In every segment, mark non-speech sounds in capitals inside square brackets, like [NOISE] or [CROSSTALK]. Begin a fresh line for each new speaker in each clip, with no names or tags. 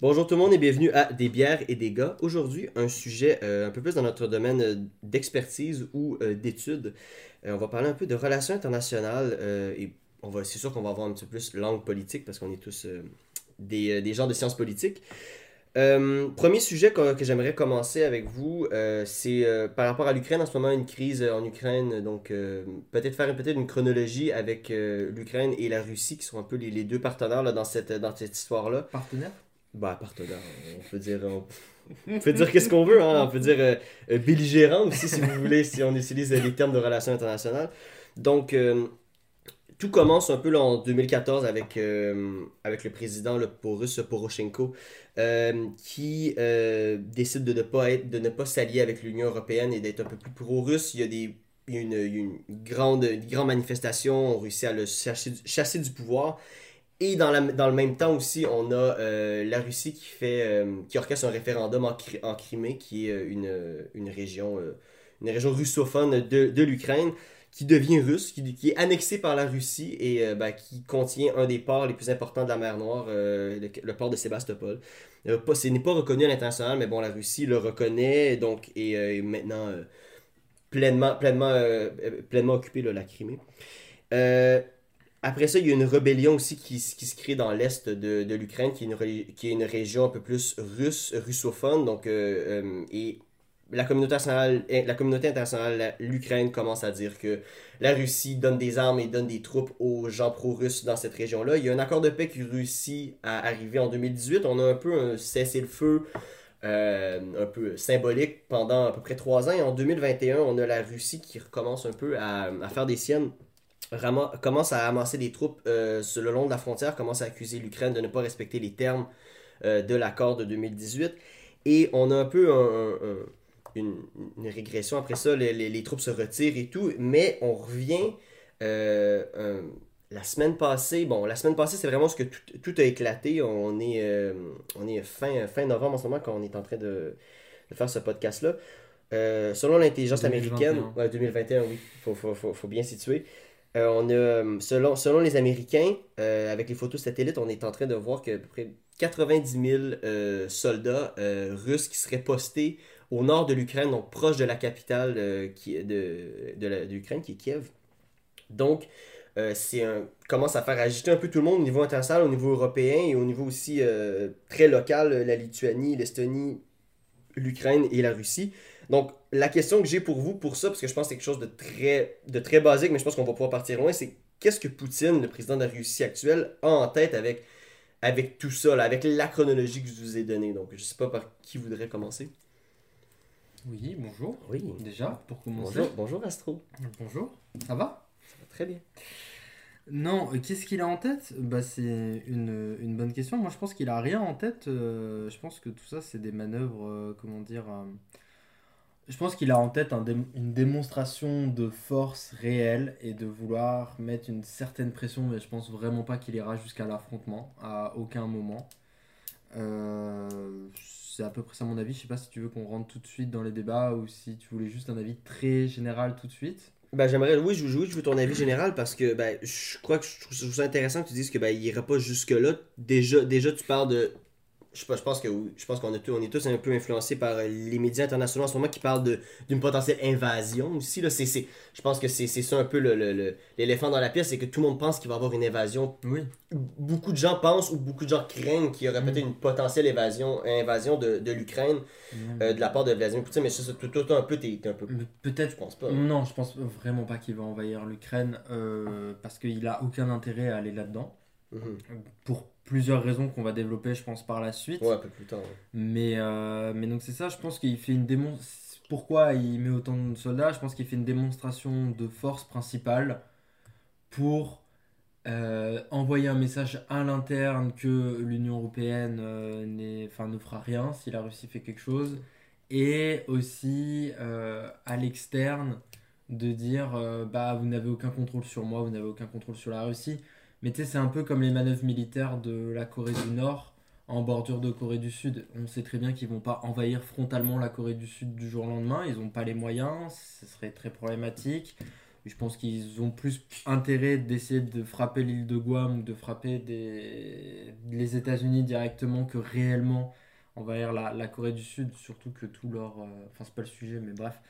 Bonjour tout le monde et bienvenue à Des bières et des gars. Aujourd'hui, un sujet euh, un peu plus dans notre domaine euh, d'expertise ou euh, d'études. Euh, on va parler un peu de relations internationales et on va, c'est sûr qu'on va avoir un petit peu plus langue politique parce qu'on est tous des, des gens de sciences politiques. Premier sujet que, j'aimerais commencer avec vous, c'est par rapport à l'Ukraine. En ce moment, une crise en Ukraine. Donc, peut-être faire peut-être une chronologie avec l'Ukraine et la Russie, qui sont un peu les, deux partenaires là, dans cette, histoire-là.
Partenaire
Bah, partenaire, on peut dire. On, peut dire qu'est-ce qu'on veut, hein. On peut dire euh, euh, belligérant aussi, si vous voulez, si on utilise les termes de relations internationales. Donc, euh, tout commence un peu en 2014 avec, euh, avec le président le russe Poroshenko qui décide de ne pas être, de ne pas s'allier avec l'Union européenne et d'être un peu plus pro-russe. Il y a des une, une grande, une grande manifestation, on réussit à le chasser, chasser du pouvoir. Et dans, la- dans le même temps aussi, on a euh, la Russie qui fait euh, qui orchestre un référendum en, en Crimée, qui est euh, une, une région une région russophone de, de l'Ukraine, qui devient russe, qui, est annexée par la Russie et ben, qui contient un des ports les plus importants de la mer Noire, le, port de Sébastopol. Pas- ce n'est pas reconnu à l'international, mais bon, la Russie le reconnaît donc et est maintenant pleinement, pleinement, pleinement occupé là, la Crimée. Après ça, il y a une rébellion aussi qui, qui se crée dans l'est de, de l'Ukraine, qui, est une qui est une région un peu plus russe, russophone. Donc, euh, euh, et la communauté internationale, eh, la communauté internationale, l'Ukraine commence à dire que la Russie donne des armes et donne des troupes aux gens pro-russes dans cette région-là. Il y a un accord de paix qui réussit à arriver en 2018. On a un peu un cessez-le-feu euh, un peu symbolique pendant à peu près trois ans. Et en 2021, on a la Russie qui recommence un peu à, à faire des siennes, commence à amasser des troupes euh, sur le long de la frontière, commence à accuser l'Ukraine de ne pas respecter les termes euh, de l'accord de 2018. Et on a un peu un- un- un- une, une régression. Après ça, les, les- les troupes se retirent et tout, mais on revient euh, la semaine passée. Bon, la semaine passée, c'est vraiment ce que tout, tout a éclaté. On est, on est fin, fin novembre en ce moment quand on est en train de, de faire ce podcast-là. Selon l'intelligence
2021.
américaine, ouais, 2021, oui, il faut, faut, faut, faut bien situer. Euh, on a, euh, selon, selon les Américains, euh, avec les photos satellites, on est en train de voir que à peu près 90 000 euh, soldats russes qui seraient postés au nord de l'Ukraine, donc proche de la capitale qui, de, de, l'Ukraine, qui est Kiev. Donc, c'est commence à faire agiter un peu tout le monde au niveau international, au niveau européen et au niveau aussi très local, la Lituanie, l'Estonie, l'Ukraine et la Russie. Donc, la question que j'ai pour vous, pour ça, parce que je pense que c'est quelque chose de très, de très basique, mais je pense qu'on va pouvoir partir loin, c'est qu'est-ce que Poutine, le président de la Russie actuelle, a en tête avec, avec tout ça, là, avec la chronologie que je vous ai donnée. Donc, je sais pas par qui voudrait commencer.
Oui, bonjour.
Oui.
Déjà, pour commencer.
Bonjour, bonjour Astro.
Bonjour. Ça va?
Ça va très bien.
Non, euh, qu'est-ce qu'il a en tête? Bah, c'est une, une bonne question. Moi, je pense qu'il a rien en tête. euh, je pense que tout ça, c'est des manœuvres, euh, comment dire. euh, je pense qu'il a en tête une démonstration de force réelle et de vouloir mettre une certaine pression, mais je pense vraiment pas qu'il ira jusqu'à l'affrontement à aucun moment. Euh, c'est à peu près ça mon avis. Je sais pas si tu veux qu'on rentre tout de suite dans les débats ou si tu voulais juste un avis très général tout de suite.
Ben, j'aimerais, oui, je, oui, je veux ton avis général parce que ben, je crois que je trouve, ça intéressant que tu dises que ben, il ira pas jusque-là. Déjà, déjà, tu parles de. Je, pense que je pense qu'on est, tous- on est tous un peu influencés par euh, les médias internationaux en ce moment qui parlent d'une potentielle invasion aussi. Là. Je pense que c'est, ça un peu le, le- le- l'éléphant dans la pièce, c'est que tout le monde pense qu'il va y avoir une invasion
Oui.
beaucoup de gens pensent ou beaucoup de gens craignent qu'il y aurait
Mm.
peut-être une potentielle invasion, invasion de, de l'Ukraine euh, de la part de Vladimir Poutine, mais ça, c'est tout, tout un peu, t'es, un peu.
Peut-être
Je pense pas.
Non, je pense vraiment pas qu'il va envahir l'Ukraine euh, parce qu'il a aucun intérêt à aller là-dedans.
Mhm.
Pour plusieurs raisons qu'on va développer, je pense, par la suite.
Ouais, un peu plus tard. ouais.
Mais, euh, mais donc c'est ça, je pense qu'il fait une démonstration. Pourquoi il met autant de soldats Je pense qu'il fait une démonstration de force principale pour euh, envoyer un message à l'interne que l'Union européenne euh, ne fera rien si la Russie fait quelque chose. Et aussi euh, à l'externe de dire bah vous n'avez aucun contrôle sur moi, vous n'avez aucun contrôle sur la Russie. Mais tu sais, c'est un peu comme les manœuvres militaires de la Corée du Nord en bordure de Corée du Sud. On sait très bien qu'ils vont pas envahir frontalement la Corée du Sud du jour au lendemain. Ils n'ont pas les moyens, ce serait très problématique. Je pense qu'ils ont plus intérêt d'essayer de frapper l'île de Guam ou de frapper les États-Unis directement que réellement envahir la, la Corée du Sud, surtout que tout leur. euh, Enfin, c'est pas le sujet, mais bref.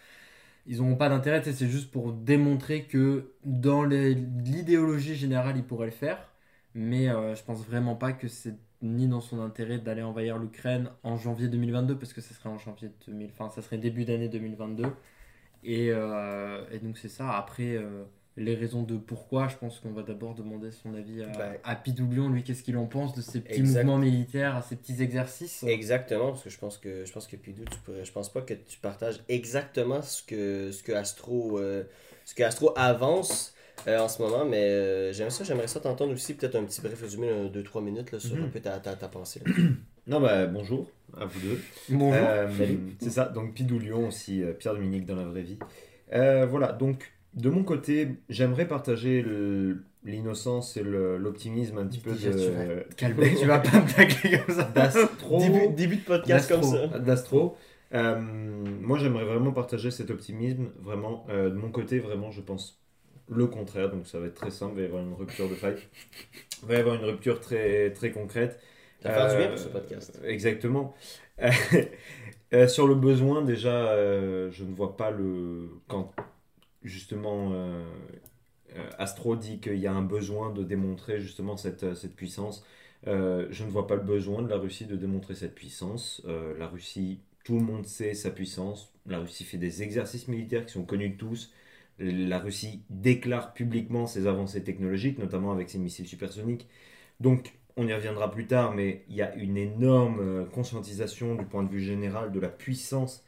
Ils n'auront pas d'intérêt, c'est juste pour démontrer que dans l'idéologie générale, ils pourraient le faire. Mais euh, je pense vraiment pas que c'est ni dans son intérêt d'aller envahir l'Ukraine en janvier 2022, parce que ça serait en janvier 2000, enfin, ça serait début d'année 2022. Et, euh, et donc c'est ça. Après, euh, les raisons de pourquoi, je pense qu'on va d'abord demander son avis à,
Ben,
à Pidoulion, lui, qu'est-ce qu'il en pense de ces petits
Exact.
mouvements militaires, à ces petits exercices?
Exactement, parce que je pense que je pense que Pidou, tu pourrais, je pense pas que tu partages exactement ce que ce que Astro euh, ce que Astro avance euh, en ce moment, mais euh, j'aimerais ça, j'aimerais ça t'entendre aussi peut-être un petit bref résumé de 2-3 minutes là, sur
Mhm.
un peu ta, ta, ta pensée. [COUGHS]
Non, bah bonjour à vous deux.
Bonjour.
Euh. C'est ça, donc Pidoulion aussi, euh, Pierre Dominique dans la vraie vie. Euh, voilà, donc de mon côté, j'aimerais partager l'innocence et l'optimisme un petit peu
Déjà, tu vas
de
calmer, tu vas [LAUGHS] pas me tacler comme ça.
d'Astro.
Début, début de podcast comme ça.
d'Astro. Euh, moi, j'aimerais vraiment partager cet optimisme. Vraiment, euh, de mon côté, vraiment, je pense le contraire. Donc, ça va être très simple. Il va y avoir une rupture de faille. Il va y avoir une rupture très, très concrète.
Ça va faire du bien
Euh,
pour ce podcast.
Exactement. Euh, [LAUGHS] euh, sur le besoin, déjà, euh, je ne vois pas le. Quand justement euh, euh, Astro dit qu'il y a un besoin de démontrer justement cette, cette puissance, euh, je ne vois pas le besoin de la Russie de démontrer cette puissance. Euh, la Russie, tout le monde sait sa puissance. La Russie fait des exercices militaires qui sont connus de tous. La Russie déclare publiquement ses avancées technologiques, notamment avec ses missiles supersoniques. Donc, on y reviendra plus tard, mais il y a une énorme euh, conscientisation du point de vue général de la puissance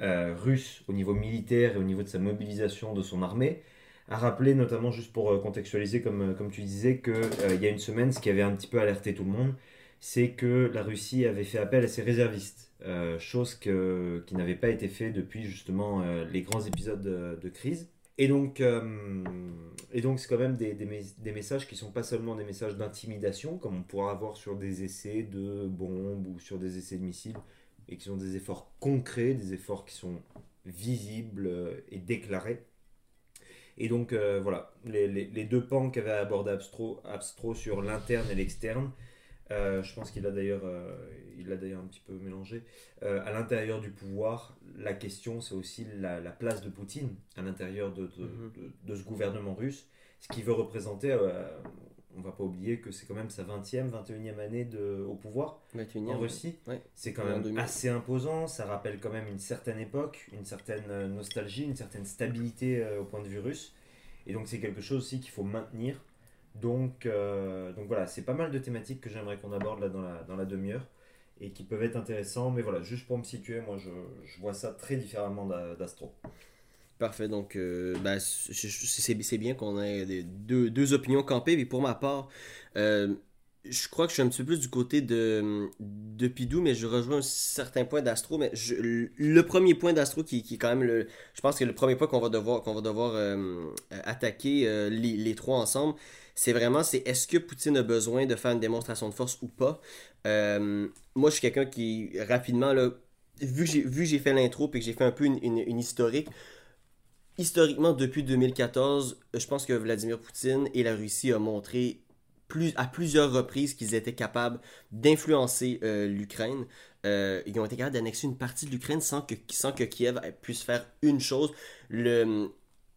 euh, russe au niveau militaire et au niveau de sa mobilisation de son armée. À rappeler, notamment juste pour euh, contextualiser, comme, euh, comme tu disais, qu'il y a une semaine, ce qui avait un petit peu alerté tout le monde, c'est que la Russie avait fait appel à ses réservistes, euh, chose que- qui n'avait pas été fait depuis justement euh, les grands épisodes de, crise. Et donc, euh, et donc c'est quand même des, des messages qui sont pas seulement des messages d'intimidation, comme on pourra avoir sur des essais de bombes ou sur des essais de missiles, et qui sont des efforts concrets, des efforts qui sont visibles euh, et déclarés. Et donc euh, voilà, les, les- les deux pans qu'avait abordé Abstro, Abstro sur l'interne et l'externe, euh, je pense qu'il a d'ailleurs euh, il l'a d'ailleurs un petit peu mélangé. À l'intérieur du pouvoir, la question c'est aussi la, la place de Poutine à l'intérieur de, de,
Mhm.
de- de ce gouvernement russe, ce qui veut représenter, on va pas oublier que c'est quand même sa 20e, 21e année de, au pouvoir
21e,
en Russie.
Ouais.
C'est quand même
2000.
assez imposant, ça rappelle quand même une certaine époque, une certaine euh, nostalgie, une certaine stabilité euh, au point de vue russe. Et donc c'est quelque chose aussi qu'il faut maintenir. Donc, euh, donc voilà, c'est pas mal de thématiques que j'aimerais qu'on aborde là dans la, dans la demi-heure et qui peuvent être intéressants. Mais voilà, juste pour me situer, moi je, je vois ça très différemment d'A- d'Astro.
Parfait, donc euh, ben, c'est bien qu'on ait deux, deux opinions campées, mais pour ma part, euh, je crois que je suis un petit peu plus du côté de, de Pidou, mais je rejoins un certain point d'Astro, mais je- le premier point d'Astro qui, qui est quand même le... Je pense que le premier point qu'on va devoir, qu'on va devoir euh, attaquer euh, les, les trois ensemble, c'est vraiment, c'est est-ce que Poutine a besoin de faire une démonstration de force ou pas? Moi, je suis quelqu'un qui, rapidement, là, vu que j'ai vu que j'ai fait l'intro et que j'ai fait un peu une- une historique, historiquement, depuis 2014, je pense que Vladimir Poutine et la Russie ont montré à plusieurs reprises qu'ils étaient capables d'influencer euh, l'Ukraine. Euh, ils ont été capables d'annexer une partie de l'Ukraine sans que, sans que Kiev puisse faire une chose.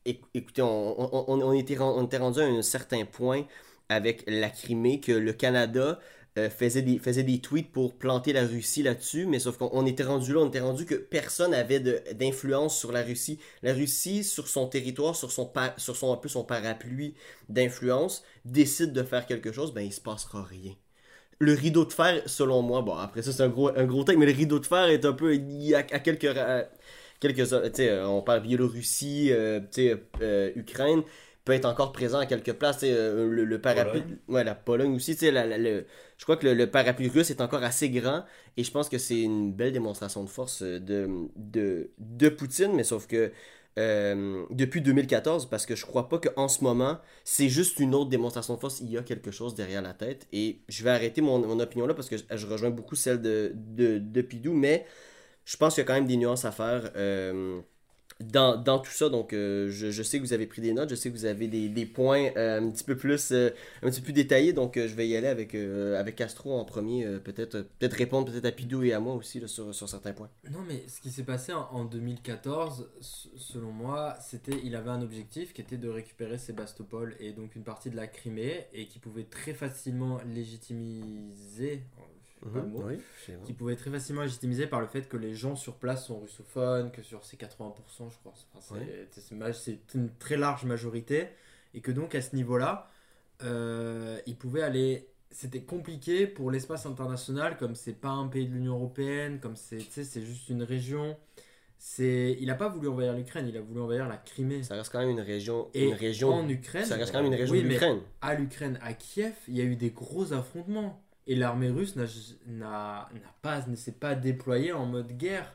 Écoutez, on, on était rendu à un certain point avec la Crimée que le Canada euh, faisait, des, faisait des tweets pour planter la Russie là-dessus, mais sauf qu'on on était rendu là, on était rendu que personne avait d'influence sur la Russie. La Russie, sur son territoire, sur son, pa- sur son, un peu son parapluie d'influence, décide de faire quelque chose, ben il se passera rien. Le rideau de fer, selon moi, bon après ça c'est un gros, un gros texte, mais le rideau de fer est un peu, a à quelques, tu sais, euh, on parle Biélorussie, euh, euh, Ukraine, peut être encore présent à quelques places, euh, le, le parapluie,
Pologne.
ouais la Pologne aussi, tu sais, la- la- le- je crois que le, parapluie russe est encore assez grand et je pense que c'est une belle démonstration de force euh, de, de, de Poutine, mais sauf que euh, depuis 2014, parce que je crois pas qu'en ce moment, c'est juste une autre démonstration de force, il y a quelque chose derrière la tête. Et je vais arrêter mon, mon opinion là parce que je, je rejoins beaucoup celle de, de, de Pidou, mais je pense qu'il y a quand même des nuances à faire. Euh, dans, tout ça, donc euh, je, sais que vous avez pris des notes, je sais que vous avez des, points euh, un petit peu plus euh, un petit plus détaillés, donc je vais y aller avec, avec Castro en premier, peut-être peut-être répondre peut-être à Pidou et à moi aussi sur, sur certains points.
Non, mais ce qui s'est passé en, en 2014, s- selon moi, c'était il avait un objectif qui était de récupérer Sébastopol et donc une partie de la Crimée et qui pouvait très facilement légitimiser, sais pas le mot,
Oui,
qui pouvait très facilement légitimiser par le fait que les gens sur place sont russophones, que sur ces 80%, je crois, enfin, c'est
Ouais.
une très large majorité, et que donc à ce niveau-là, euh, il pouvait aller. C'était compliqué pour l'espace international, comme c'est pas un pays de l'Union Européenne, comme c'est juste une région. Il a pas voulu envahir l'Ukraine, il a voulu envahir la Crimée.
Ça reste quand même une région,
Et
une région,
en Ukraine,
ça reste quand même une région
oui, mais
d'Ukraine.
à l'Ukraine, à Kiev, il y a eu des gros affrontements. Et l'armée russe n'a pas, ne s'est pas déployée en mode guerre.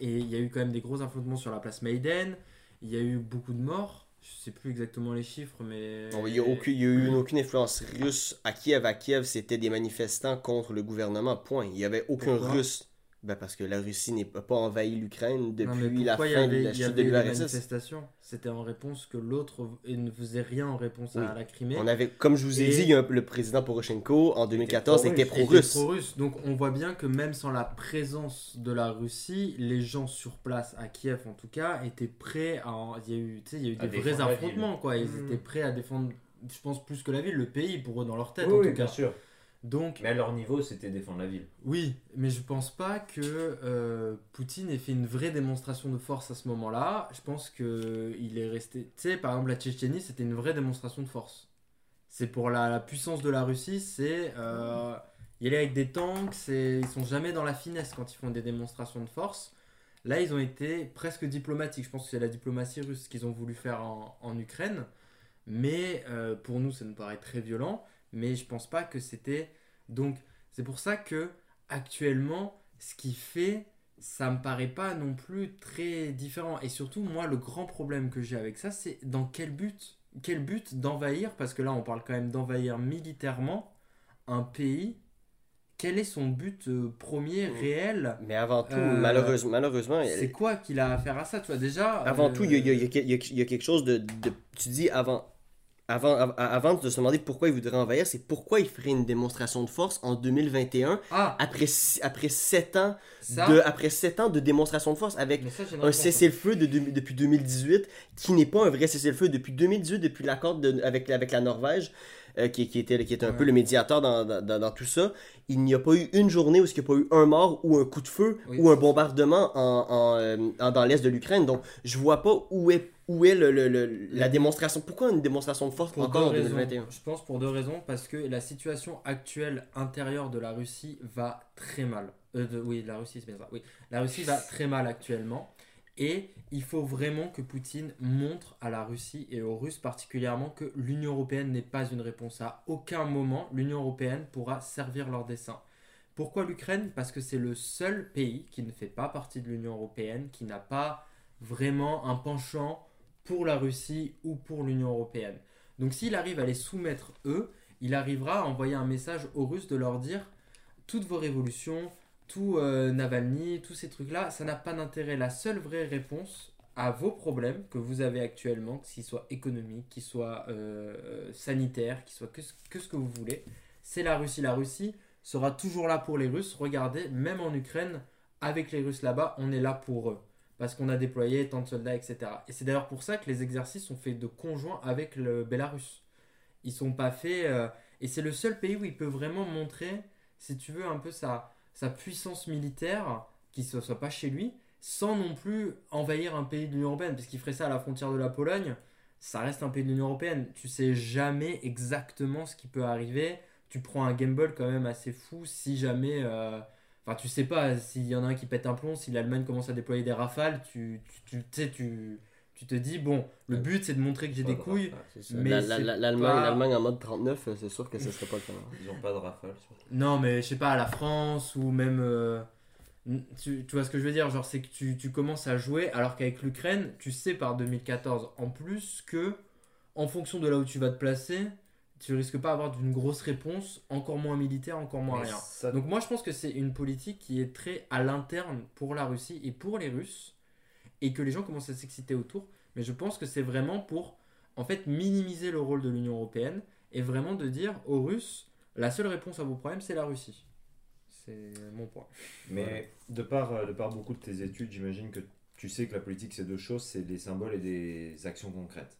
Et il y a eu quand même des gros affrontements sur la place Maïden. Il y a eu beaucoup de morts. Je sais plus exactement les chiffres, mais.
Il n'y a, il y a eu aucune influence russe à Kiev. À Kiev, c'était des manifestants contre le gouvernement, point. Il n'y avait aucun
Pourquoi?
russe. Ben parce que la Russie n'a pas envahi l'Ukraine depuis la fin
pourquoi il y avait,
de la chute de l'URSS.
manifestations? C'était en réponse que l'autre ne faisait rien en réponse
Oui.
à la Crimée.
On avait, comme je vous ai
Et-
dit, le président Poroshenko en 2014
pro-russe.
était pro-russe.
pro-russe. Donc on voit bien que même sans la présence de la Russie, les gens sur place, à Kiev en tout cas, étaient prêts à... Il y a eu, tu sais, il y a eu
À
des vrais affrontements, quoi. Ils
Mhm.
étaient prêts à défendre, je pense, plus que la ville, le pays, pour eux, dans leur tête,
Oui,
en
oui,
tout
bien
cas.
sûr.
Donc,
Mais à leur niveau, c'était défendre la ville.
oui, mais je pense pas que euh, Poutine ait fait une vraie démonstration de force à ce moment-là. Je pense que il est resté... Tu sais, par exemple, la Tchétchénie, c'était une vraie démonstration de force. C'est pour la, la puissance de la Russie, c'est... Euh, y aller avec des tanks, ils sont jamais dans la finesse quand ils font des démonstrations de force. Là, ils ont été presque diplomatiques. Je pense que c'est la diplomatie russe qu'ils ont voulu faire en, en Ukraine. Mais euh, pour nous, ça nous paraît très violent. Mais je pense pas que c'était. Donc, c'est pour ça que actuellement, ce qu'il fait, ça me paraît pas non plus très différent. Et surtout, moi, le grand problème que j'ai avec ça, c'est dans quel but Quel but d'envahir Parce que là, on parle quand même d'envahir militairement un pays. Quel est son but euh, premier, réel
Mais avant tout,
Euh,
malheureusement, malheureusement
C'est quoi qu'il a à faire à ça, tu vois Déjà.
Avant
euh,
tout, il y y y y a- il y a quelque chose de, de- Tu dis avant. Avant, av- avant de se demander pourquoi il voudrait envahir, c'est pourquoi il ferait une démonstration de force en 2021
Ah,
après, après 7 ans
ça?
de après sept ans de démonstration de force avec
ça,
un cessez-le-feu de, de- depuis 2018 qui n'est pas un vrai cessez-le-feu depuis 2018 depuis l'accord avec, avec la Norvège euh, qui, qui était, qui était un
Ouais.
peu le médiateur dans, dans, tout ça il n'y a pas eu une journée où il n'y a pas eu un mort ou un coup de feu
Oui.
ou un bombardement en, en, euh, en- dans l'est de l'Ukraine donc je vois pas où est, où est le, le- le- la démonstration? Pourquoi une démonstration de force
Pour
encore en
deux raisons.
2021
Je pense pour deux raisons. Parce que la situation actuelle intérieure de la Russie va très mal. Euh, de- oui, la Russie, c'est bien ça. Oui, la Russie va très mal actuellement. Et il faut vraiment que Poutine montre à la Russie et aux Russes particulièrement que l'Union européenne n'est pas une réponse. À aucun moment, l'Union européenne pourra servir leur dessein. Pourquoi l'Ukraine? Parce que c'est le seul pays qui ne fait pas partie de l'Union européenne, qui n'a pas vraiment un penchant pour la Russie ou pour l'Union européenne. Donc s'il arrive à les soumettre eux, il arrivera à envoyer un message aux Russes de leur dire toutes vos révolutions, tout euh, Navalny, tous ces trucs-là, ça n'a pas d'intérêt. La seule vraie réponse à vos problèmes que vous avez actuellement, qu'ils soient économiques, qu'ils soient euh, sanitaires, qu'ils soient que ce que vous voulez, c'est la Russie. La Russie sera toujours là pour les Russes. Regardez, même en Ukraine, avec les Russes là-bas, on est là pour eux. Parce qu'on a déployé tant de soldats, etc. Et c'est d'ailleurs pour ça que les exercices sont faits de conjoint avec le Bélarus. Ils sont pas faits. euh, et c'est le seul pays où il peut vraiment montrer, si tu veux, un peu sa, sa puissance militaire, qui ne soit pas chez lui, sans non plus envahir un pays de l'Union Européenne. Parce qu'il ferait ça à la frontière de la Pologne, ça reste un pays de l'Union Européenne. Tu sais jamais exactement ce qui peut arriver. Tu prends un gamble quand même assez fou si jamais. euh, Enfin, tu sais pas s'il y en a un qui pète un plomb, si l'Allemagne commence à déployer des rafales, tu, tu, tu, sais, tu, tu te dis, bon, le but c'est de montrer que j'ai des
de
couilles. Mais
La- la- la- L'Allemagne
pas-
l'Allemagne en mode 39 euh, c'est sûr que ce serait pas le cas
Ils ont pas de rafale.
Non, mais je sais pas, à la France ou même. euh, tu, tu vois ce que je veux dire? Genre, c'est que tu, tu commences à jouer alors qu'avec l'Ukraine, tu sais par 2014 en plus que, en fonction de là où tu vas te placer, tu risques pas d'avoir d'une grosse réponse, encore moins militaire, encore moins
Mais
rien.
ça-
Donc moi je pense que c'est une politique qui est très à l'interne pour la Russie et pour les Russes. et que les gens commencent à s'exciter autour. Mais je pense que c'est vraiment pour en fait minimiser le rôle de l'Union européenne et vraiment de dire aux Russes la seule réponse à vos problèmes c'est la Russie. C'est mon point.
Mais de, par, euh, de par beaucoup de tes études, j'imagine que tu sais que la politique, c'est deux choses, c'est des symboles et des actions concrètes.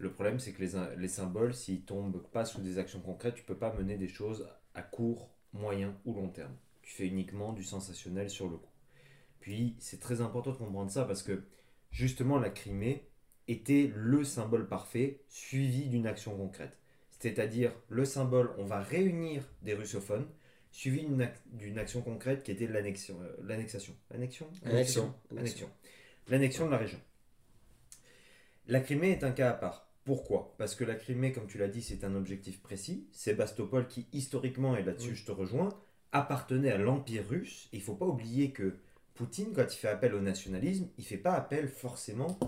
Le problème, c'est que les, les symboles, s'ils tombent pas sous des actions concrètes, tu peux pas mener des choses à court, moyen ou long terme. Tu fais uniquement du sensationnel sur le coup. Puis, c'est très important de comprendre ça parce que, justement, la Crimée était le symbole parfait suivi d'une action concrète. C'est-à-dire, le symbole, on va réunir des russophones, suivi d'une ac- d'une action concrète qui était l'annexion. euh. L'annexion
Annexion.
L'annexion. L'annexion de la région. La Crimée est un cas à part. Pourquoi? Parce que la Crimée, comme tu l'as dit, c'est un objectif précis. Sébastopol, qui historiquement, et là-dessus
Oui.
je te rejoins, appartenait à l'Empire russe. Il ne faut pas oublier que Poutine, quand il fait appel au nationalisme, il ne fait pas appel forcément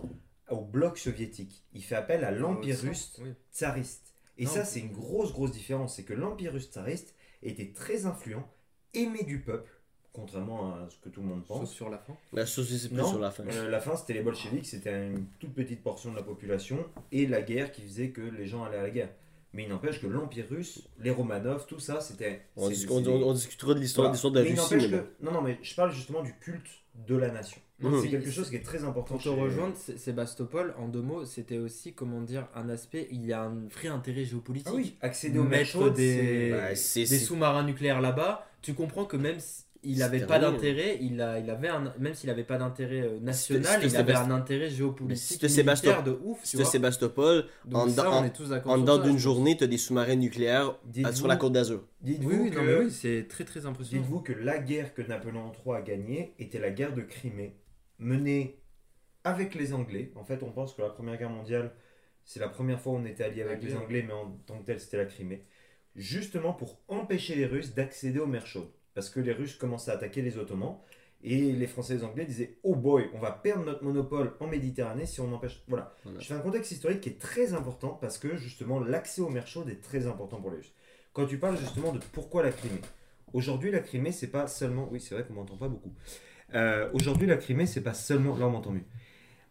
au bloc soviétique. Il fait appel à l'Empire russe
oui.
tsariste. Et
Non.
ça, c'est une grosse, grosse différence. C'est que l'Empire russe tsariste était très influent, aimé du peuple, contrairement à ce que tout le monde
Sauf
pense.
sur la fin.
La sauce, c'est plus
Non,
sur la fin.
euh, la fin, c'était les bolcheviks, c'était une toute petite portion de la population, et la guerre qui faisait que les gens allaient à la guerre. Mais il n'empêche que l'Empire russe, les Romanov, tout ça, c'était...
On, on- on- on discutera de l'histoire
voilà.
de la
Mais
Russie. mais
que... Non, non, mais je parle justement du culte de la nation.
Mhm.
C'est quelque chose qui est très important
Pour te rejoindre, Sé- Sébastopol, en deux mots, c'était aussi, comment dire, un aspect, il y a un vrai intérêt géopolitique.
Ah oui, accéder aux
Mettre
chaudes,
des,
Bah,
des sous-marins nucléaires là-bas, tu comprends que même s'il
C'est
n'avait pas d'intérêt, il, a, il avait un, même s'il n'avait pas d'intérêt euh, national, il avait un intérêt géopolitique militaire de ouf,
C'était. Sébastopol. En
ça,
dedans- d'une journée, tu as des sous-marins nucléaires
Dites-vous-
sur la côte d'Azur.
Dites-vous que...
non, mais oui, c'est très très impressionnant.
Dites-vous que la guerre que Napoléon III a gagnée était la guerre de Crimée, menée avec les Anglais. En fait, on pense que la Première Guerre mondiale, c'est la première fois où on était allié avec les. Anglais, mais en tant que tel, c'était la Crimée. Justement pour empêcher les Russes d'accéder aux mers chaudes. Parce que les Russes commençaient à attaquer les Ottomans. Et les Français et les Anglais disaient Oh boy, on va perdre notre monopole en Méditerranée si on empêche. Voilà.
Voilà.
Je fais un contexte historique qui est très important parce que justement l'accès aux mers chaudes est très important pour les Russes. Quand tu parles justement de pourquoi la Crimée, aujourd'hui la Crimée c'est pas seulement. Oui, c'est vrai qu'on m'entend pas beaucoup. Euh, aujourd'hui la Crimée c'est pas seulement. Là on m'entend mieux.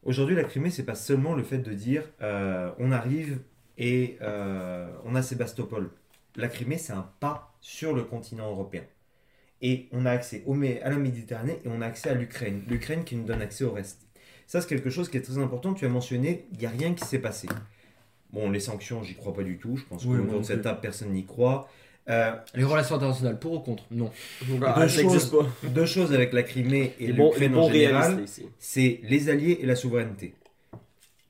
Aujourd'hui la Crimée c'est pas seulement le fait de dire euh, on arrive et euh, on a Sébastopol. La Crimée c'est un pas sur le continent européen. Et on a accès au, à la Méditerranée et on a accès à l'Ukraine. L'Ukraine qui nous donne accès au reste. Ça, c'est quelque chose qui est très important. Tu as mentionné, il n'y a rien qui s'est passé. Bon, les sanctions, j'y crois pas du tout. Je pense
Oui,
qu'autour
non
de cette table, personne n'y croit. Euh,
Les relations internationales, pour ou contre? Non.
Ah,
Deux choses.
pas.
deux choses avec la Crimée et l'Ukraine en général, c'est les alliés et la souveraineté.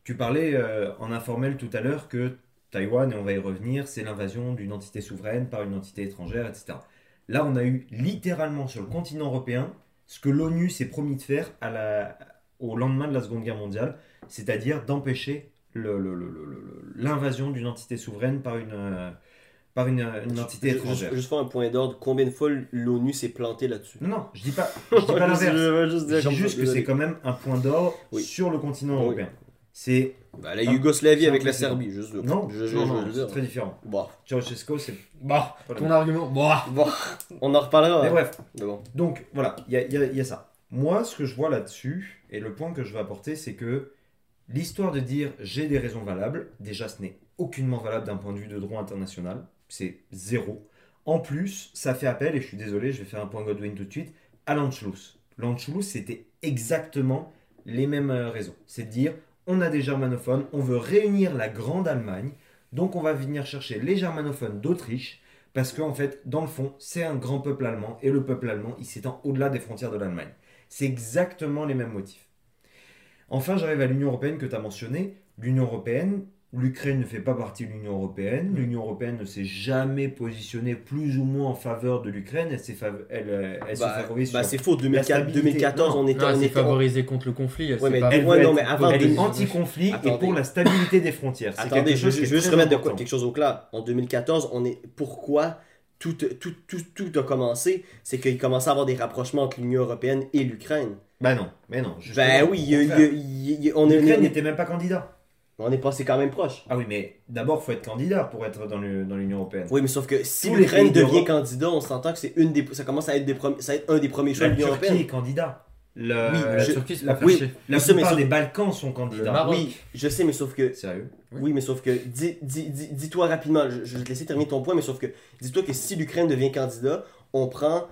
Tu parlais euh, en informel tout à l'heure que Taïwan, et on va y revenir, c'est l'invasion d'une entité souveraine par une entité étrangère, etc. Là, on a eu littéralement sur le continent européen ce que l'ONU s'est promis de faire à la- au lendemain de la Seconde Guerre mondiale, c'est-à-dire d'empêcher l'invasion d'une entité souveraine par une, euh, par une, une entité
Juste-
étrangère.
Juste, juste faire un point d'ordre. Combien de fois l'ONU s'est plantée là-dessus?
Non, non, je dis pas, je dis pas [LAUGHS] l'inverse.
Je
Je dis juste que c'est quand même un point d'or
Oui.
sur le continent
Oui.
européen. C'est
Bah, la Yougoslavie avec la. Serbie, juste.
non,
je, je,
non,
je
non,
veux
c'est très différent.
Bon,
Ceausescu, c'est
Bah, ton argument, bah.
bon, on en reparlera.
Mais
hein.
bref,
Mais bon.
donc voilà, il y a, y a ça. Moi, ce que je vois là-dessus, et le point que je veux apporter, c'est que l'histoire de dire j'ai des raisons valables, déjà ce n'est aucunement valable d'un point de vue de droit international, c'est zéro. En plus, ça fait appel, et je suis désolé, je vais faire un point Godwin tout de suite, à l'Anschluss. L'Anschluss, c'était exactement les mêmes euh, raisons. C'est de dire, on a des germanophones, on veut réunir la Grande Allemagne, donc on va venir chercher les germanophones d'Autriche, parce qu'en fait, dans le fond, c'est un grand peuple allemand, et le peuple allemand, il s'étend au-delà des frontières de l'Allemagne. C'est exactement les mêmes motifs. Enfin, j'arrive à l'Union européenne que tu as mentionné. L'Union européenne, l'Ukraine ne fait pas partie de l'Union européenne. L'Union européenne ne s'est jamais positionnée plus ou moins en faveur de l'Ukraine. Elle s'est fav- elle, euh, elle
Bah,
favorise
bah,
sur-
c'est faux. 2004,
stabilité.
2014,
Non.
on était.
Non,
on était
favorisé contre le conflit. Elle
Ouais,
s'est
mais-
pas-
Ouais,
Elle veut
non, mais avant
elle est
2000
anti-conflit et pour la stabilité des frontières.
Attendez,
quelque
je, veux juste remettre
important.
quelque chose au clair. En 2014, on est pourquoi tout, tout, tout, tout a commencé, c'est qu'il commençait à avoir des rapprochements entre l'Union européenne et l'Ukraine.
Bah non, mais non.
Ben oui, on
n'était même pas candidat.
On est passé quand même proche.
Ah oui, mais d'abord, faut être candidat pour être dans le- dans l'Union européenne.
Oui, mais sauf que si l'Ukraine devient candidat, on s'entend que c'est une des, ça commence à être, des premi- ça va être un des premiers choix
La
de l'Union
Turquie
européenne.
est candidat. La,
Oui,
La
je-
Turquie,
la-
oui,
la
mais
plupart des Balkans sont
Le
candidats.
Maroc.
Oui, je sais, mais sauf que
Sérieux?
Oui, mais sauf que, dis- dis- dis- dis-toi rapidement, je, je vais te laisser terminer ton point, mais sauf que, dis-toi que si l'Ukraine devient candidat, on prend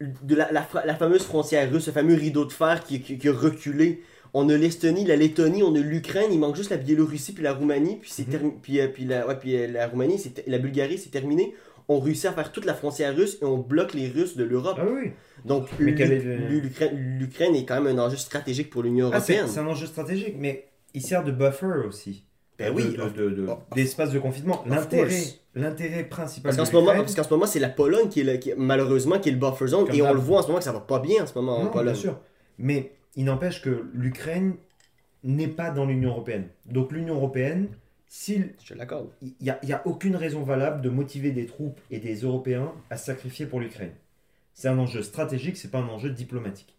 de la, la fameuse frontière russe, ce fameux rideau de fer qui, qui- qui a reculé. On a l'Estonie, la Lettonie, on a l'Ukraine, il manque juste la Biélorussie puis la Roumanie, puis, c'est
Mhm.
puis, euh, puis, la, ouais, puis euh, la Roumanie, la Bulgarie, c'est terminé. On réussit à faire toute la frontière russe et on bloque les Russes de l'Europe.
Ah oui.
Donc, l'Ukraine l'Ukraine est quand même un enjeu stratégique pour l'Union
Ah,
européenne.
c'est un enjeu stratégique, mais il sert de buffer aussi.
ben oui,
de-
of-
de- de- d'espace confinement. L'intérêt, principal
Parce qu'en ce moment,
l'Ukraine-
parce qu'en ce moment, c'est la Pologne qui est, le- qui malheureusement qui est le buffer zone
Comme
et on le voit en ce moment que ça va pas bien en ce moment en Pologne.
bien sûr. Mais il n'empêche que l'Ukraine n'est pas dans l'Union européenne. Donc l'Union européenne, s'il
Je l'accorde.
il n'y a, y a aucune raison valable de motiver des troupes et des Européens à se sacrifier pour l'Ukraine. C'est un enjeu stratégique, c'est pas un enjeu diplomatique.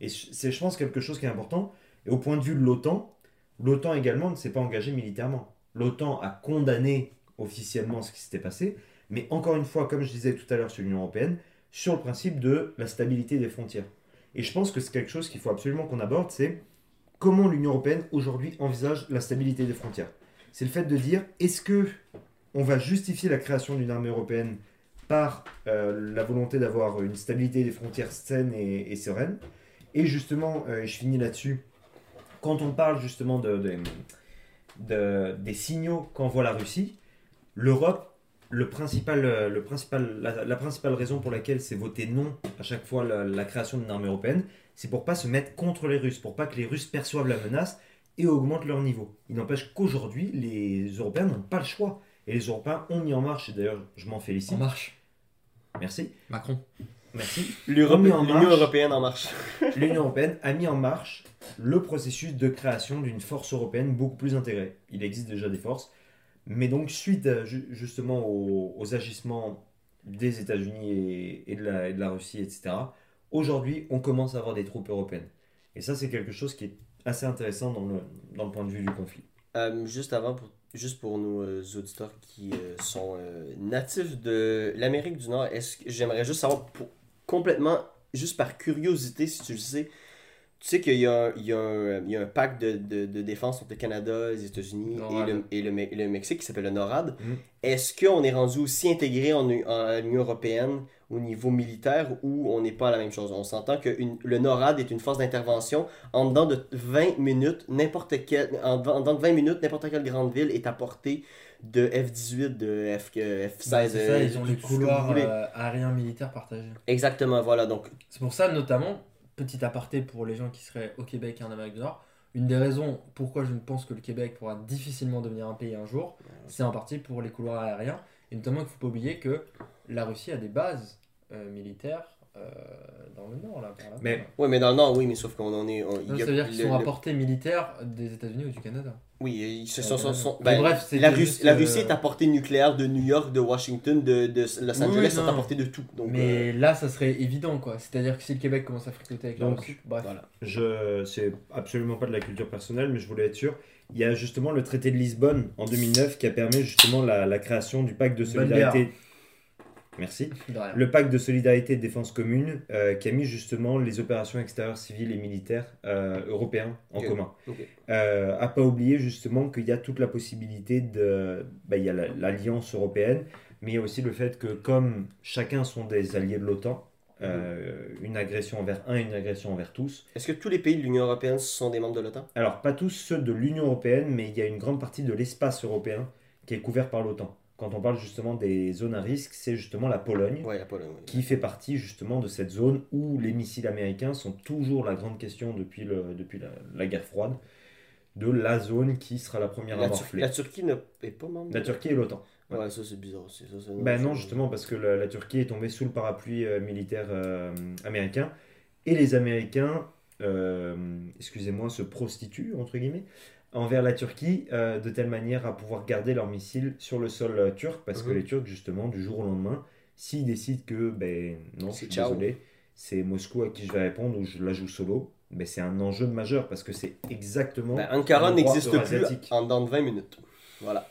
Et c'est, je pense, quelque chose qui est important. Et au point de vue de l'OTAN, l'OTAN également ne s'est pas engagée militairement. L'OTAN a condamné officiellement ce qui s'était passé, mais encore une fois, comme je disais tout à l'heure sur l'Union européenne, sur le principe de la stabilité des frontières. Et je pense que c'est quelque chose qu'il faut absolument qu'on aborde, c'est comment l'Union européenne aujourd'hui envisage la stabilité des frontières. C'est le fait de dire est-ce que on va justifier la création d'une armée européenne par euh, la volonté d'avoir une stabilité des frontières saine et, et sereine? Et justement, euh, je finis là-dessus, quand on parle justement de- des signaux qu'envoie la Russie, l'Europe, le principal, euh, le principal, la, la principale raison pour laquelle c'est voté non à chaque fois la, la création d'une armée européenne, c'est pour pas se mettre contre les Russes, pour pas que les Russes perçoivent la menace et augmentent leur niveau. Il n'empêche qu'aujourd'hui, les Européens n'ont pas le choix. Et les Européens ont mis en marche, et d'ailleurs je m'en félicite.
En marche.
Merci.
Macron.
Merci.
L'Union européenne en marche. [LAUGHS]
L'Union européenne a mis en marche le processus de création d'une force européenne beaucoup plus intégrée. Il existe déjà des forces, mais donc suite ju- justement aux, agissements des États-Unis et, de la, Russie, etc., aujourd'hui on commence à avoir des troupes européennes. Et ça c'est quelque chose qui est assez intéressant dans le, point de vue du conflit.
Euh, juste avant, pour, juste pour nos euh, auditeurs qui euh, sont euh, natifs de l'Amérique du Nord, j'aimerais juste savoir complètement, juste par curiosité, si tu le sais, tu sais qu'il y a, un- il y a un, il y a un pacte de, de, de défense entre le Canada, les États-Unis et le, et, le, le Mexique qui s'appelle le NORAD.
Mhm.
Est-ce qu'on est rendu aussi intégré en, en Union européenne au niveau militaire ou on n'est pas à la même chose? On s'entend que une- le NORAD est une force d'intervention en dedans de 20 minutes, n'importe quel, en, dedans en dedans de 20 minutes, n'importe quelle grande ville est à portée de F-18, de F, euh, F-16.
Bah, c'est ça,
euh,
ils ont les couloirs euh, aériens militaires partagés.
Exactement, voilà. Donc,
C'est pour ça, notamment, petit aparté pour les gens qui seraient au Québec et en Amérique du Nord, une des raisons pourquoi je ne pense que le Québec pourra difficilement devenir un pays un jour, c'est en partie pour les couloirs aériens. Et notamment qu'il ne faut pas oublier que la Russie a des bases euh, militaires euh, dans le nord, là. par là.
Mais-
oui, mais dans le Nord, oui, mais sauf qu'on en est. on- il
Non,
y a
ça veut dire qu'ils
le-
sont à portée militaire des États-Unis ou du Canada.
Oui, ils se
Ouais,
sont, sont-
ouais.
sont-
Mais
ben,
bref, c'était
la, Russie, la
euh,
Russie est à portée nucléaire de New York, de Washington, de, de Los Angeles,
oui,
sont à portée de tout. Donc, euh,
Mais là, ça serait évident, quoi. C'est-à-dire que si le Québec commence à fricoter avec la
Donc,
Russie, bref.
voilà.
Je, c'est absolument pas de la culture personnelle, mais je voulais être sûr. Il y a justement le traité de Lisbonne en 2009 qui a permis justement la, la création du pacte de
Bonne
solidarité. Merci. Le pacte de solidarité et de défense commune euh, qui a mis justement les opérations extérieures civiles et militaires euh, européens en commun.
Ok.
Euh, à pas oublier justement qu'il y a toute la possibilité de. bah, il y a la- l'alliance européenne, mais il y a aussi le fait que comme chacun sont des alliés de l'OTAN, euh, une agression envers un et une agression envers tous.
Est-ce que tous les pays de l'Union européenne sont des membres de l'OTAN?
Alors, pas tous ceux de l'Union européenne, mais il y a une grande partie de l'espace européen qui est couvert par l'OTAN. Quand on parle justement des zones à risque, c'est justement la Pologne
la
qui fait partie justement de cette zone où les missiles américains sont toujours la grande question depuis, le, depuis la, la guerre froide, de la zone qui sera la première à
La, Tur-
morfler.
la Turquie n'est pas membre
La Turquie et l'OTAN.
Ouais, ça c'est bizarre aussi. Ça,
Ben non, justement, parce que la, la Turquie est tombée sous le parapluie euh, militaire euh, américain. Et les Américains, euh, excusez-moi, se prostituent, entre guillemets, envers la Turquie, euh, de telle manière à pouvoir garder leurs missiles sur le sol euh, turc, parce que
Mhm.
les Turcs, justement, du jour au lendemain, s'ils décident que, ben non, je
C'est
suis
ciao.
désolé, c'est Moscou à qui je vais répondre ou je la joue solo, ben c'est un enjeu majeur, parce que c'est exactement...
Ben, Ankara n'existe plus en dedans de 20 minutes. Voilà.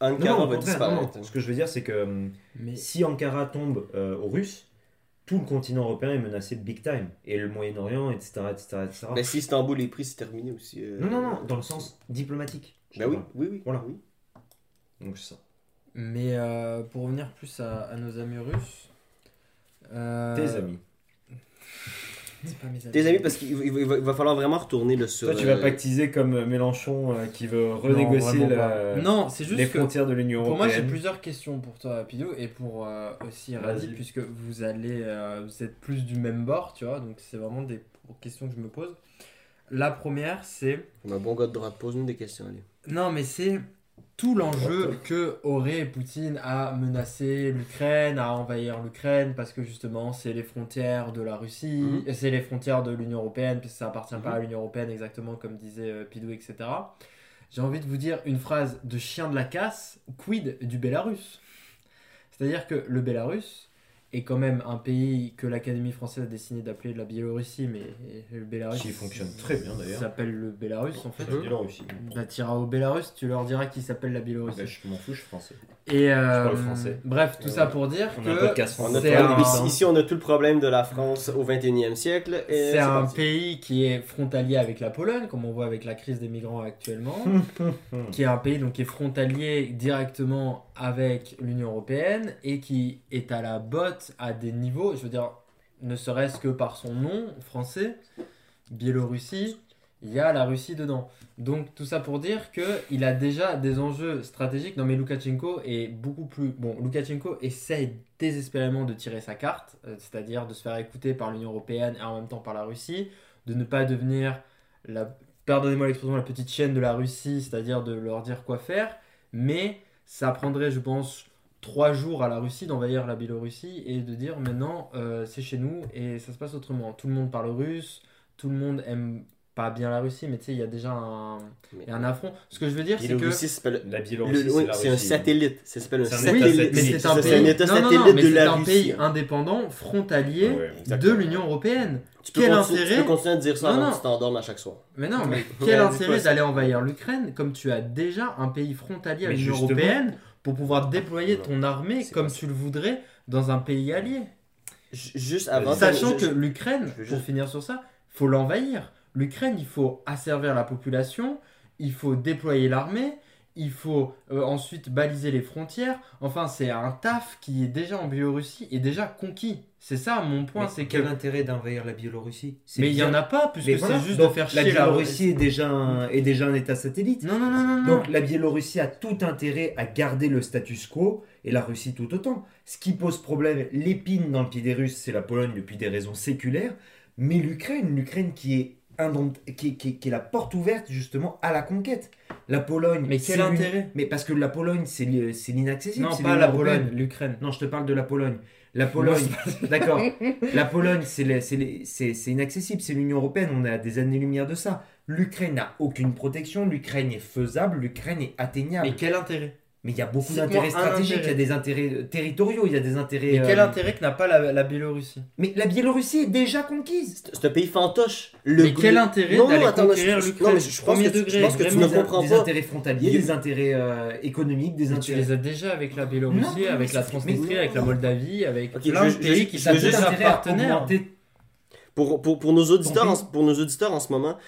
Ankara
non,
va
contraire, non, non.
disparaître.
Ce que je veux dire, c'est que... hum,
Mais
si Ankara tombe euh, aux Russes, tout le continent européen est menacé big time. Et le Moyen-Orient, etc., etc., etc.
Ben, si Istanbul est pris, c'est terminé aussi. euh.
Non, non, non, dans le sens diplomatique.
Ben
te
oui, oui, oui.
Voilà.
oui.
Donc c'est ça.
Mais euh, pour revenir plus à, à nos amis russes. euh,
Tes amis.
C'est pas mes
Tes amis, parce qu'il il va, il falloir vraiment retourner là, sur.
Toi, tu vas
euh,
pactiser comme euh, Mélenchon euh, qui veut renégocier la-.
Non, c'est juste
les
que
frontières de l'Union
Pour moi,
européenne.
j'ai plusieurs questions pour toi, Pido, et pour euh, aussi Radi,
Vas-y.
puisque vous allez, euh, vous êtes plus du même bord, tu vois. Donc c'est vraiment des questions que je me pose. La première, c'est
Un bon gars de droite, pose-nous des questions, allez.
non, mais c'est tout l'enjeu que aurait Poutine à menacer l'Ukraine, à envahir l'Ukraine, parce que justement, c'est les frontières de la Russie,
Mhm.
c'est les frontières de l'Union Européenne, puisque ça appartient pas
Mhm.
à l'Union Européenne, exactement comme disait euh, Pidou, etc. J'ai envie de vous dire une phrase de chien de la casse, quid du Bélarus? C'est-à-dire que le Bélarus est quand même un pays que l'Académie française a décidé d'appeler la Biélorussie, mais le Bélarus
Qui fonctionne très bien, d'ailleurs.
s'appelle le Bélarus en fait.
La Biélorussie.
Bah, t'iras au Bélarus, tu leur diras qu'il s'appelle la Biélorussie.
bah, je m'en fous, je suis français.
Et euh,
français.
bref, tout
Et
ça
ouais.
pour dire
On a un
que un,
ici, ici, on a tout le problème de la France au 21e siècle.
c'est un
parti.
pays qui est frontalier avec la Pologne, comme on voit avec la crise des migrants actuellement, [LAUGHS] qui est un pays donc qui est frontalier directement avec l'Union européenne et qui est à la botte à des niveaux, je veux dire, ne serait-ce que par son nom français, Biélorussie, il y a la Russie dedans. Donc tout ça pour dire que il a déjà des enjeux stratégiques. Non mais Loukachenko est beaucoup plus bon. Loukachenko essaye désespérément de tirer sa carte, euh, c'est-à-dire de se faire écouter par l'Union européenne et en même temps par la Russie, de ne pas devenir la pardonnez-moi l'expression la petite chienne de la Russie, c'est-à-dire de leur dire quoi faire. Mais ça prendrait, je pense, trois jours à la Russie d'envahir la Biélorussie et de dire maintenant euh, c'est chez nous et ça se passe autrement. Tout le monde parle russe, tout le monde aime pas bien la Russie, mais tu sais, il y a déjà un, un affront. Ce que je veux dire, c'est que.
Biélorussie, c'est pas le-
La
le-
Biélorussie,
oui,
c'est
un satellite. Ça s'appelle un
C'est un
satellite.
État
Oui, mais c'est un
Ça,
pays,
un État
non, non, non,
satellite
mais
de
c'est
la
un
Russie.
pays indépendant, frontalier
Ouais,
de l'Union européenne.
Tu peux,
Quel
continuer, tu
intérêt
peux continuer à dire ça
Non,
avant
non.
que tu t'endormes à chaque soir.
Mais non, mais quel intérêt d'aller envahir l'Ukraine comme tu as déjà un pays frontalier à l'Union européenne pour pouvoir déployer ton armée comme tu le voudrais dans un pays allié?
Juste avant.
Sachant que l'Ukraine, pour finir sur ça, faut l'envahir. L'Ukraine, il faut asservir la population, il faut déployer l'armée, il faut euh, ensuite baliser les frontières. Enfin, c'est un taf qui est déjà en Biélorussie et déjà conquis. C'est ça mon point, c'est que.
quel intérêt d'envahir la Biélorussie?
Mais il y en a pas, puisque
voilà,
c'est juste
donc,
de faire
la
chier la
Biélorussie est déjà un, est déjà un État satellite.
Non, non, non, non, non.
Donc la Biélorussie a tout intérêt à garder le status quo et la Russie tout autant. Ce qui pose problème, l'épine dans le pied des Russes, c'est la Pologne depuis des raisons séculaires, mais l'Ukraine, l'Ukraine qui est indom- qui, est- qui est- qui est la porte ouverte justement à la conquête. La Pologne.
Mais quel intérêt
Mais parce que la Pologne, c'est li- c'est l'inaccessible.
Non, pas la. Pologne, l'Ukraine.
Non, je te parle de la Pologne. La Pologne, d'accord. [LAUGHS] La Pologne, c'est les- c'est les- c'est- c'est inaccessible. C'est l'Union Européenne. On est à des années-lumière de ça. L'Ukraine n'a aucune protection. L'Ukraine est faisable. L'Ukraine est atteignable.
Mais quel intérêt?
Mais il y a beaucoup d'intérêts stratégiques.
intérêt.
Il y a des intérêts euh, territoriaux. Il y a des intérêts.
Mais quel
euh,
intérêt que n'a pas la, la Biélorussie?
Mais la Biélorussie est déjà conquise.
C'est un pays fantoche. Le
Mais quel intérêt
Non, non,
d'aller
attends,
conquérir l'Ukraine
non, mais je- je pense que tu- je
degré,
pense que tu ne comprends
des
pas.
intérêts frontaliers, des intérêts euh, économiques, des
Mais tu
intérêts.
les as déjà avec la Biélorussie,
Non,
avec la Transnistrie, avec la Moldavie, avec plein
je-
de pays qui sont déjà partenaires.
Pour, pour, pour, nos auditeurs, en, pour nos auditeurs en ce moment,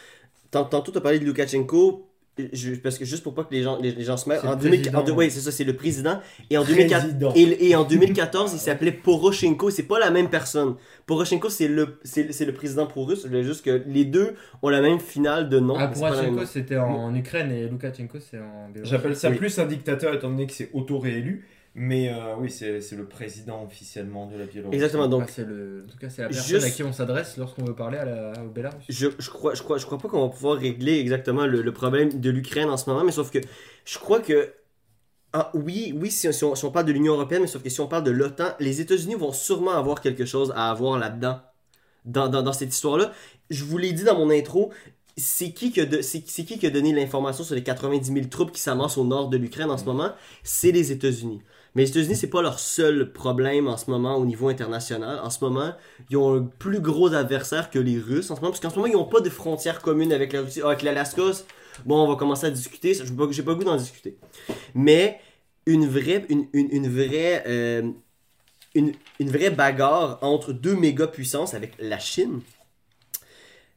tant- tantôt tu as parlé de Loukachenko, je- parce que juste pour pas que les gens, les, les gens se mêlent,
C'est
en
le
2000
président.
en oui, c'est ça, c'est le président. Et en, 2004
Président.
et, et en 2014, il s'appelait Poroshenko. C'est pas la même personne. Poroshenko, c'est le, c'est, le président pro-russe. Je voulais juste que les deux ont la même finale de nom.
Ah, Poroshenko c'était en Ukraine et Loukachenko c'est en.
J'appelle ça
Oui.
plus un dictateur étant donné que c'est auto-réélu. Mais euh, oui, c'est le président officiellement de la Biélorussie.
Exactement. Donc,
Ah, c'est le... En tout cas, c'est la personne à qui on s'adresse lorsqu'on veut parler à la... au Bélarus.
Je, je crois, je crois, je crois pas qu'on va pouvoir régler exactement le, le problème de l'Ukraine en ce moment, mais sauf que je crois que ah, oui, oui, si, si on, si on parle de l'Union européenne, mais sauf que si on parle de l'OTAN, les États-Unis vont sûrement avoir quelque chose à avoir là-dedans, dans, dans, dans cette histoire-là. Je vous l'ai dit dans mon intro, c'est qui, qui qui qui a donné l'information sur les 90 000 troupes qui s'amassent au nord de l'Ukraine en ce moment? C'est les États-Unis. Mais les États-Unis, c'est pas leur seul problème en ce moment au niveau international. En ce moment, ils ont un plus gros adversaire que les Russes en ce moment, parce qu'en ce moment, ils n'ont pas de frontière commune avec la Russie. Ah, Avec l'Alaska, bon, on va commencer à discuter. J'ai pas, pas le goût d'en discuter. Mais une vraie, une, une, une vraie, euh, une, une vraie bagarre entre deux méga puissances avec la Chine.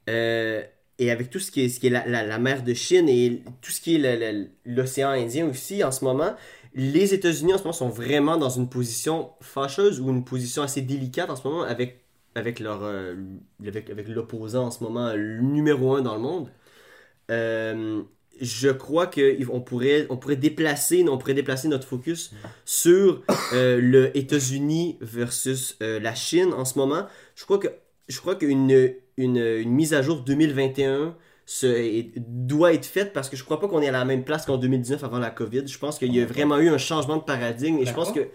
Euh, et avec tout ce qui est, ce qui est la, la- la mer de Chine et tout ce qui est l'océan Indien aussi en ce moment, les États-Unis en ce moment sont vraiment dans une position fâcheuse ou une position assez délicate en ce moment avec, avec leur euh, avec, l'opposant en ce moment numéro un dans le monde. Euh, je crois qu'on pourrait, on pourrait, déplacer, pourrait déplacer notre focus sur euh, le États-Unis versus euh, la Chine en ce moment. Je crois je crois qu'une une, une mise à jour 2021 se, est- doit être faite parce que je crois pas qu'on est à la même place qu'en 2019 avant la COVID. Je pense qu'il y a vraiment eu un changement de paradigme et je pense que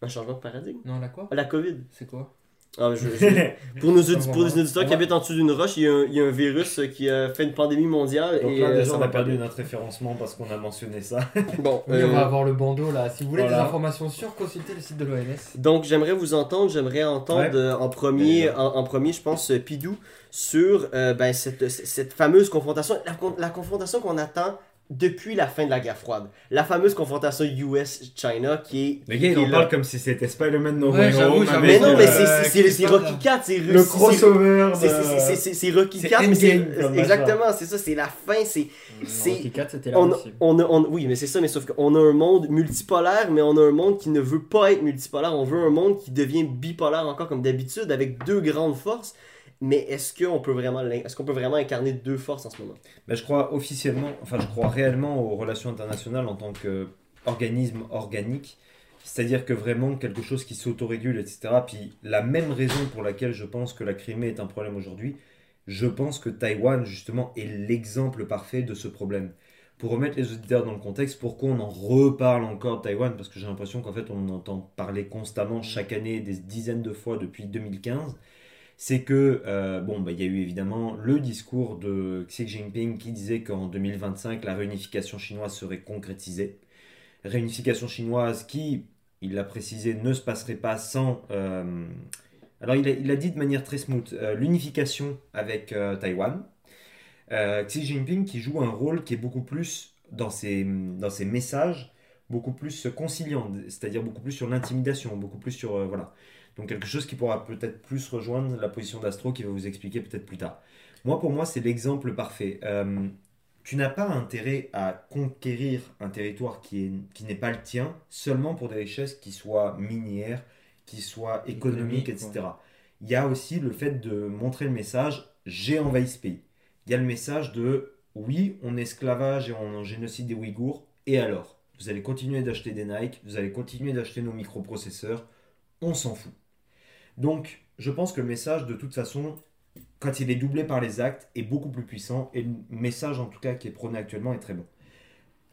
un changement de paradigme?
Non, la quoi?
La COVID.
C'est quoi?
Ah, je- je- [LAUGHS] pour, nos pour les auditeurs
On
qui habitent en dessous d'une roche, il y, a un, il y a un virus qui a fait une pandémie mondiale.
Donc
et
là,
euh,
déjà,
ça
on a
pas
perdu notre référencement parce qu'on a mentionné ça. [LAUGHS]
Bon,
Oui,
euh,
on va avoir le bandeau là. Si vous voulez
voilà.
des informations sûres, consultez le site de l'OMS.
Donc, j'aimerais vous entendre, j'aimerais entendre
Ouais.
euh, en, premier, en, en premier, je pense, Pidou, sur euh, ben, cette, cette fameuse confrontation, la, con- la confrontation qu'on attend depuis la fin de la guerre froide. La fameuse confrontation US-China qui est.
Les gars,
là.
parle comme si c'était Spider-Man No Way Home.
Mais non, mais c'est- Rocky
là.
4, c'est
le crossover
c'est- Rocky
C'est
4, mais c'est. Exactement, c'est ça, c'est la fin, c'est. C'est-
Rocky 4, c'était la
On, on, on- oui, mais c'est ça, mais sauf qu'on a un monde multipolaire, mais on a un monde qui ne veut pas être multipolaire. On veut un monde qui devient bipolaire encore comme d'habitude, avec deux grandes forces. Mais est-ce qu'on peut vraiment, est-ce qu'on peut vraiment incarner deux forces en ce moment?
Ben, je crois officiellement, enfin je crois réellement aux relations internationales en tant qu'organisme organique. C'est-à-dire que vraiment quelque chose qui s'autorégule, etc. Puis la même raison pour laquelle je pense que la Crimée est un problème aujourd'hui, je pense que Taïwan justement est l'exemple parfait de ce problème. Pour remettre les auditeurs dans le contexte, pourquoi on en reparle encore de Taïwan? Parce que j'ai l'impression qu'en fait on en entend parler constamment chaque année, des dizaines de fois depuis 2015 c'est que, euh, bon, bah, il y a eu évidemment le discours de Xi Jinping qui disait qu'en 2025, la réunification chinoise serait concrétisée. Réunification chinoise qui, il l'a précisé, ne se passerait pas sans... euh, alors, il a, il a dit de manière très smooth, euh, l'unification avec euh, Taïwan. Xi Jinping qui joue un rôle qui est beaucoup plus dans ses, dans ses messages, beaucoup plus conciliant, c'est-à-dire beaucoup plus sur l'intimidation, beaucoup plus sur... voilà. Donc quelque chose qui pourra peut-être plus rejoindre la position d'Astro qui va vous expliquer peut-être plus tard. Moi, pour moi, c'est l'exemple parfait. Euh, tu n'as pas intérêt à conquérir un territoire qui, est, qui n'est pas le tien seulement pour des richesses qui soient minières, qui soient économiques,
Économiques,
etc. Il y a aussi le fait de montrer le message j'ai envahi ce pays. Il y a le message de oui, on esclavage et on génocide des Ouïghours, et alors? Vous allez continuer d'acheter des Nike, vous allez continuer d'acheter nos microprocesseurs, on s'en fout. Donc, je pense que le message, de toute façon, quand il est doublé par les actes, est beaucoup plus puissant. Et le message, en tout cas, qui est prôné actuellement, est très bon.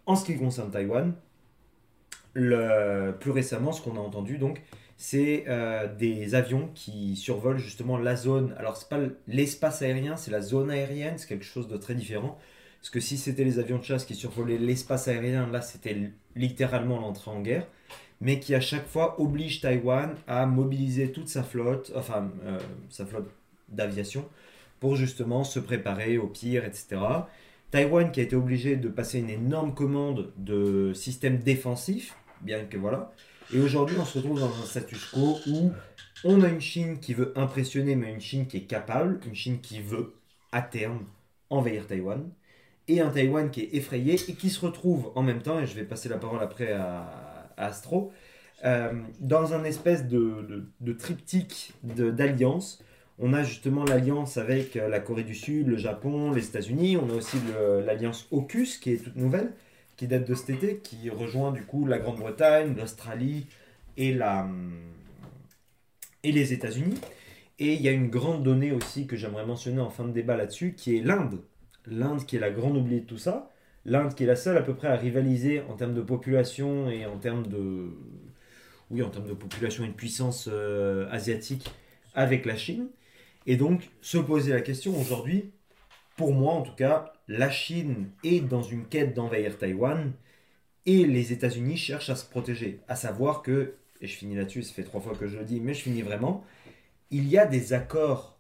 En ce qui concerne Taïwan, le, plus récemment, ce qu'on a entendu, donc, c'est euh, des avions qui survolent justement la zone. Alors, c'est pas l'espace aérien, c'est la zone aérienne, c'est quelque chose de très différent. Parce que si c'était les avions de chasse qui survolaient l'espace aérien, là, c'était littéralement l'entrée en guerre mais qui à chaque fois oblige Taïwan à mobiliser toute sa flotte, enfin euh, sa flotte d'aviation, pour justement se préparer au pire, etc. Taïwan qui a été obligé de passer une énorme commande de systèmes défensifs, bien que voilà. Et aujourd'hui, on se retrouve dans un status quo où on a une Chine qui veut impressionner, mais une Chine qui est capable, une Chine qui veut, à terme, envahir Taïwan, et un Taïwan qui est effrayé et qui se retrouve en même temps, et je vais passer la parole après à Astro, euh, dans un espèce de, triptyque d'alliance. On a justement l'alliance avec euh, la Corée du Sud, le Japon, les États-Unis. On a aussi l'alliance AUKUS qui est toute nouvelle, qui date de cet été, qui rejoint du coup la Grande-Bretagne, l'Australie et, hum, et les États-Unis. Et il y a une grande donnée aussi que j'aimerais mentionner en fin de débat là-dessus, qui est l'Inde. L'Inde qui est la grande oubliée de tout ça. L'Inde qui est la seule à peu près à rivaliser en termes de population et en termes de... Oui, en termes de population et de puissance euh, asiatique avec la Chine. Et donc, se poser la question aujourd'hui, pour moi en tout cas, la Chine est dans une quête d'envahir Taïwan et les États-Unis cherchent à se protéger. À savoir que, et je finis là-dessus, ça fait trois fois que je le dis, mais je finis vraiment, il y a des accords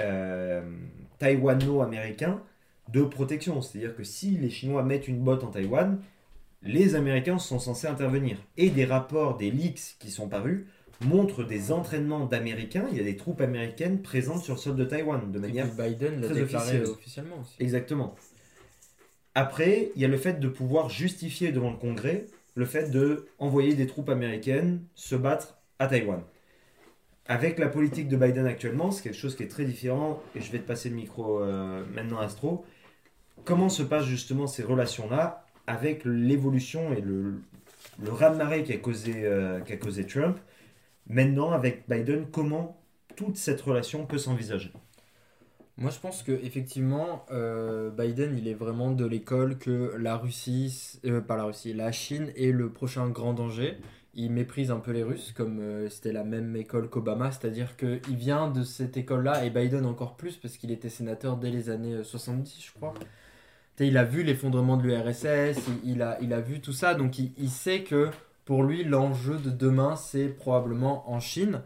euh, taïwano-américains de protection. C'est-à-dire que si les Chinois mettent une botte en Taïwan, les Américains sont censés intervenir. Et des rapports, des leaks qui sont parus, montre des entraînements d'Américains. Il y a des troupes américaines présentes sur le sol de Taïwan de manière
Biden l'a
très officieuse.
officiellement aussi.
Exactement. Après, il y a le fait de pouvoir justifier devant le Congrès le fait de envoyer des troupes américaines se battre à Taïwan. Avec la politique de Biden actuellement, c'est quelque chose qui est très différent, et je vais te passer le micro euh, maintenant, Astro. Comment se passent justement ces relations-là avec l'évolution et le, le raz-de-marée qu'a causé, euh, qu'a causé Trump Maintenant, avec Biden, comment toute cette relation peut s'envisager?
Moi, je pense que effectivement, euh, Biden, il est vraiment de l'école que la Russie, euh, pas la Russie, la Chine est le prochain grand danger. Il méprise un peu les Russes, comme c'était la même école qu'Obama, c'est-à-dire qu'il vient de cette école-là, et Biden encore plus, parce qu'il était sénateur dès les années euh, 70, je crois. Il a vu l'effondrement de l'URSS, il, a, il a vu tout ça, donc il, il sait que pour lui, l'enjeu de demain, c'est probablement en Chine.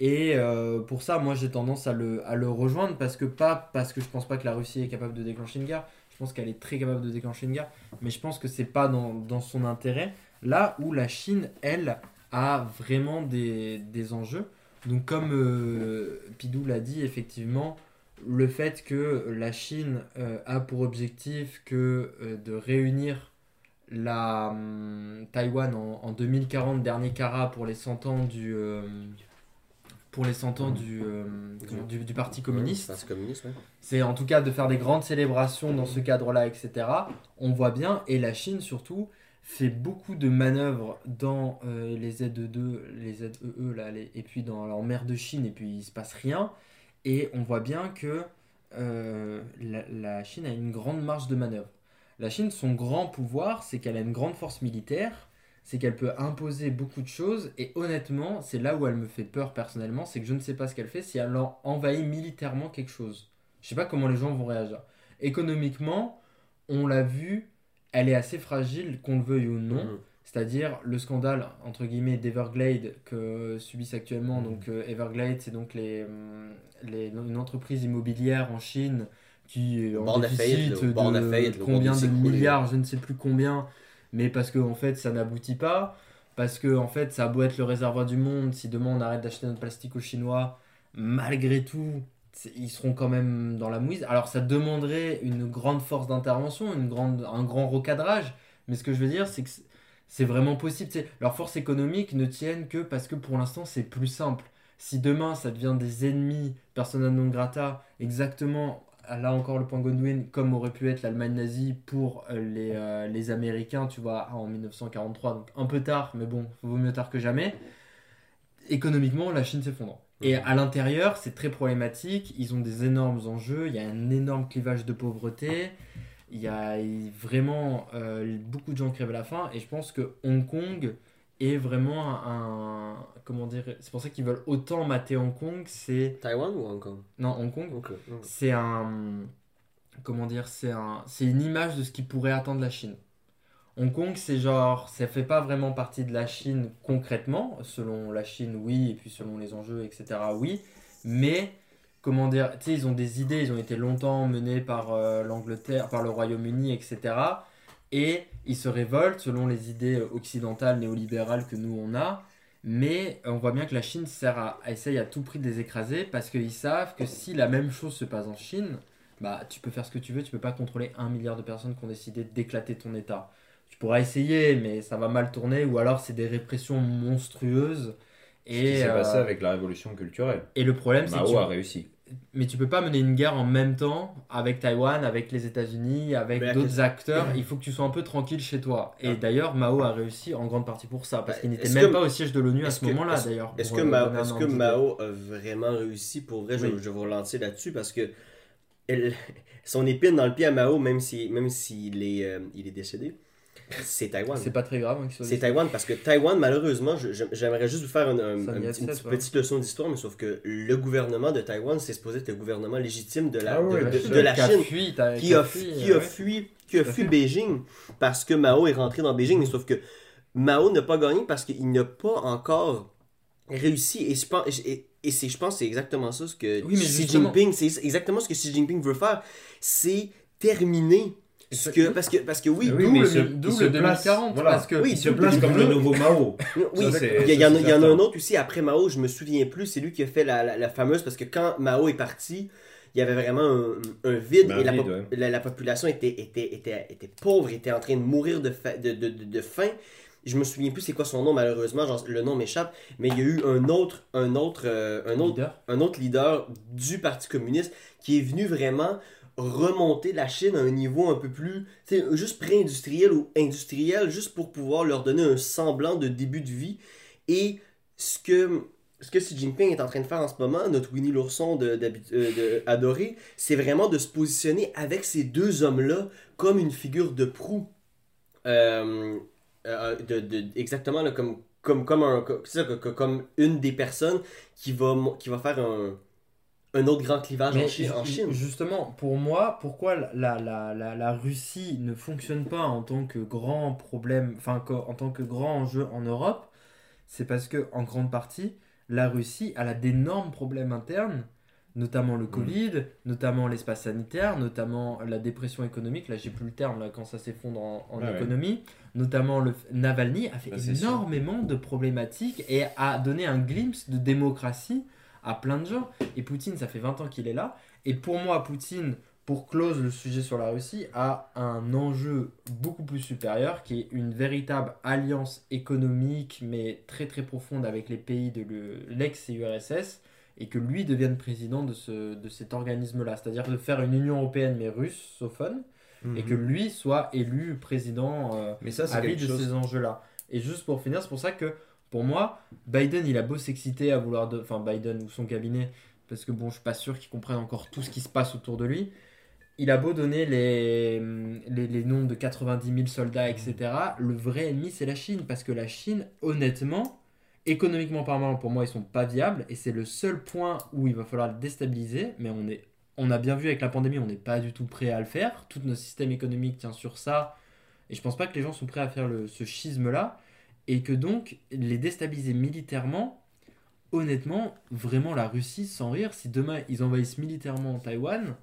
Et euh, pour ça, moi j'ai tendance à le, à le rejoindre parce que pas parce que je pense pas que la Russie est capable de déclencher une guerre, je pense qu'elle est très capable de déclencher une guerre, mais je pense que c'est pas dans, dans son intérêt. Là où la Chine, elle, a vraiment des, des enjeux. Donc comme euh, Pidou l'a dit, effectivement, le fait que la Chine euh, a pour objectif que euh, de réunir la hum, Taïwan en, en 2040, dernier Cara pour les 100 ans du, euh, pour les 100 ans du, du, du Parti communiste.
Ouais.
C'est en tout cas de faire des grandes célébrations dans ce cadre-là, etc. On voit bien, et la Chine surtout, fait beaucoup de manœuvres dans les ZE2, les ZEE, là, les- et puis dans en mer de Chine, et puis il se passe rien. Et on voit bien que euh, la, Chine a une grande marge de manœuvre. La Chine, son grand pouvoir, c'est qu'elle a une grande force militaire, c'est qu'elle peut imposer beaucoup de choses, et honnêtement, c'est là où elle me fait peur personnellement, c'est que je ne sais pas ce qu'elle fait si elle en- envahit militairement quelque chose. Je sais pas comment les gens vont réagir. Économiquement, on l'a vu, elle est assez fragile, qu'on le veuille ou non.
Mhm.
C'est-à-dire le scandale entre guillemets d'Everglade que subissent actuellement.
Mhm.
Donc euh, Everglade, c'est donc les, hum, les- une entreprise immobilière en Chine qui est en déficit
de
de combien
de
milliards, je ne sais plus combien, mais parce que en fait ça n'aboutit pas, parce que en fait ça a beau être le réservoir du monde, si demain on arrête d'acheter notre plastique aux Chinois, malgré tout ils seront quand même dans la mouise. Alors ça demanderait une grande force d'intervention, une grande, un grand recadrage, mais ce que je veux dire c'est que c'est- vraiment possible. tu sais. leurs forces économiques ne tiennent que parce que pour l'instant c'est plus simple. Si demain ça devient des ennemis persona non grata, exactement, là encore le point Godwin, comme aurait pu être l'Allemagne nazie pour euh, les, euh, les Américains, tu vois, en 1943, donc un peu tard, mais bon, vaut mieux tard que jamais. Économiquement, la Chine s'effondre. Et à l'intérieur, c'est très problématique. Ils ont des énormes enjeux. Il y a un énorme clivage de pauvreté. Il y a vraiment euh, beaucoup de gens crèvent à la faim. Et je pense que Hong Kong est vraiment un. comment dire C'est pour ça qu'ils veulent autant mater Hong Kong. C'est.
Taïwan ou Hong Kong?
Non, Hong Kong. C'est un. Comment dire C'est un, c'est une image de ce qui pourrait attendre la Chine. Hong Kong, c'est genre. Ça fait pas vraiment partie de la Chine concrètement. Selon la Chine, oui. Et puis selon les enjeux, etc., oui. Mais. Comment dire Tu sais, ils ont des idées. Ils ont été longtemps menés par euh, l'Angleterre, par le Royaume-Uni, etc. Et ils se révoltent selon les idées occidentales, néolibérales que nous on a. Mais on voit bien que la Chine sert à, essaye à tout prix de les écraser parce qu'ils savent que si la même chose se passe en Chine, bah tu peux faire ce que tu veux, tu peux pas contrôler un milliard de personnes qui ont décidé d'éclater ton État. Tu pourras essayer, mais ça va mal tourner, ou alors c'est des répressions monstrueuses.
Ce qui
Et,
s'est
euh,
passé avec la révolution culturelle.
et le problème, c'est que
Mao
tu-
a réussi.
Mais tu peux pas mener une guerre en même temps avec Taïwan, avec les États-Unis, avec d'autres acteurs. Il faut que tu sois un peu tranquille chez toi. Et
Ah.
d'ailleurs, Mao a réussi en grande partie pour ça, parce
Bah,
qu'il n'était même
que-
pas au siège de l'ONU à ce moment-là, d'ailleurs.
Est-ce que, Mao, que a vraiment réussi Pour vrai, je,
Oui.
je vais relancer là-dessus parce que elle- [LAUGHS] son épine dans le pied à Mao, même s'il même s'il est, euh, il est décédé, c'est Taïwan.
C'est pas très grave hein,
C'est Taïwan parce que Taïwan, malheureusement, j'aimerais juste vous faire une, un- un petit- petite, leçon d'histoire, mais sauf que le gouvernement de Taïwan, c'est supposé être le gouvernement légitime de la,
Ah
de, la Chine
fui,
qui a,
fui,
qui a fui, qui a fui. Beijing parce que Mao est rentré dans Beijing, mais sauf que Mao n'a pas gagné parce qu'il n'a pas encore réussi. Et, je pense, et, je pense que c'est exactement ça ce que
Oui,
Xi Jinping, c'est exactement ce que Xi Jinping veut faire, c'est terminer Ce que, parce, que, parce que oui,
oui,
D'où
mais
le,
il se-
d'où
il se
le
place,
2040,
voilà.
parce que
Oui,
Il se place comme le nouveau Mao. [LAUGHS]
Oui,
Ça,
il y, a- il y en a, un autre aussi après Mao, je me souviens plus, c'est lui qui a fait la, la- la fameuse, parce que quand Mao est parti, il y avait vraiment un, un vide
Ben,
et la,
vide,
pop-
ouais.
la, la population était, était, était, était pauvre, était en train de mourir de, fa- de, de, de, de faim. Je me souviens plus c'est quoi son nom malheureusement, genre, le nom m'échappe, mais il y a eu un autre, un autre, euh, un autre
leader.
un autre leader du Parti communiste qui est venu vraiment remonter la Chine à un niveau un peu plus, juste pré-industriel ou industriel, juste pour pouvoir leur donner un semblant de début de vie. Et ce que, ce que Xi Jinping est en train de faire en ce moment, notre Winnie l'ourson de, euh, adoré, c'est vraiment de se positionner avec ces deux hommes-là comme une figure de proue. Euh, euh, de, exactement comme, comme, comme, une des personnes qui va, qui va faire un, un autre grand clivage en, Chine.
Justement, pour moi, pourquoi la, la, la, la Russie ne fonctionne pas en tant que grand problème, enfin en tant que grand enjeu en Europe, c'est parce que en grande partie, la Russie elle a d'énormes problèmes internes, notamment le Covid, notamment l'espace sanitaire, notamment la dépression économique. Là, j'ai plus le terme là quand ça s'effondre en, en
Ouais, ouais.
économie. Notamment le Navalny a fait
Bah,
énormément de problématiques et a donné un glimpse de démocratie à plein de gens. Et Poutine, ça fait 20 ans qu'il est là. Et pour moi, Poutine, pour close le sujet sur la Russie, a un enjeu beaucoup plus supérieur qui est une véritable alliance économique, mais très très profonde avec les pays de le- l'ex-URSS et que lui devienne président de, ce, de cet organisme-là. C'est-à-dire de faire une Union européenne mais russophone et que lui soit élu président. euh,
Mais ça,
avis
quelque
de
chose.
ces enjeux-là. Et juste pour finir, c'est pour ça que pour moi, Biden, il a beau s'exciter à vouloir, de... enfin Biden ou son cabinet, parce que bon, je suis pas sûr qu'il comprenne encore tout ce qui se passe autour de lui. Il a beau donner les, les, noms de 90 000 soldats, etc. Le vrai ennemi, c'est la Chine, parce que la Chine, honnêtement, économiquement parlant, pour moi, ils sont pas viables, et c'est le seul point où il va falloir le déstabiliser, mais on est on a bien vu avec la pandémie, on n'est pas du tout prêt à le faire. Tout notre système économique tient sur ça. Et je pense pas que les gens sont prêts à faire ce schisme-là. Et que donc, les déstabiliser militairement, honnêtement, vraiment la Russie, sans rire, si demain ils envahissent militairement Taïwan,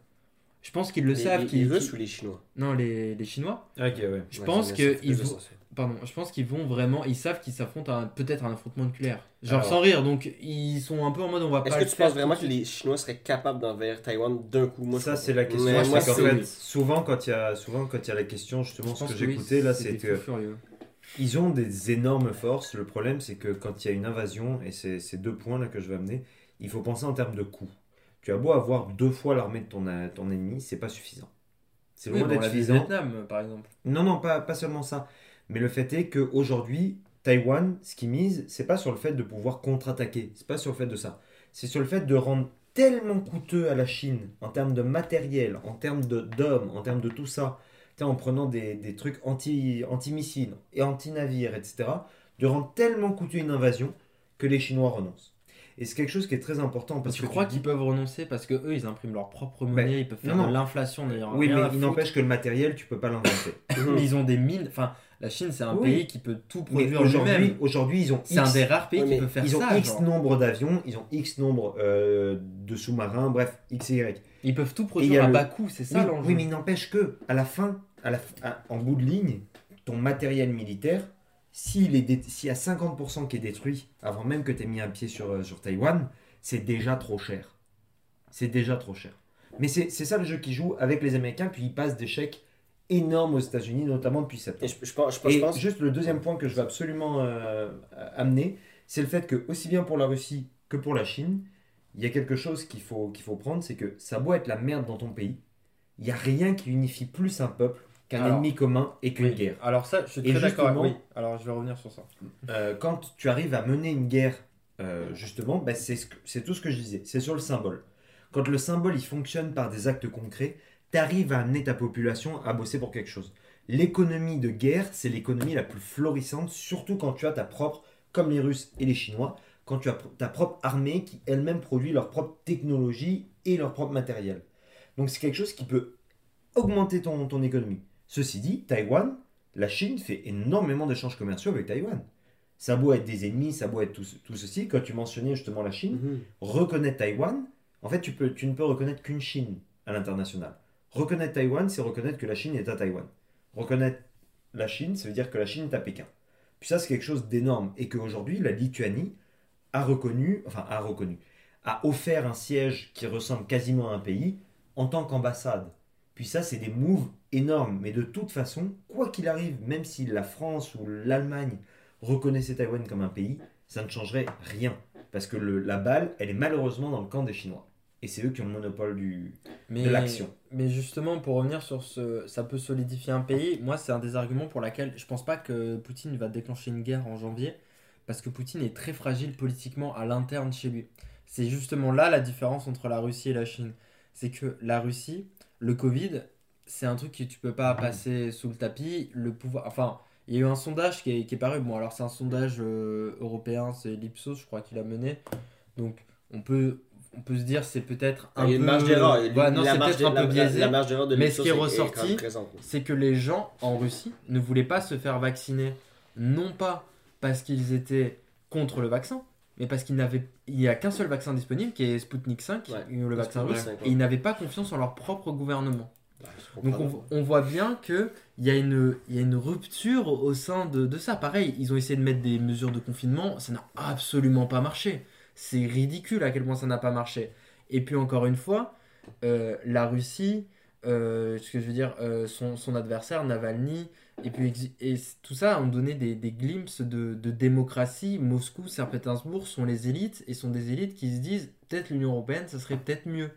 je pense qu'ils le
Les,
savent.
les-
qu'ils-
les Russes
qu'ils-
ou les Chinois
Non, les, les Chinois.
Ok, ouais.
Je
Ouais,
pense qu'ils vont. Pardon, je pense qu'ils vont vraiment. Ils savent qu'ils s'affrontent à un- peut-être à un affrontement nucléaire. Genre
Alors-
sans rire, donc ils sont un peu en mode on va
Est-ce
pas
que
le
tu
faire
penses vraiment que les Chinois seraient capables d'envahir Taïwan d'un coup? Moi,
ça, c'est la question.
Moi,
c'est
que
fait,
oui.
souvent, quand il y a, souvent, quand il y a la question, justement,
Je
ce que
oui,
j'écoutais là,
c'était
c'est que
fou furieux.
Ils ont des énormes forces. Le problème, c'est que quand il y a une invasion, et c'est ces deux points là que je vais amener, il faut penser en termes de coûts. Tu as beau avoir deux fois l'armée de ton, euh, ton ennemi, c'est pas suffisant. C'est
Oui,
loin
bon,
d'être
au
suffisant.
Vietnam, par exemple.
Non, non, pas, pas seulement ça. Mais le fait est qu'aujourd'hui, Taïwan, ce qui mise, c'est pas sur le fait de pouvoir contre-attaquer. C'est pas sur le fait de ça. C'est sur le fait de rendre tellement coûteux à la Chine, en termes de matériel, en termes de- d'hommes, en termes de tout ça, en prenant des, des trucs anti- anti-missiles et anti-navires, etc., de rendre tellement coûteux une invasion que les Chinois renoncent. Et c'est quelque chose qui est très important parce
tu
que
crois
tu
qu'ils peuvent renoncer parce que eux ils impriment leur propre monnaie, ils peuvent faire
non,
de l'inflation n'ayant
Oui, mais il n'empêche que le matériel, tu peux pas l'inventer. [LAUGHS]
Mais ils ont des mines. Enfin, la Chine c'est un
Oui.
pays qui peut tout produire
aujourd'hui, aujourd'hui, ils ont
C'est un
X
des rares pays qui peut faire
ils ont
ça.
X
genre.
nombre d'avions, ils ont X nombre euh, de sous-marins, bref, X, Y.
Ils peuvent tout produire à
le-
bas coût, c'est ça
oui,
l'enjeu.
oui, mais il n'empêche que, à la fin, à la, à- en bout de ligne, ton matériel militaire, s'il est s'il y a 50% qui est détruit avant même que tu aies mis un pied sur, euh, sur Taïwan, c'est déjà trop cher. C'est déjà trop cher. Mais c'est c'est ça le jeu qui joue avec les Américains, puis ils passent des chèques énormes aux États-Unis, notamment depuis septembre.
Et je, je pense, je pense-
Et
je pense-
juste le deuxième point que je veux absolument euh, amener, c'est le fait que, aussi bien pour la Russie que pour la Chine, il y a quelque chose qu'il faut, qu'il faut prendre, c'est que ça doit être la merde dans ton pays. Il n'y a rien qui unifie plus un peuple qu'un
Alors,
ennemi commun et qu'une
Oui.
guerre.
Alors ça, je suis
Et
très d'accord.
justement-
Oui. Alors je vais revenir sur ça.
Euh, quand tu arrives à mener une guerre, euh, justement, bah, c'est ce que- c'est tout ce que je disais, c'est sur le symbole. Quand le symbole il fonctionne par des actes concrets, tu arrives à amener ta population à bosser pour quelque chose. L'économie de guerre, c'est l'économie la plus florissante, surtout quand tu as ta propre, comme les Russes et les Chinois, quand tu as ta propre armée qui elle-même produit leur propre technologie et leur propre matériel. Donc c'est quelque chose qui peut augmenter ton, ton économie. Ceci dit, Taïwan, la Chine fait énormément d'échanges commerciaux avec Taïwan. Ça a beau être des ennemis, ça a beau être tout, tout ceci, quand tu mentionnais justement la Chine,
Mhm.
reconnaître Taïwan, en fait, tu, peux, tu ne peux reconnaître qu'une Chine à l'international. Reconnaître Taïwan, c'est reconnaître que la Chine est à Taïwan. Reconnaître la Chine, ça veut dire que la Chine est à Pékin. Puis ça, c'est quelque chose d'énorme. Et qu'aujourd'hui, la Lituanie a reconnu, enfin a reconnu, a offert un siège qui ressemble quasiment à un pays en tant qu'ambassade. Puis ça, c'est des moves énormes. Mais de toute façon, quoi qu'il arrive, même si la France ou l'Allemagne reconnaissait Taïwan comme un pays, ça ne changerait rien. Parce que le- la balle, elle est malheureusement dans le camp des Chinois. Et c'est eux qui ont le monopole du,
Mais,
de l'action.
mais justement, pour revenir sur ce, ça peut solidifier un pays. Moi, c'est un des arguments pour laquelle je pense pas que Poutine va déclencher une guerre en janvier, parce que Poutine est très fragile politiquement à l'interne chez lui. C'est justement là la différence entre la Russie et la Chine. C'est que la Russie, le Covid, c'est un truc que tu peux pas passer sous le tapis. Le pouvoir, enfin, il y a eu un sondage qui est, qui est paru. Bon, alors c'est un sondage euh, européen, c'est l'Ipsos, je crois, qu'il a mené. Donc, on peut, on peut se dire c'est peut-être un
Il y a une
peu.
marge d'erreur.
Ouais, non,
La
c'est peut-être un
la-
peu
la-
biaisé.
La marge d'erreur de
Mais ce qui est
quand
ressorti, c'est que les gens en Russie ne voulaient pas se faire vacciner, non pas parce qu'ils étaient contre le vaccin, mais parce qu'il n'avait, il y a qu'un seul vaccin disponible qui est Sputnik 5,
Ouais,
le
le
vaccin russe,
5, ouais.
et ils n'avaient pas confiance en leur propre gouvernement.
Bah,
Donc on, on voit bien que il y a une, y a une rupture au sein de, de ça. Pareil, ils ont essayé de mettre des mesures de confinement, ça n'a absolument pas marché. C'est ridicule à quel point ça n'a pas marché. Et puis encore une fois, euh, la Russie, euh, ce que je veux dire, euh, son, son adversaire Navalny, et puis et tout ça ont donné des, des glimpses de, de démocratie. Moscou, Saint-Pétersbourg sont les élites et sont des élites qui se disent peut-être l'Union européenne, ça serait peut-être mieux.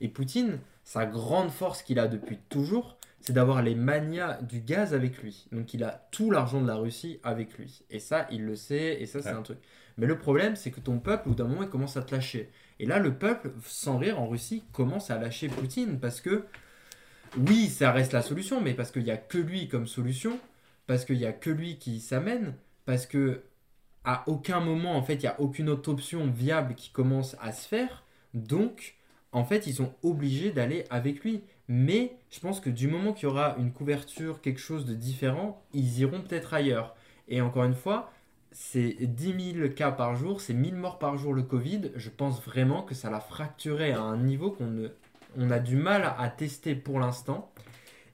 Et Poutine, sa grande force qu'il a depuis toujours, c'est d'avoir les manias du gaz avec lui. Donc il a tout l'argent de la Russie avec lui. Et ça, il le sait, et ça, c'est
Ouais.
un truc. Mais le problème, c'est que ton peuple, au bout d'un moment, il commence à te lâcher. Et là, le peuple, sans rire, en Russie, commence à lâcher Poutine parce que, oui, ça reste la solution, mais parce qu'il n'y a que lui comme solution, parce qu'il n'y a que lui qui s'amène, parce que à aucun moment, en fait, il n'y a aucune autre option viable qui commence à se faire. Donc, en fait, ils sont obligés d'aller avec lui. Mais je pense que du moment qu'il y aura une couverture, quelque chose de différent, ils iront peut-être ailleurs. Et encore une fois, c'est 10 000 cas par jour, c'est 1000 morts par jour le Covid. Je pense vraiment que ça l'a fracturé à un niveau qu'on ne, on a du mal à, tester pour l'instant.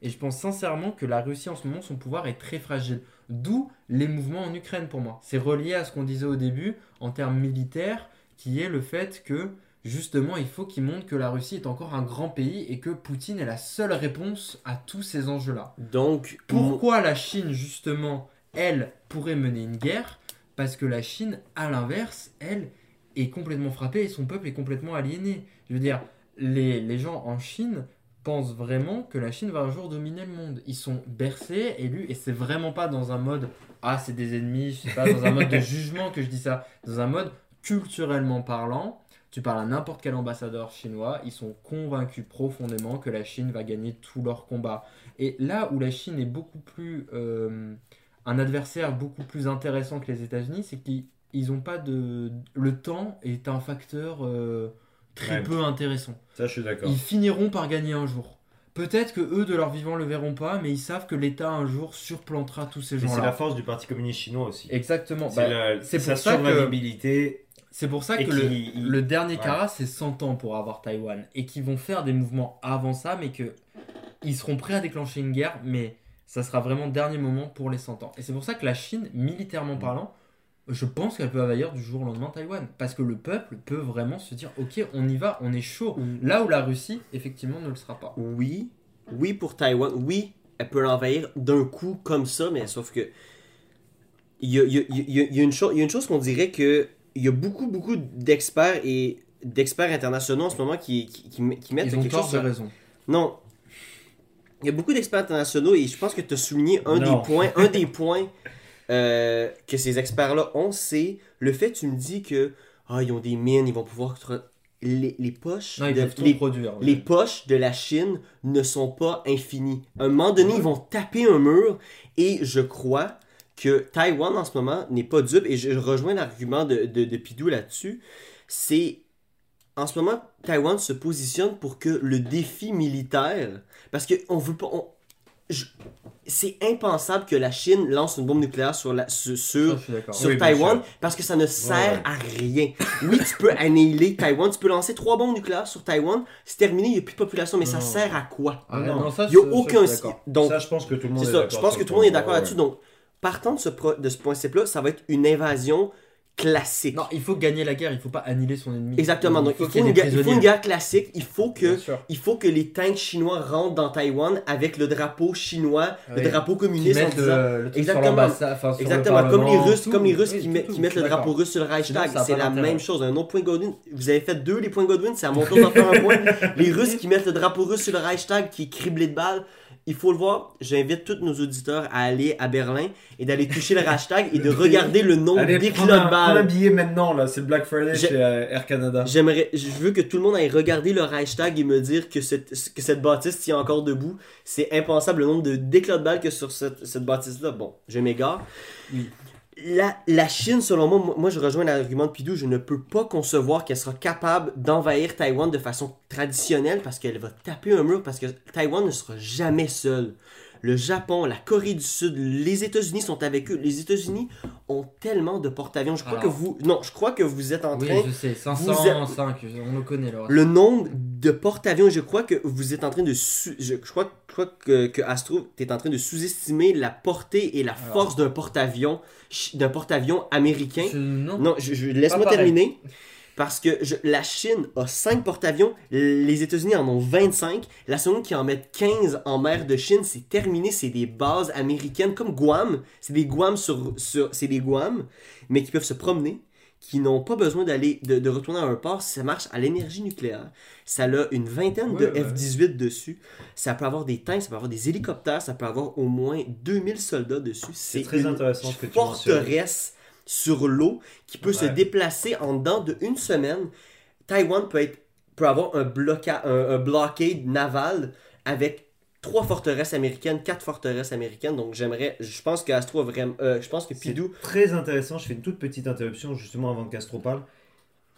Et je pense sincèrement que la Russie en ce moment, son pouvoir est très fragile. D'où les mouvements en Ukraine pour moi. C'est relié à ce qu'on disait au début en termes militaires, qui est le fait que justement il faut qu'il montre que la Russie est encore un grand pays et que Poutine est la seule réponse à tous ces enjeux-là.
Donc,
Pourquoi la Chine, justement, elle, pourrait mener une guerre? Parce que la Chine, à l'inverse, elle, est complètement frappée et son peuple est complètement aliéné. Je veux dire, les, les gens en Chine pensent vraiment que la Chine va un jour dominer le monde. Ils sont bercés, élus, et c'est vraiment pas dans un mode « Ah, c'est des ennemis », je sais pas, dans un mode de [LAUGHS] jugement que je dis ça, dans un mode culturellement parlant, tu parles à n'importe quel ambassadeur chinois, ils sont convaincus profondément que la Chine va gagner tous leurs combats. Et là où la Chine est beaucoup plus. euh, un adversaire beaucoup plus intéressant que les États-Unis, c'est qu'ils ils ont pas de. Le temps est un facteur euh, très
Ouais.
peu intéressant.
Ça, je suis d'accord.
Ils finiront par gagner un jour. Peut-être que eux, de leur vivant, le verront pas, mais ils savent que l'État un jour surplantera tous ces
Mais c'est la
gens-là.
force du Parti communiste chinois aussi.
Exactement.
C'est
Bah, pour ça que-
survivabilité.
C'est pour ça que le,
qui- il-
le dernier
ouais.
Kara, c'est 100 ans pour avoir Taïwan. Et qu'ils vont faire des mouvements avant ça, mais que ils seront prêts à déclencher une guerre, mais ça sera vraiment le dernier moment pour les 100 ans. Et c'est pour ça que la Chine, militairement parlant, je pense qu'elle peut envahir du jour au lendemain Taïwan. Parce que le peuple peut vraiment se dire, ok, on y va, on est chaud. Là où la Russie, effectivement, ne le sera pas.
oui, oui pour Taïwan, oui, elle peut l'envahir d'un coup comme ça, mais sauf que il y a, il y a- il y a- il y a une chose, une qu'on dirait que il y a beaucoup, beaucoup d'experts et d'experts internationaux en ce moment qui, qui, qui met- qui mettent
Ils ont
quelque chose
de raison.
Non. Il y a beaucoup d'experts internationaux et je pense que tu as souligné un
Non.
des points, un des points euh, que ces experts-là ont, c'est le fait tu me dis que ah, ils ont des mines, ils vont pouvoir les, les poches
Non,
de- les,
produire.
les poches de la Chine ne sont pas infinies. À un moment donné, ils vont taper un mur et je crois que Taïwan en ce moment n'est pas dupe et je rejoins l'argument de, de, de Pidou là-dessus. C'est en ce moment, Taïwan se positionne pour que le défi militaire, parce que on veut pas, on- je- c'est impensable que la Chine lance une bombe nucléaire sur, la, sur,
Ça,
sur,
Oui,
Taïwan parce que ça ne sert
ouais.
à rien. Oui, tu peux annihiler Taïwan, tu peux lancer trois bombes nucléaires sur Taïwan, c'est terminé, il n'y a plus de population, mais ça sert à quoi?
Ah,
Non.
non, ça,
Il n'y a
ça,
aucun.
d'accord.
Donc,
ça, je pense que tout le monde est
ça.
d'accord
Je pense que tout le monde est
point.
d'accord
Ouais,
là-dessus. Donc, partant de ce, pro- de ce principe-là, ça va être une invasion classique.
Non, il faut gagner la guerre, il faut pas annihiler son ennemi.
Exactement. Donc, il faut, une guerre, il faut une
prisonniers.
guerre classique. Il faut que il faut que les tanks chinois rentrent dans Taïwan avec le drapeau chinois,
Oui.
le drapeau communiste en
mettent
disant
le, le
Exactement.
sur sur le
Exactement, comme les Russes,
tout.
comme les Russes
Oui,
qui,
tout,
mettent,
tout,
qui mettent
je suis
le drapeau russe sur le Reichstag. C'est la même chose. Un autre point Godwin. Vous avez fait deux les points Godwin, c'est à mon tour d'en faire un point. [LAUGHS] Les Russes qui mettent le drapeau russe sur le Reichstag qui est criblé de balles. Il faut le voir. J'invite tous nos auditeurs à aller à Berlin et d'aller toucher le Reichstag et de regarder le nombre
Allez, prends un, prends un billet maintenant, là, c'est le Black Friday chez euh, Air Canada.
J'aimerais, je veux que tout le monde aille regarder le Reichstag et me dire que cette, que cette bâtisse tient encore debout. C'est impensable le nombre de d'éclats de balles que sur cette, cette bâtisse-là. Bon, je m'égare.
Oui.
La, la Chine, selon moi, moi, je rejoins l'argument de Pidou, je ne peux pas concevoir qu'elle sera capable d'envahir Taïwan de façon traditionnelle parce qu'elle va taper un mur parce que Taïwan ne sera jamais seul. Le Japon, la Corée du Sud, les États-Unis sont avec eux. Les États-Unis ont tellement de porte-avions. Je crois
Alors.
que vous, non, je crois que vous êtes en
Oui,
train
je sais,
Vous êtes-
505, on le connaît là.
le nombre de porte-avions, je crois que vous êtes en train de. je, je crois, je crois que, que Astro, tu es en train de sous-estimer la portée et la
Alors.
force d'un porte-avions d'un porte-avions américain.
Je- non,
Non, je, je- laisse-moi terminer. Parce que je- la Chine a 5 porte-avions, les États-Unis en ont 25. La seconde qui en met 15 en mer de Chine, c'est terminé. C'est des bases américaines comme Guam. C'est des Guam sur, sur c'est des Guam, mais qui peuvent se promener, qui n'ont pas besoin d'aller de, de retourner à un port. Ça marche à l'énergie nucléaire. Ça a une vingtaine de
Ouais, ouais.
F-18 dessus. Ça peut avoir des tanks, ça peut avoir des hélicoptères, ça peut avoir au moins 2000 soldats dessus. C'est
très
une
intéressant ce que tu
forteresse sur l'eau qui peut se déplacer en dedans de une semaine. Taïwan peut, être, peut avoir un, bloca, un, un blockade naval avec trois forteresses américaines, quatre forteresses américaines. Donc j'aimerais, je pense que Astro a vraiment, euh, je pense que
C'est
Pidou,
très intéressant. Je fais une toute petite interruption justement avant que Castro parle.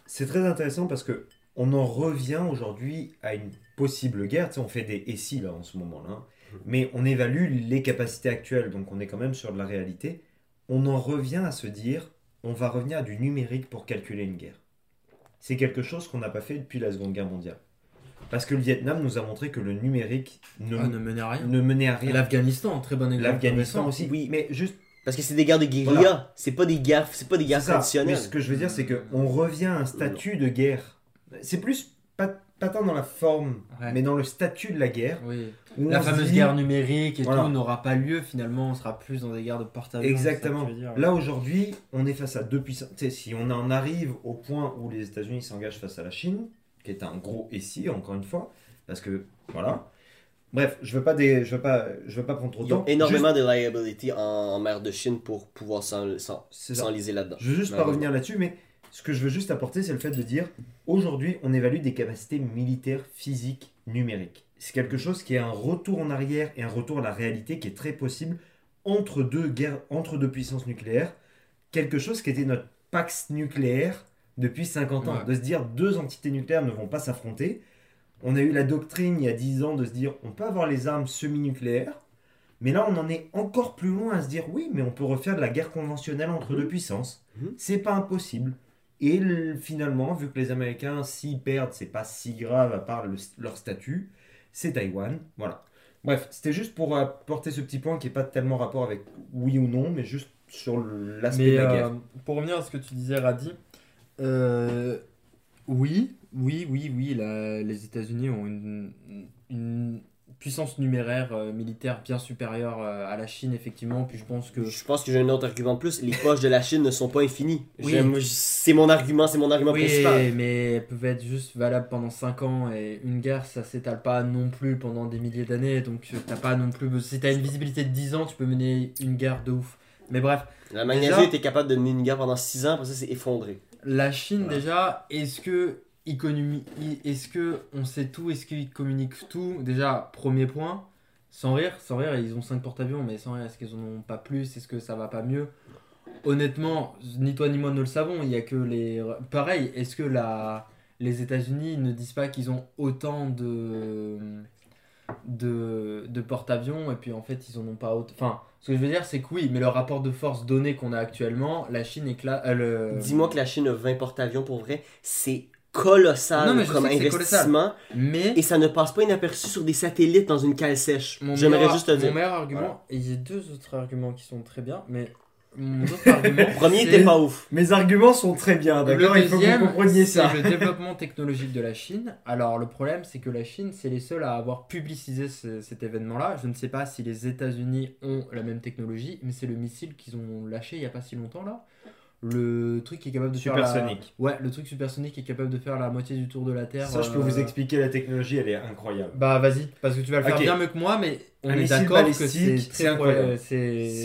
C'est très intéressant parce que on en revient aujourd'hui à une possible guerre. Tu sais, on fait des et si là en ce moment-là, hein. mais on évalue les capacités actuelles, donc on est quand même sur de la réalité. On en revient à se dire, on va revenir à du numérique pour calculer une guerre. C'est quelque chose qu'on n'a pas fait depuis la Seconde Guerre mondiale. Parce que le Vietnam nous a montré que le numérique ne,
Ah, ne menait à rien.
ne menait à rien.
L'Afghanistan, très bon exemple.
L'Afghanistan aussi.
Oui.
Mais juste
parce que c'est des guerres de guérilla,
Voilà.
c'est pas des guerres, c'est pas des guerres traditionnelles.
Mais ce que je veux dire, c'est qu'on revient à un statut de guerre. C'est plus pas, pas tant dans la forme,
Ouais.
mais dans le statut de la guerre.
Oui. La fameuse
dit-
guerre numérique et
Voilà.
tout n'aura pas lieu finalement, on sera plus dans des guerres de porte-avions.
Exactement. Là aujourd'hui, on est face à deux puissances. Si on en arrive au point où les États-Unis s'engagent face à la Chine, qui est un gros si, encore une fois, parce que voilà. Bref, je veux pas des, je veux pas, je veux pas prendre trop de temps.
énormément de liability en, en mer de Chine pour pouvoir s'enliser là-dedans.
Je veux juste pas revenir là-dessus, mais ce que je veux juste apporter, c'est le fait de dire aujourd'hui, on évalue des capacités militaires, physiques, numériques. C'est quelque chose qui est un retour en arrière et un retour à la réalité qui est très possible entre deux guerres, entre deux puissances nucléaires. Quelque chose qui était notre pax nucléaire depuis 50 ans.
Ouais.
De se dire deux entités nucléaires ne vont pas s'affronter. On a eu la doctrine il y a 10 ans de se dire on peut avoir les armes semi-nucléaires. Mais là, on en est encore plus loin à se dire oui, mais on peut refaire de la guerre conventionnelle entre deux puissances.
Mhm.
C'est pas impossible. Et le- finalement, vu que les Américains, s'ils perdent, c'est pas si grave à part le- leur statut, c'est Taïwan. Voilà. Bref, c'était juste pour apporter ce petit point qui n'est pas tellement rapport avec oui ou non, mais juste sur l'aspect de la
euh,
guerre.
pour revenir à ce que tu disais, Radi, euh, oui, oui, oui, oui, la- les États-Unis ont une, une puissance numéraire euh, militaire bien supérieure euh, à la Chine, effectivement. Puis je pense que
Je pense que j'ai un autre argument de plus. Les poches de la Chine ne sont pas infinies.
Oui.
C'est mon argument, c'est mon argument
Oui,
principal.
mais elles peuvent être juste valables pendant 5 ans et une guerre ça s'étale pas non plus pendant des milliers d'années donc euh, t'as pas non plus si t'as une visibilité de 10 ans tu peux mener une guerre de ouf. Mais bref,
La Magnésie
Déjà-
était capable de mener une guerre pendant 6 ans, après ça c'est effondré.
la Chine
Voilà.
déjà, est-ce que est-ce que on sait tout, est-ce qu'ils communiquent tout? Déjà, premier point, sans rire, sans rire, ils ont 5 porte-avions mais sans rire, est-ce qu'ils en ont pas plus? Est-ce que ça va pas mieux? Honnêtement, ni toi ni moi ne le savons, il y a que les pareil, est-ce que la les États-Unis ne disent pas qu'ils ont autant de de, de porte-avions et puis en fait ils en ont pas autant. Enfin, ce que je veux dire c'est que oui, mais le rapport de force donné qu'on a actuellement, la Chine éclate. euh, le...
Dis-moi que la Chine a 20 porte-avions pour vrai, c'est colossal
Non, mais
comme
sais
investissement
Mais
et ça ne passe pas inaperçu sur des satellites dans une cale sèche.
mon
J'aimerais
meilleur-
juste te
Mon
dire.
meilleur argument,
Voilà.
et il y a deux autres arguments qui sont très bien, mais mon autre argument. [LAUGHS]
Premier était pas ouf.
Mes arguments sont très bien, d'accord
Le
Il faut que vous compreniez
c'est
ça.
le développement technologique de la Chine. Alors le problème, c'est que la Chine, c'est les seuls à avoir publicisé ce- cet événement-là. Je ne sais pas si les États-Unis ont la même technologie, mais c'est le missile qu'ils ont lâché il y a pas si longtemps là. Le truc qui est capable de faire la... Ouais, le truc supersonique qui est capable de faire la moitié du tour de la Terre.
Ça, je peux
euh,
vous expliquer la technologie, elle est incroyable.
Bah vas-y, parce que tu vas le faire bien mieux que moi, mais on
Un
est
missile
d'accord que c'est très-
incroyable.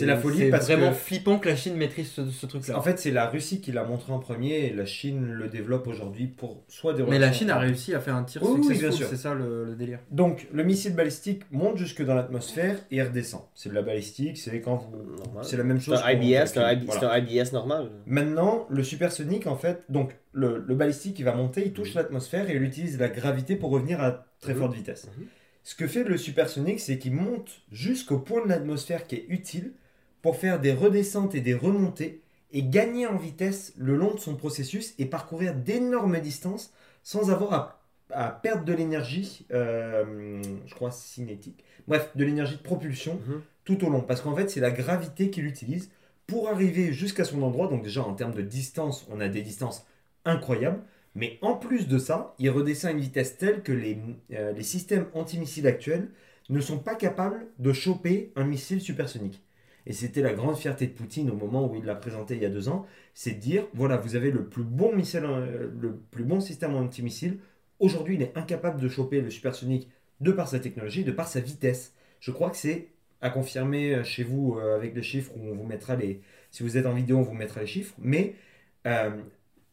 la folie
c'est
parce
vraiment
que-
flippant que la Chine maîtrise ce, ce truc-là.
En fait, c'est la Russie qui l'a montré en premier et la Chine le développe aujourd'hui pour soit des
mais la Chine a réussi à faire un tir
Oui, oui, bien sûr.
c'est ça le, le délire.
Donc, le missile balistique monte jusque dans l'atmosphère et redescend. C'est de la balistique, c'est quand vous. C'est la même chose.
IBS, c'est un, IB
Voilà.
c'est un IBS normal.
Maintenant, le supersonique, en fait, donc le, le balistique, il va monter, il touche l'atmosphère et il utilise la gravité pour revenir à très
Mhm.
forte vitesse.
Mhm.
Ce que fait le supersonique, c'est qu'il monte jusqu'au point de l'atmosphère qui est utile pour faire des redescentes et des remontées et gagner en vitesse le long de son processus et parcourir d'énormes distances sans avoir à, à perdre de l'énergie, euh, je crois, cinétique. Bref, de l'énergie de propulsion
Mhm.
tout au long. Parce qu'en fait, c'est la gravité qu'il utilise pour arriver jusqu'à son endroit. Donc déjà, en termes de distance, on a des distances incroyables. Mais en plus de ça, il redescend à une vitesse telle que les, euh, les systèmes antimissiles actuels ne sont pas capables de choper un missile supersonique. Et c'était la grande fierté de Poutine au moment où il l'a présenté il y a deux ans, c'est de dire, voilà, vous avez le plus bon missile, euh, le plus bon système antimissile. Aujourd'hui, il est incapable de choper le supersonique de par sa technologie, de par sa vitesse. Je crois que c'est à confirmer euh, chez vous avec les chiffres où on vous mettra les. Si vous êtes en vidéo, on vous mettra les chiffres. Mais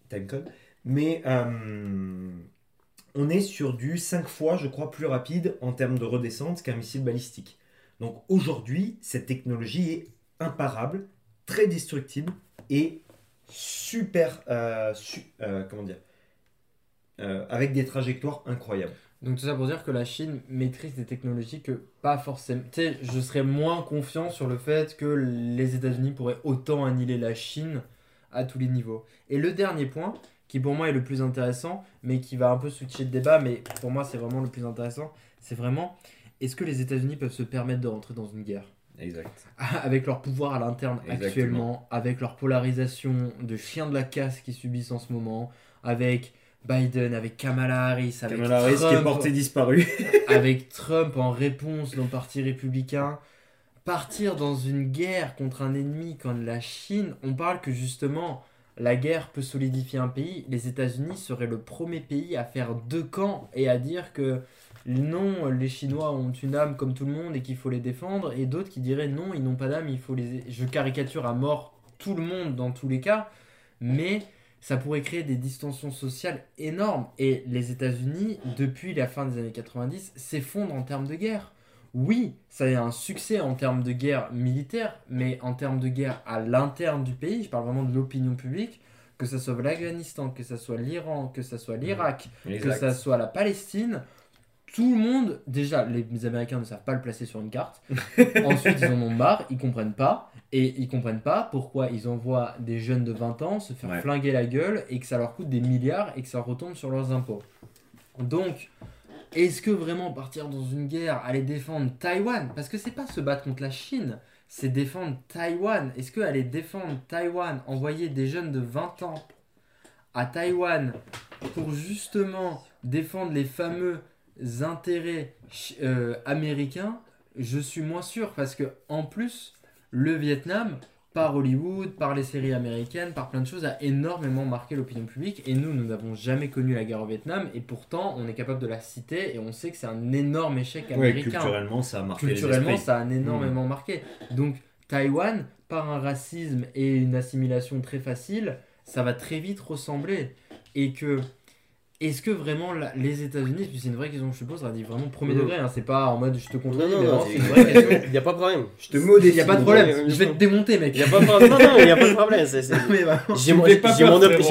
timecode. Mais euh, on est sur du 5 fois, je crois, plus rapide en termes de redescente qu'un missile balistique. Donc aujourd'hui, cette technologie est imparable, très destructible et super. euh, euh, comment dire Avec des trajectoires incroyables.
Donc tout ça pour dire que la Chine maîtrise des technologies que pas forcément. Tu sais, je serais moins confiant sur le fait que les États-Unis pourraient autant annihiler la Chine à tous les niveaux. Et le dernier point, qui pour moi est le plus intéressant, mais qui va un peu switcher le débat, mais pour moi c'est vraiment le plus intéressant, c'est vraiment est-ce que les États-Unis peuvent se permettre de rentrer dans une guerre?
Exact. [LAUGHS]
avec leur pouvoir à l'interne actuellement, avec leur polarisation de chiens de la casse qu'ils subissent en ce moment, avec Biden, avec Kamala Harris, avec
Kamala Harris qui est
Trump,
portée disparue. [LAUGHS]
avec Trump en réponse dans le parti républicain, partir dans une guerre contre un ennemi comme la Chine, on parle que justement la guerre peut solidifier un pays. Les États-Unis seraient le premier pays à faire deux camps et à dire que non, les Chinois ont une âme comme tout le monde et qu'il faut les défendre, et d'autres qui diraient non, ils n'ont pas d'âme, il faut les. Je caricature à mort tout le monde dans tous les cas, mais ça pourrait créer des distensions sociales énormes. Et les États-Unis, depuis la fin des années 90, s'effondrent en termes de guerre. Oui, ça a un succès en termes de guerre militaire, mais en termes de guerre à l'interne du pays, je parle vraiment de l'opinion publique, que ce soit l'Afghanistan, que ce soit l'Iran, que ce soit l'Irak, que ce soit la Palestine, tout le monde, déjà, les Américains ne savent pas le placer sur une carte. [LAUGHS] Ensuite, ils en ont marre, ils comprennent pas. Et ils comprennent pas pourquoi ils envoient des jeunes de 20 ans se faire
Ouais.
flinguer la gueule et que ça leur coûte des milliards et que ça retombe sur leurs impôts. Donc, est-ce que vraiment partir dans une guerre, aller défendre Taïwan Parce que c'est pas se battre contre la Chine, c'est défendre Taïwan. Est-ce que aller défendre Taïwan, envoyer des jeunes de 20 ans à Taïwan pour justement défendre les fameux intérêts euh, américains, je suis moins sûr parce que en plus, le Vietnam, par Hollywood, par les séries américaines, par plein de choses, a énormément marqué l'opinion publique. Et nous, nous n'avons jamais connu la guerre au Vietnam. Et pourtant, on est capable de la citer et on sait que c'est un énorme échec
Ouais,
américain.
culturellement, ça a marqué
Culturellement, ça a énormément marqué. Donc, Taïwan, par un racisme et une assimilation très facile, ça va très vite ressembler. Et que est-ce que vraiment la- les États-Unis, puis c'est une vraie question que je te pose, ça dit vraiment premier degré, hein, c'est pas en mode je te
Non,
contredis,
non,
mais
non,
vraiment
c'est-
une vraie question.
il n'y a pas [LAUGHS] de problème.
Je te modifie.
Il y a pas de problème, je vais te démonter, mec.
Il n'y a pas de problème. Non, non, il n'y a pas de problème. J'ai mon,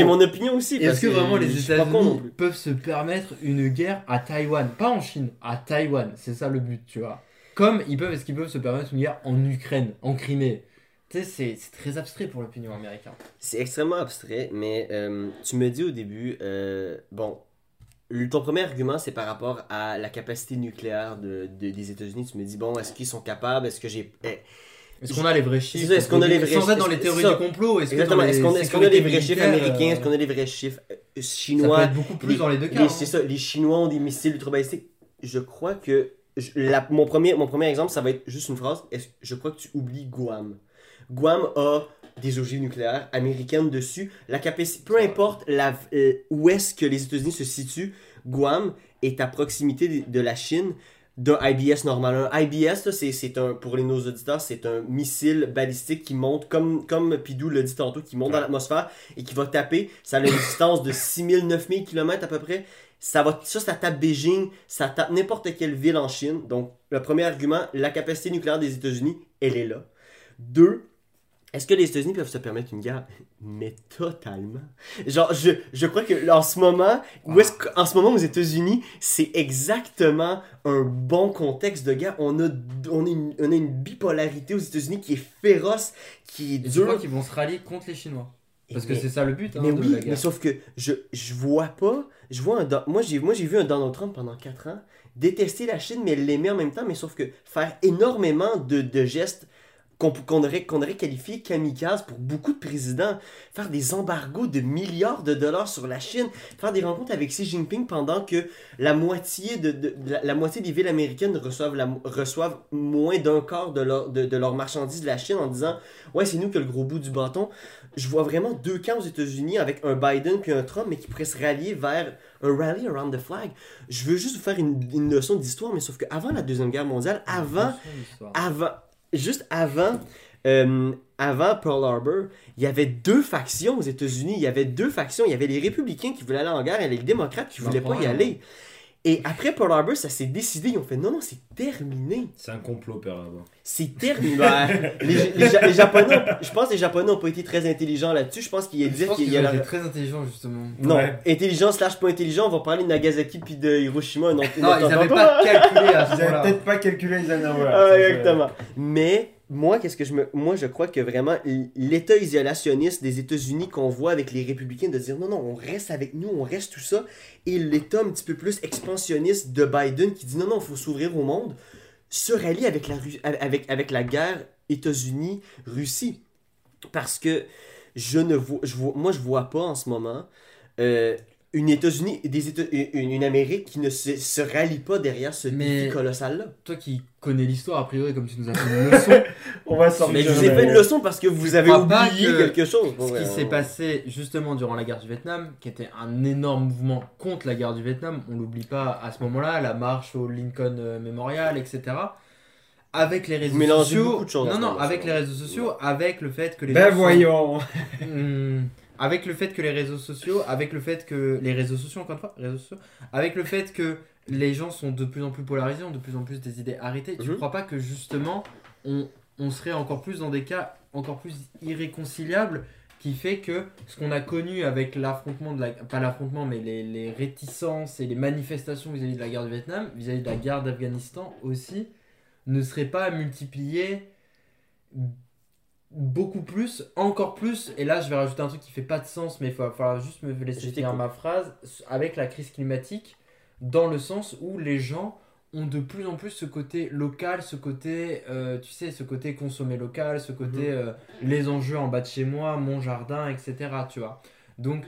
mon op- opinion aussi.
Est-ce
parce
que vraiment les États-Unis peuvent se permettre une guerre à Taïwan? Pas en Chine, à Taïwan. C'est ça le but, tu vois. Comme ils peuvent, est-ce qu'ils peuvent se permettre une guerre en Ukraine, en Crimée? Tu sais, c'est très abstrait pour l'opinion américaine.
C'est extrêmement abstrait, mais euh, tu me dis au début, euh, bon, ton premier argument c'est par rapport à la capacité nucléaire de, de- des États-Unis. Tu me dis, bon, est-ce qu'ils sont capables? Est-ce que j'ai. eh,
Est-ce qu'on a les vrais chiffres?
Est-ce qu'on a les vrais
être dans
chiffres?
les théories du complot, est-ce
qu'on
les
est-ce qu'on a les vrais chiffres américains? Est-ce
euh,
qu'on a les vrais chiffres euh,
Ça peut
chinois?
être beaucoup plus
les-
dans les deux cas. hein.
C'est ça, les Chinois ont des missiles ultra-balistiques. Je crois que. je- la- mon, premier, mon premier exemple, ça va être juste une phrase. Je crois que tu oublies Guam. Guam a des ogives nucléaires américaines dessus. La capacité, peu importe la, euh, où est-ce que les États-Unis se situent, Guam est à proximité de, de la Chine d'un IBS normal. Un IBS, c'est, c'est un, pour les, nos auditeurs, c'est un missile balistique qui monte, comme, comme Pidou l'a dit tantôt, qui monte dans l'atmosphère et qui va taper. Ça a une distance de 6000, 9000 km à peu près. Ça, va, ça, ça tape Beijing, ça tape n'importe quelle ville en Chine. Donc, le premier argument, la capacité nucléaire des États-Unis, elle est là. Deux, est-ce que les États-Unis peuvent se permettre une guerre? Mais totalement. Genre, je, je crois que en ce moment, où est-ce qu'en ce moment aux États-Unis, c'est exactement un bon contexte de guerre. On a, on a, une, on a une bipolarité aux États-Unis qui est féroce, qui est dure.
crois qu'ils vont se rallier contre les Chinois? Parce que
Mais-
c'est ça le but hein,
mais
de
oui,
la
mais
guerre.
sauf que je, je vois pas. Je vois un. Moi, j'ai moi, j'ai vu un Donald Trump pendant 4 ans détester la Chine, mais l'aimer en même temps. Mais sauf que faire énormément de, de gestes qu'on qu'on aurait, qualifiés kamikazes pour beaucoup de présidents. Faire des embargos de milliards de dollars sur la Chine. Faire des rencontres avec Xi Jinping pendant que la moitié, de, de- de la, la moitié des villes américaines reçoivent, la, reçoivent moins d'un quart de leur, de, de leurs marchandises de la Chine en disant Ouais, c'est nous qui a le gros bout du bâton je vois vraiment deux camps aux États-Unis avec un Biden puis un Trump, mais qui pourraient se rallier vers un rally around the flag. Je veux juste vous faire une, une leçon d'histoire, mais sauf qu'avant la Deuxième Guerre mondiale, avant, avant, juste avant, euh, avant Pearl Harbor, il y avait deux factions aux États-Unis. Il y avait deux factions. Il y avait les républicains qui voulaient aller en guerre et les démocrates qui
Bah,
voulaient pas y
voilà.
aller. Et après Pearl Harbor, ça s'est décidé. Ils ont fait non, non, c'est terminé.
C'est un complot, Père là-bas.
C'est terminé. Les, les Ja- les Japonais, je pense que les Japonais n'ont pas été très intelligents là-dessus. Je pense qu'il y a
Je
dire qu'il y a
ont
la-
été très intelligents justement.
Non,
Ouais.
intelligent slash pas intelligent, on va parler de Nagasaki puis de Hiroshima. Non,
Non, ils n'avaient pas calculé à ce
Ils avaient
moment-là.
peut-être pas calculé.
Ah,
c'est ça.
exactement. Mais moi, qu'est-ce que je me, moi, je crois que vraiment l'État isolationniste des États-Unis qu'on voit avec les républicains de dire non, non, on reste avec nous, on reste tout ça, et l'État un petit peu plus expansionniste de Biden qui dit non, non, il faut s'ouvrir au monde, se rallie avec la, avec, avec la guerre États-Unis-Russie. Parce que je ne vois, je vois, moi, je vois pas en ce moment euh, une États-Unis, des États, une, une Amérique qui ne se, se rallie pas derrière ce
Mais-
défi colossal-là.
Toi qui connais l'histoire, a priori, comme tu nous as fait une leçon, [LAUGHS]
On va sortir.
Mais je vous ai fait une leçon parce que vous avez oublié
que
quelque chose.
ce qui s'est passé justement durant la guerre du Vietnam, qui était un énorme mouvement contre la guerre du Vietnam, on l'oublie pas à ce moment-là, la marche au Lincoln euh, Memorial, etc. Avec les réseaux sociaux.
de choses
non, non,
moment,
avec les réseaux sociaux, avec le fait que les
Ben
gens sont-
voyons. [LAUGHS]
Avec le fait que les réseaux sociaux, avec le fait que les réseaux sociaux encore une fois, réseaux sociaux, avec le fait que les gens sont de plus en plus polarisés, ont de plus en plus des idées arrêtées, tu
Mhm.
crois pas que justement on, on serait encore plus dans des cas encore plus irréconciliables qui fait que ce qu'on a connu avec l'affrontement de la pas l'affrontement mais les, les réticences et les manifestations vis-à-vis de la guerre du Vietnam, vis-à-vis de la guerre d'Afghanistan aussi ne serait pas multiplié beaucoup plus, encore plus, et là je vais rajouter un truc qui fait pas de sens, mais il va falloir juste me laisser finir ma phrase, avec la crise climatique, dans le sens où les gens ont de plus en plus ce côté local, ce côté, euh, tu sais, ce côté consommer local, ce côté euh, les enjeux en bas de chez moi, mon jardin, etc. Tu vois. Donc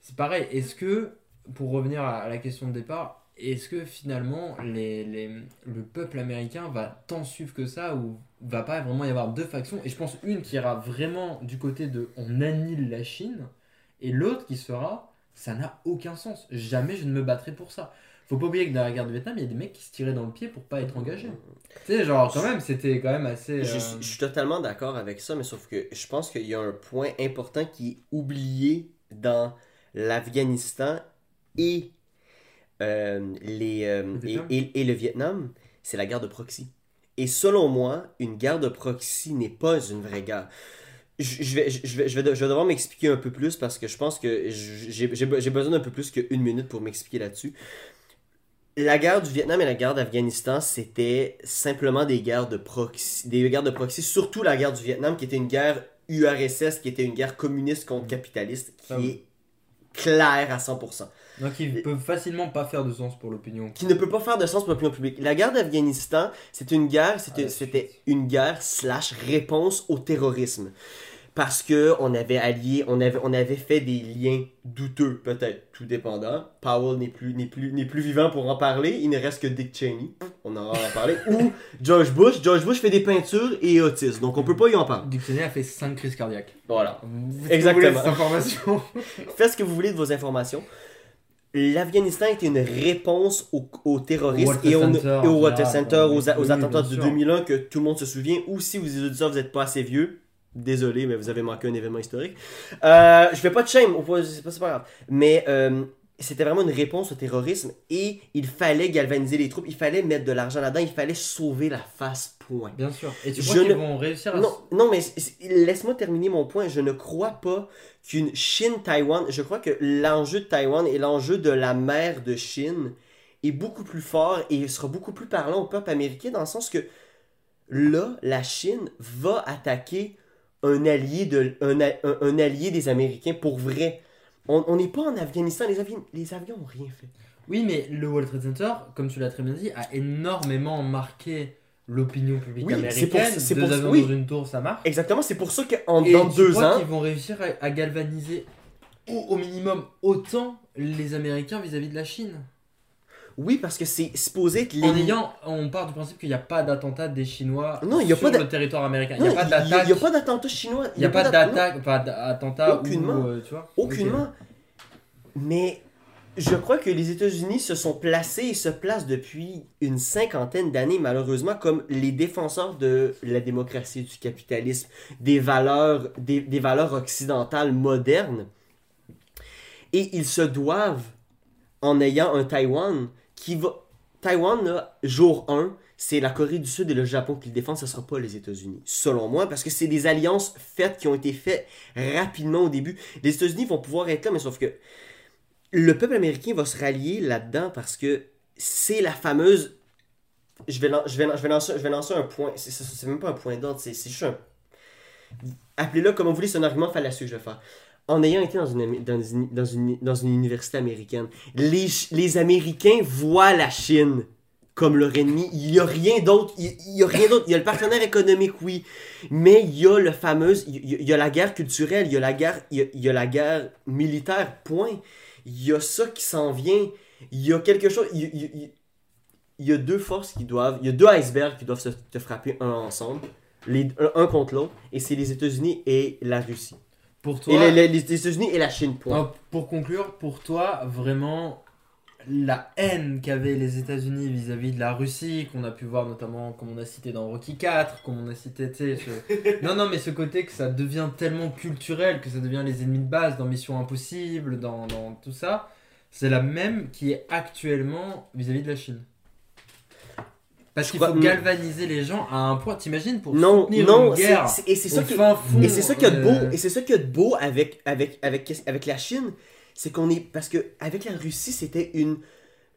c'est pareil, est-ce que, pour revenir à la question de départ, est-ce que finalement les, les- le peuple américain va tant suivre que ça ou va pas vraiment y avoir deux factions? Et je pense une qui ira vraiment du côté de on annule la Chine et l'autre qui sera ça n'a aucun sens. Jamais je ne me battrai pour ça. Faut pas oublier que dans la guerre du Vietnam, il y a des mecs qui se tiraient dans le pied pour pas être engagés. Tu sais, genre quand même, c'était quand même assez.
Je,
euh,
suis- je suis totalement d'accord avec ça, mais sauf que je pense qu'il y a un point important qui est oublié dans l'Afghanistan et euh, les, euh,
Le
et,
Vietnam?
et- et le Vietnam, c'est la guerre de proxy. Et selon moi, une guerre de proxy n'est pas une vraie guerre. Je je vais, je vais, je vais, je vais devoir m'expliquer un peu plus parce que je pense que j'ai besoin d'un peu plus qu'une minute pour m'expliquer là-dessus. La guerre du Vietnam et la guerre d'Afghanistan, c'était simplement des guerres de proxy, des guerres de proxy, surtout la guerre du Vietnam qui était une guerre URSS, qui était une guerre communiste contre capitaliste, qui
Ah
est claire à 100%.
Donc ils peuvent facilement pas faire de sens pour l'opinion.
Qui ne peut pas faire de sens pour l'opinion publique. La guerre d'Afghanistan, c'est une guerre, c'était
Ah,
c'était une guerre slash réponse au terrorisme. Parce que on avait allié, on avait, on avait fait des liens douteux, peut-être, tout dépendant. Powell n'est plus, n'est plus, n'est plus vivant pour en parler. Il ne reste que Dick Cheney. On en en parler. [LAUGHS] Ou George Bush. George Bush fait des peintures et est autiste. Donc on peut pas y en parler.
Dictionnaire a fait 5 crises cardiaques.
Voilà.
Vous
Exactement.
voulez [LAUGHS]
Faites ce que vous voulez de vos informations. L'Afghanistan était une réponse au, au terrorisme et,
Center,
au Trade Center, aux, aux attentats de
sûr.
2001 que tout le monde se souvient. Ou si vous les auditeurs, vous n'êtes pas assez vieux, désolé, mais vous avez manqué un événement historique. Euh, je fais pas de shame, c'est pas, pas grave. Mais euh, c'était vraiment une réponse au terrorisme et il fallait galvaniser les troupes, il fallait mettre de l'argent là-dedans, il fallait sauver la face, point.
Bien sûr. Et tu crois qu'ils
ne-
vont réussir à.
Non, non mais laisse-moi terminer mon point. Je ne crois pas qu'une Chine-Taïwan, je crois que l'enjeu de Taïwan et l'enjeu de la mer de Chine est beaucoup plus fort et sera beaucoup plus parlant au peuple américain dans le sens que là, la Chine va attaquer un allié, de, un, a- un- un allié des Américains pour vrai. On n'est pas en Afghanistan, les avions, les avions n'ont rien fait.
Oui, mais le World Trade Center, comme tu l'as très bien dit, a énormément marqué l'opinion publique
Oui, c'est pour-
américaine.
c'est
Deux
pour-
avions
oui.
dans une tour, ça marche.
Exactement, c'est pour ça qu'en
Et
dans
tu
deux
crois
ans,
qu'ils vont réussir à, à galvaniser au, au minimum autant les Américains vis-à-vis de la Chine?
Oui, parce que c'est supposé être
En
l'ennemi-
ayant, on part du principe qu'il n'y a pas d'attentat des Chinois
Non, il y a
sur
pas
le territoire américain. Il n'y a pas
il
d'attaque.
N'y a pas d'attentat chinois.
Il n'y a pas d'attaque, pas d'attentat
Aucunement.
ou, euh, tu vois.
Aucunement. Mais je crois que les États-Unis se sont placés et se placent depuis une cinquantaine d'années, malheureusement, comme les défenseurs de la démocratie, du capitalisme, des valeurs, des, des valeurs occidentales modernes. Et ils se doivent, en ayant un Taïwan qui va. Taïwan, là, jour 1, c'est la Corée du Sud et le Japon qui le défendent, ce ne sera pas les États-Unis, selon moi, parce que c'est des alliances faites qui ont été faites rapidement au début. Les États-Unis vont pouvoir être là, mais sauf que le peuple américain va se rallier là-dedans parce que c'est la fameuse. Je vais, je vais, je vais, lancer, je vais lancer un point. C'est- même pas un point d'ordre, c'est juste un. Appelez-le comme vous voulez, c'est un argument fallacieux que je vais faire. En ayant été dans une, dans une, dans une, dans une université américaine, les, les Américains voient la Chine comme leur ennemi. Il n'y a rien d'autre. Il y a rien d'autre. Il y a le partenaire économique, oui. Mais il y a le. Il y a, la guerre culturelle, il y a la guerre, il y a, la guerre militaire, point. Il y a ça qui s'en vient. Il y a quelque chose. Il, y a deux forces qui doivent. Il y a deux icebergs qui doivent se, frapper un ensemble. Un contre l'autre. Et c'est les États-Unis et la Russie.
Pour
Et
toi,
les, les- les États-Unis et la Chine,
non, pour conclure, pour toi, vraiment, la haine qu'avaient les États-Unis vis-à-vis de la Russie, qu'on a pu voir notamment, comme on a cité dans Rocky 4, comme on a cité, tu sais, ce- [LAUGHS] non, non, mais ce côté que ça devient tellement culturel, que ça devient les ennemis de base dans Mission Impossible, dans, dans tout ça, c'est la même qui est actuellement vis-à-vis de la Chine. Parce qu'il faut galvaniser les gens à un point. T'imagines pour
Non,
soutenir
non,
une guerre
et c'est ça
fond,
Et c'est ça qu'il y a de beau,
euh,
et c'est ça qu'il y a de beau avec, avec, avec, avec la Chine, c'est qu'on est. Parce que avec la Russie, c'était une,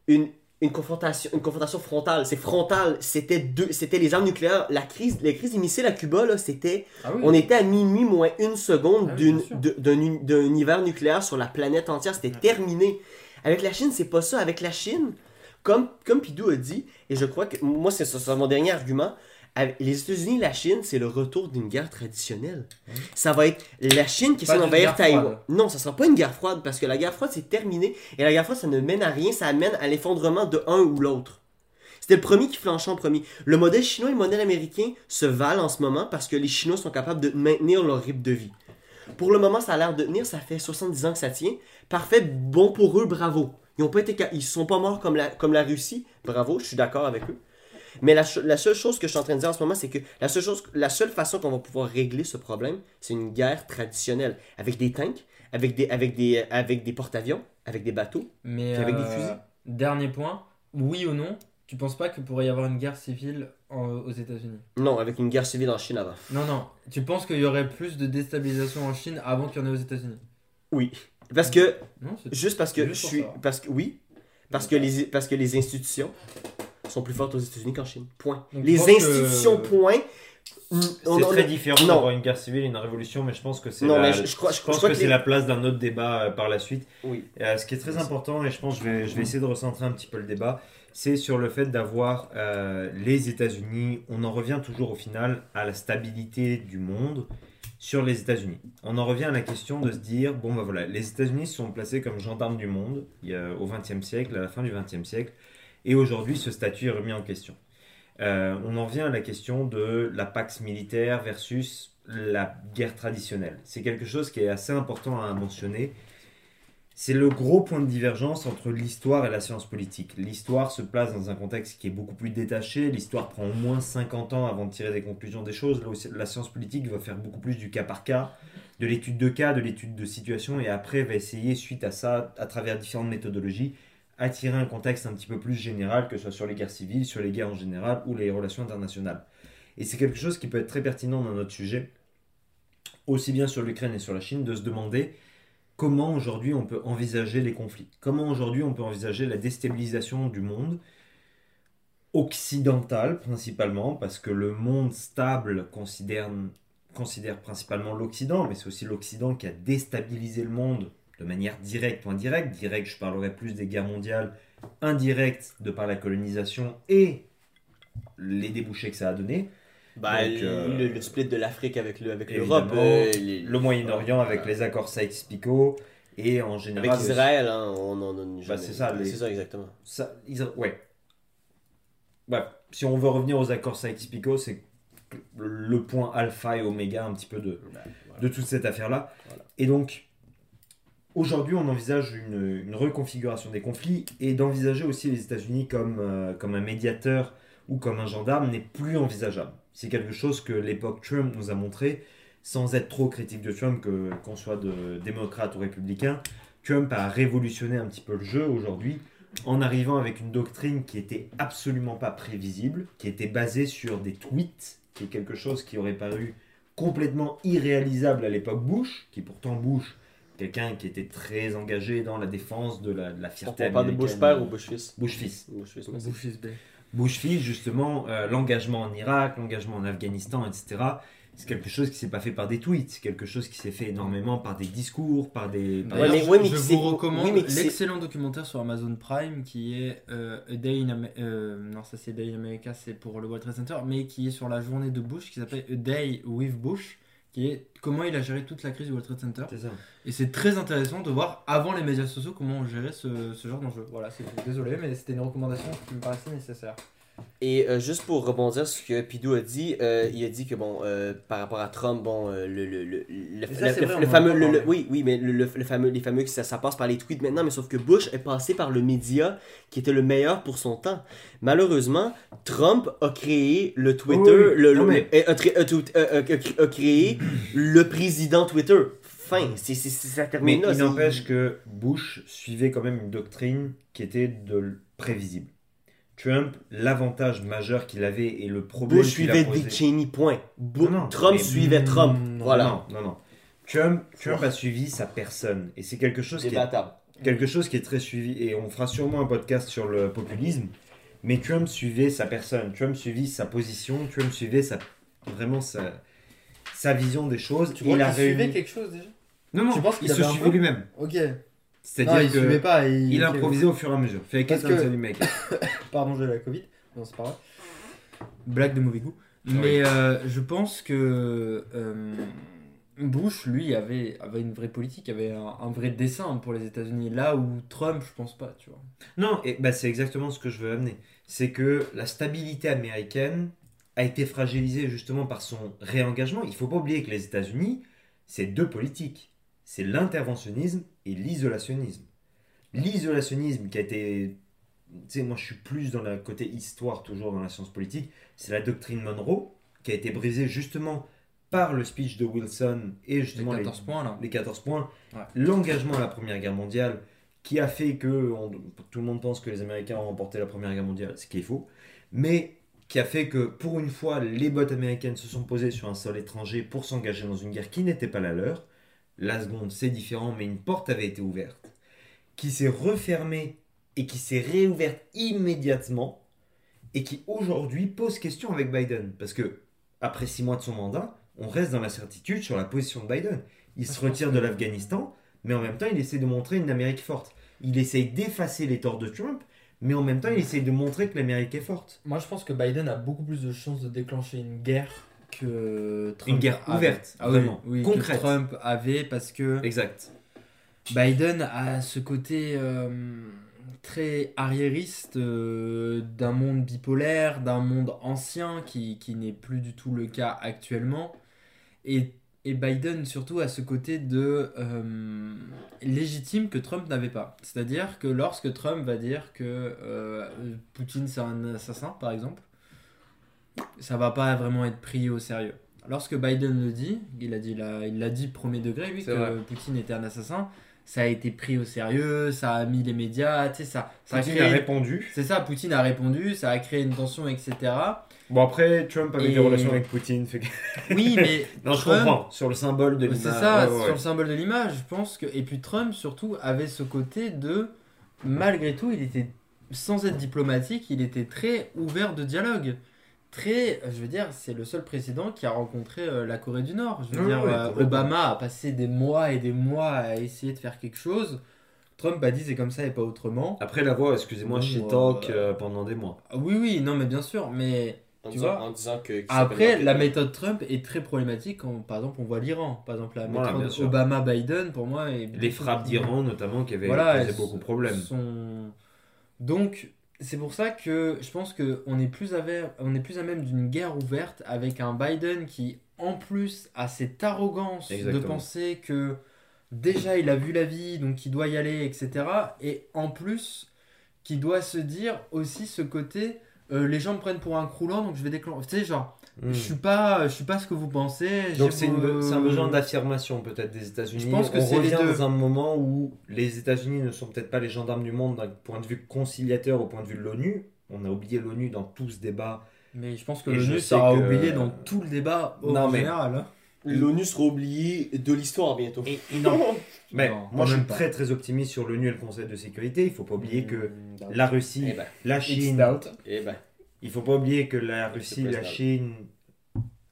une, une, confrontation, une confrontation frontale. C'est frontal. C'était deux, c'était les armes nucléaires. La crise, la crise des missiles à Cuba, là, c'était.
ah oui.
On était à minuit moins une seconde
Ah oui,
d'une, d'un, uni- d'un hiver nucléaire sur la planète entière. C'était terminé. Avec la Chine, c'est pas ça. Avec la Chine, comme, comme Pidou a dit, et je crois que moi, c'est ça, mon dernier argument. Les États-Unis et la Chine, c'est le retour d'une guerre traditionnelle. Ça va être la Chine qui essaie d'envahir Taïwan. Non, ça sera pas une guerre froide parce que la guerre froide, c'est terminé. Et la guerre froide, ça ne mène à rien. Ça mène à l'effondrement de un ou l'autre. C'était le premier qui flanchait en premier. Le modèle chinois et le modèle américain se valent en ce moment parce que les Chinois sont capables de maintenir leur rythme de vie. Pour le moment, ça a l'air de tenir. Ça fait 70 ans que ça tient. Parfait, bon pour eux, bravo. Ils ont pas été, ca- ils sont pas morts comme la, comme la Russie. Bravo, je suis d'accord avec eux. Mais la, seule chose que je suis en train de dire en ce moment, c'est que la seule, chose, la seule façon qu'on va pouvoir régler ce problème, c'est une guerre traditionnelle. Avec des tanks, avec des, avec des, avec des porte-avions, avec des bateaux,
Mais
avec des
euh,
fusils.
Dernier point, oui ou non, tu penses pas qu'il pourrait y avoir une guerre civile en- aux États-Unis?
Non, avec une guerre civile en Chine avant.
Non, non. Tu penses qu'il y aurait plus de déstabilisation en Chine avant qu'il y en ait aux États-Unis?
Oui. Parce que,
Non,
juste parce que je
Juste pour
suis. Parce que, oui. Parce que, les, parce que les institutions sont plus fortes aux États-Unis qu'en Chine. Point.
Donc,
les
que-
institutions, point.
C'est très différent d'avoir une guerre civile et une révolution, mais je pense que c'est la,
je- je crois- je
pense
crois
que,
que
c'est
les-
la place d'un autre débat euh, par la suite.
Oui.
Euh, ce qui est très important, et je pense que je vais, je vais essayer de recentrer un petit peu le débat, c'est sur le fait d'avoir euh, les États-Unis. On en revient toujours au final à la stabilité du monde sur les États-Unis. On en revient à la question de se dire bon, ben voilà, les États-Unis sont placés comme gendarmes du monde au XXe siècle, à la fin du XXe siècle, et aujourd'hui ce statut est remis en question. Euh, on en vient à la question de la pax militaire versus la guerre traditionnelle. C'est quelque chose qui est assez important à mentionner. C'est le gros point de divergence entre l'histoire et la science politique. L'histoire se place dans un contexte qui est beaucoup plus détaché. L'histoire prend au moins 50 ans avant de tirer des conclusions des choses. Là la science politique va faire beaucoup plus du cas par cas, de l'étude de cas, de l'étude de situation, et après va essayer, suite à ça, à travers différentes méthodologies, attirer un contexte un petit peu plus général, que ce soit sur les guerres civiles, sur les guerres en général ou les relations internationales. Et c'est quelque chose qui peut être très pertinent dans notre sujet, aussi bien sur l'Ukraine et sur la Chine, de se demander comment aujourd'hui on peut envisager les conflits, comment aujourd'hui on peut envisager la déstabilisation du monde occidental principalement, parce que le monde stable considère, principalement l'Occident, mais c'est aussi l'Occident qui a déstabilisé le monde de manière directe ou indirecte. Direct, je parlerai plus des guerres mondiales, indirect de par la colonisation et les débouchés que ça a donné.
Bah,
Donc,
le,
euh,
le- le split de l'Afrique avec le- avec l'Europe. euh, les-
Le Moyen-Orient avec les accords Sykes-Picot et en général...
Avec Israël, hein, on en a jamais-
Bah, c'est ça, les-
C'est ça, exactement.
Ça, Isra- ouais. Bref, si on veut revenir aux accords Sykes-Picot, c'est le point alpha et oméga un petit peu de, de toute cette affaire-là.
Voilà.
Et donc, aujourd'hui, on envisage une, une reconfiguration des conflits et d'envisager aussi les États-Unis comme, euh, comme un médiateur ou comme un gendarme n'est plus envisageable. C'est quelque chose que l'époque Trump nous a montré, sans être trop critique de Trump, que, qu'on soit de démocrate ou républicain. Trump a révolutionné un petit peu le jeu aujourd'hui en arrivant avec une doctrine qui était absolument pas prévisible, qui était basée sur des tweets, qui est quelque chose qui aurait paru complètement irréalisable à l'époque Bush, qui pourtant Bush, quelqu'un qui était très engagé dans la défense de la, de la
On
fierté
parle de Bush père ou Bush fils?
Bush fils.
Bush fils.
Bush is big.
Bush fils, justement, euh, l'engagement en Irak, l'engagement en Afghanistan, etc. C'est quelque chose qui s'est pas fait par des tweets, c'est quelque chose qui s'est fait énormément par des discours, par des... par
D'ailleurs,
mais-
je-
ouais, mais
je vous recommande
oui,
l'excellent documentaire sur Amazon Prime qui est euh, A Day in Am- euh, non ça c'est A Day in America c'est pour le World Trade Center mais qui est sur la journée de Bush qui s'appelle A Day with Bush qui est comment il a géré toute la crise du World Trade Center.
Ça.
et c'est très intéressant de voir avant les médias sociaux comment on gérait ce, ce genre d'enjeu. Voilà c'est désolé mais c'était une recommandation qui me paraissait nécessaire
Et euh, juste pour rebondir sur ce que Pidou a dit, euh, il a dit que bon, euh, par rapport à Trump, bon, euh, le, le, le, le,
ça,
le- le-
vrai,
fameux, le- oui, oui, mais le, le- le fameux, les fameux, ça, ça passe par les tweets maintenant, mais sauf que Bush est passé par le média qui était le meilleur pour son temps. Malheureusement, Trump a créé le Twitter,
Oui,
le,
Non,
le-
mais-
a, a- a- a- a- a créé le président Twitter. Fin, c'est c'est- c'est- ça
Mais
termine là.
il n'empêche que Bush suivait quand même une doctrine qui était de prévisible. Trump, l'avantage majeur qu'il avait et le problème
Bush
qu'il a
suivait
posé-
Dick Cheney, point. Bu-
Non, non,
Trump suivait Trump.
Non,
voilà.
Non, non, non. Trump, Trump a suivi sa personne et c'est quelque chose qui est
Débattable.
quelque chose qui est très suivi et on fera sûrement un podcast sur le populisme. Mais Trump suivait sa personne, Trump suivait sa position, Trump suivait sa vraiment sa sa vision des choses.
tu
Il
crois
a
qu'il suivait
réuni-
quelque chose déjà?
Non, non,
Tu penses
il
qu'il
se
avait un
suivait lui-même.
ok
C'est-à-dire
il
que
suivait pas il,
improvisé au fur et à mesure. Fais
Parce
qu'est-ce
que-
que... mec. [LAUGHS]
Pardon, j'ai la Covid. Non, c'est pas vrai. Blague de mauvais goût. Mais euh, je pense que euh, Bush, lui, avait, avait une vraie politique, avait un, un vrai dessin pour les États-Unis. Là où Trump, je pense pas, tu vois.
Non, et bah, c'est exactement ce que je veux amener. C'est que la stabilité américaine a été fragilisée justement par son réengagement. Il faut pas oublier que les États-Unis, c'est deux politiques. C'est l'interventionnisme et l'isolationnisme. L'isolationnisme qui a été... Tu sais, moi je suis plus dans le côté histoire, toujours dans la science politique. C'est la doctrine Monroe qui a été brisée justement par le speech de Wilson et justement les,
14 points, là.
les 14 points,
Ouais.
l'engagement à la Première Guerre mondiale qui a fait que on- tout le monde pense que les Américains ont remporté la Première Guerre mondiale, ce qui est faux, mais qui a fait que pour une fois, les bottes américaines se sont posées sur un sol étranger pour s'engager dans une guerre qui n'était pas la leur. La seconde, c'est différent, mais une porte avait été ouverte, qui s'est refermée et qui s'est réouverte immédiatement, et qui aujourd'hui pose question avec Biden, parce que après six mois de son mandat, on reste dans l'incertitude sur la position de Biden. Il se retire de l'Afghanistan, mais en même temps, il essaie de montrer une Amérique forte. Il essaye d'effacer les torts de Trump, mais en même temps, il essaye de montrer que l'Amérique est forte.
Moi, je pense que Biden a beaucoup plus de chances de déclencher une guerre que Trump
Une guerre
avait.
ouverte,
Ah
vraiment,
oui, que
concrète.
Trump avait parce que
Exact.
Biden a ce côté euh, très arriériste euh, d'un monde bipolaire, d'un monde ancien qui, qui n'est plus du tout le cas actuellement. Et, et Biden surtout a ce côté de euh, légitime que Trump n'avait pas. C'est-à-dire que lorsque Trump va dire que Poutine c'est un assassin, par exemple, ça va pas vraiment être pris au sérieux. Lorsque Biden le dit, il a dit là, il l'a dit premier degré, lui, que
vrai.
Poutine était un assassin, ça a été pris au sérieux, ça a mis les médias, tu sais, ça, ça a
Poutine
créé-
a répondu.
C'est ça, Poutine a répondu, ça a créé une tension, etc.
Bon, après, Trump avait
Et-
des relations avec Poutine. fait que-
Oui, mais [LAUGHS]
Non, je
Trump-
comprends. Sur le symbole de l'image.
C'est ça,
ouais, ouais,
sur
ouais.
le symbole de l'image, je pense que. Et puis Trump, surtout, avait ce côté de. Malgré tout, il était. Sans être diplomatique, il était très ouvert de dialogue. Très. Je veux dire, c'est le seul président qui a rencontré euh, la Corée du Nord. Je veux dire,
ouais,
euh. Obama a passé des mois et des mois à essayer de faire quelque chose. Trump a dit c'est comme ça et pas autrement.
Après la voix, excusez-moi, chez Talk
euh,
euh, pendant des mois.
Ah Oui, oui, non, mais bien sûr. Mais
En,
Tu
disant,
vois
en disant que.
Après, la méthode Trump est très problématique quand, par exemple, on voit l'Iran. Par exemple, la méthode. Obama-Biden, pour moi, est
Les frappes d'Iran, notamment, qui avaient
Voilà,
posé beaucoup de problèmes.
sont- Donc, c'est pour ça que je pense qu'on est, plus à on est plus à même d'une guerre ouverte avec un Biden qui, en plus, a cette arrogance de penser que déjà il a vu la vie, donc il doit y aller, etc. Et en plus, qui doit se dire aussi ce côté. Euh, les gens me prennent pour un croulant donc je vais déclencher. Tu sais, genre,
Hmm.
je suis pas, je suis pas ce que vous pensez.
Donc c'est un besoin d'affirmation peut-être des États-Unis.
Je pense que c'est deux.
dans un moment où les États-Unis ne sont peut-être pas les gendarmes du monde d'un point de vue conciliateur au point de vue de l'ONU. On a oublié l'ONU dans tout ce débat.
Mais je pense que l'ONU sera
que-
oublié dans tout le débat au
Non, mais-
général. hein.
L'ONU sera oubliée de l'histoire bientôt.
Et, [LAUGHS] non. Mais
Non,
moi je suis
pas.
très très optimiste sur l'ONU et le Conseil de sécurité. Il faut pas oublier que
Mm,
la Russie,
Eh ben,
la Chine,
doubt. Eh ben.
il faut pas oublier que la Russie, la. Chine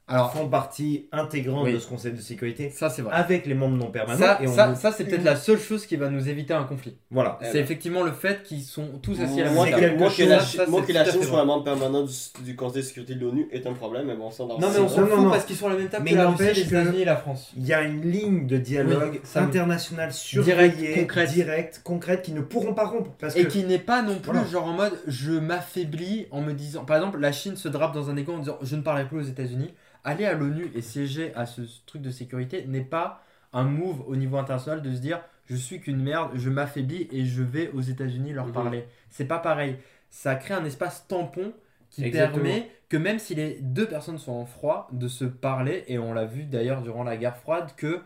Alors,
font partie intégrante
Oui.
de ce Conseil de sécurité
ça c'est vrai.
avec les membres non permanents.
Ça,
et on
ça,
nous-
ça, c'est peut-être la seule chose qui va nous éviter un conflit.
Voilà.
Eh
c'est
ben.
effectivement le fait qu'ils sont tous assis à la
Moi, que, moi, la,
ça,
moi que la Chine soit un membre permanent du, du Conseil de sécurité de l'ONU est un problème, mais bon, ça,
Non, mais on
s'en fout parce qu'ils sont à la même table
Mais
que la
il
Russie, les États-Unis et la France.
Il y a une ligne de dialogue
Oui,
international
Direct,
surveillée,
concrète.
directe, concrète, qui ne pourront pas rompre. Parce
Et
que
qui n'est pas non plus genre en mode je m'affaiblis en me disant. Par exemple, la Chine se drape dans un égo en disant je ne parlerai plus aux États-Unis. Aller à l'ONU et siéger à ce truc de sécurité n'est pas un move au niveau international de se dire je suis qu'une merde, je m'affaiblis et je vais aux États-Unis leur
Mhm.
parler. C'est pas pareil. Ça crée un espace tampon qui
Exactement.
permet que même si les deux personnes sont en froid, de se parler. Et on l'a vu d'ailleurs durant la guerre froide que,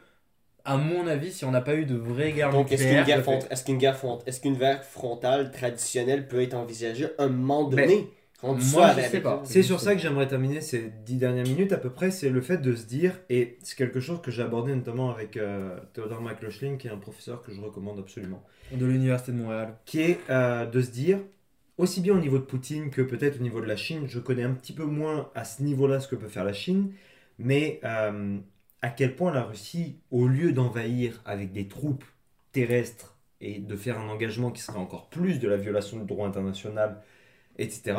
à mon avis, si on n'a pas eu de vraie guerre
Donc, est-ce qu'une guerre,
fait-
front- frontale traditionnelle peut être envisagée à un moment donné?
Moi, je sais pas.
c'est sur ça que j'aimerais terminer ces dix dernières minutes à peu près, c'est le fait de se dire, et c'est quelque chose que j'ai abordé notamment avec euh, Theodore McLaughlin, qui est un professeur que je recommande absolument,
de l'université de Montréal.
qui est euh, de se dire, aussi bien au niveau de Poutine que peut-être au niveau de la Chine, je connais un petit peu moins à ce niveau-là ce que peut faire la Chine, mais euh, à quel point la Russie, au lieu d'envahir avec des troupes terrestres et de faire un engagement qui serait encore plus de la violation du droit international, etc.,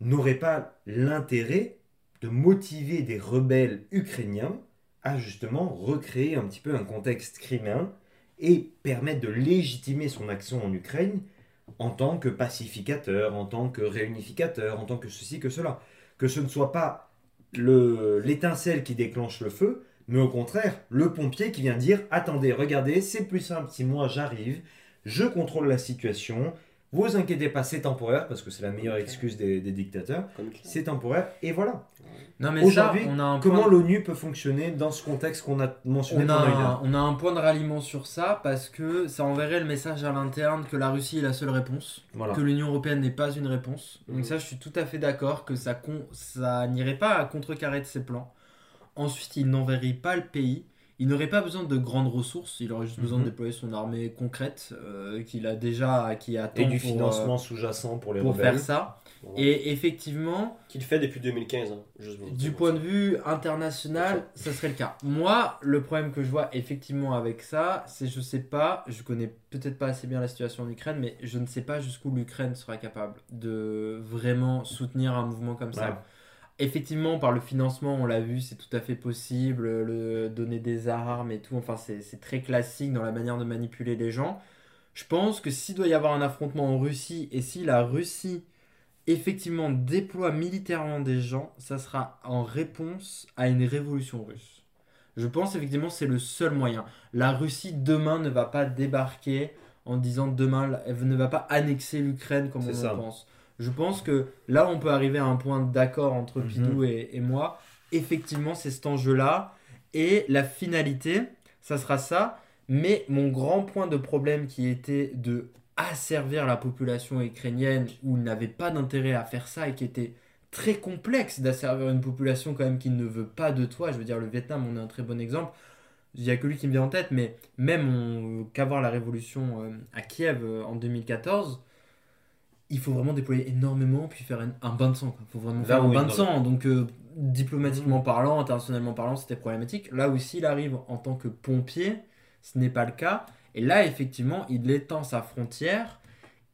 n'aurait pas l'intérêt de motiver des rebelles ukrainiens à justement recréer un petit peu un contexte criméen et permettre de légitimer son action en Ukraine en tant que pacificateur, en tant que réunificateur, en tant que ceci, que cela. Que ce ne soit pas le- l'étincelle qui déclenche le feu, mais au contraire, le pompier qui vient dire Attendez, regardez, c'est plus simple si moi j'arrive, je contrôle la situation, vous inquiétez pas, c'est temporaire, parce que c'est la meilleure excuse des, des dictateurs,
Comme-
c'est temporaire, et voilà.
Non, mais ça,
Aujourd'hui,
on a un
comment
point-
l'ONU peut fonctionner dans ce contexte qu'on a mentionné
on
pendant une
a,
heure
on a un point de ralliement sur ça parce que ça enverrait le message à l'interne que la Russie est la seule réponse,
Voilà.
que l'Union Européenne n'est pas une réponse.
Mhm.
Donc ça, je suis tout à fait d'accord que ça, con- ça n'irait pas à contrecarrer de ses plans. Ensuite, il n'enverrait pas le pays. Il n'aurait pas besoin de grandes ressources. Il aurait juste besoin
Mhm.
de déployer son armée concrète euh, qu'il a déjà, qui attend
Et du
pour, euh,
financement sous-jacent pour les
pour
rebelles.
faire ça.
Voilà.
Et effectivement,
Qu'il fait depuis 2015, hein, juste
du point de vue international, ça serait le cas. Moi, le problème que je vois effectivement avec ça, c'est je sais pas, je connais peut-être pas assez bien la situation en Ukraine, mais je ne sais pas jusqu'où l'Ukraine sera capable de vraiment soutenir un mouvement comme ça. Effectivement, par le financement, on l'a vu, c'est tout à fait possible, le donner des armes et tout, enfin c'est très classique dans la manière de manipuler les gens. Je pense que s'il doit y avoir un affrontement en Russie et si la Russie effectivement déploie militairement des gens, ça sera en réponse à une révolution russe. Je pense effectivement c'est le seul moyen. La Russie demain ne va pas débarquer en disant demain, elle ne va pas annexer l'Ukraine comme on
C'est
le
ça.
pense. Je pense que là, on peut arriver à un point d'accord entre
Mhm.
Pidou et, et moi. Effectivement, c'est cet enjeu-là. Et la finalité, ça sera ça. Mais mon grand point de problème qui était de asservir la population ukrainienne, où il n'avait pas d'intérêt à faire ça et qui était très complexe d'asservir une population quand même qui ne veut pas de toi. Je veux dire, le Vietnam, on est un très bon exemple. Il n'y a que lui qui me vient en tête, mais même qu'avoir la révolution euh, à Kiev euh, en 2014, il faut vraiment déployer énormément, puis faire un, bain de sang. Il faut vraiment faire un bain de sang. Donc, euh, diplomatiquement parlant, internationalement parlant, c'était problématique. Là aussi, il arrive en tant que pompier, ce n'est pas le cas. Et là, effectivement, il étend sa frontière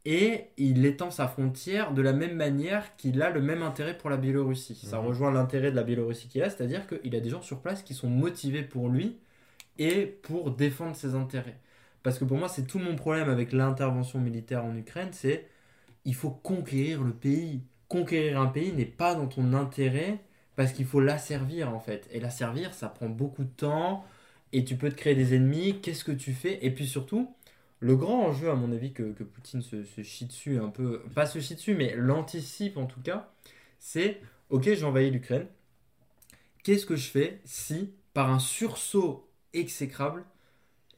et il étend sa frontière de la même manière qu'il a le même intérêt pour la Biélorussie. Ça
Mhm.
rejoint l'intérêt de la Biélorussie qu'il a, c'est-à-dire qu'il a des gens sur place qui sont motivés pour lui et pour défendre ses intérêts. Parce que pour moi, c'est tout mon problème avec l'intervention militaire en Ukraine, c'est il faut conquérir le pays. Conquérir un pays n'est pas dans ton intérêt parce qu'il faut l'asservir en fait. Et l'asservir, ça prend beaucoup de temps et tu peux te créer des ennemis. Qu'est-ce que tu fais? Et puis surtout, le grand enjeu, à mon avis, que, Poutine se, se chie dessus un peu, pas se chie dessus, mais l'anticipe en tout cas, c'est ok, j'envahis l'Ukraine. Qu'est-ce que je fais si, par un sursaut exécrable,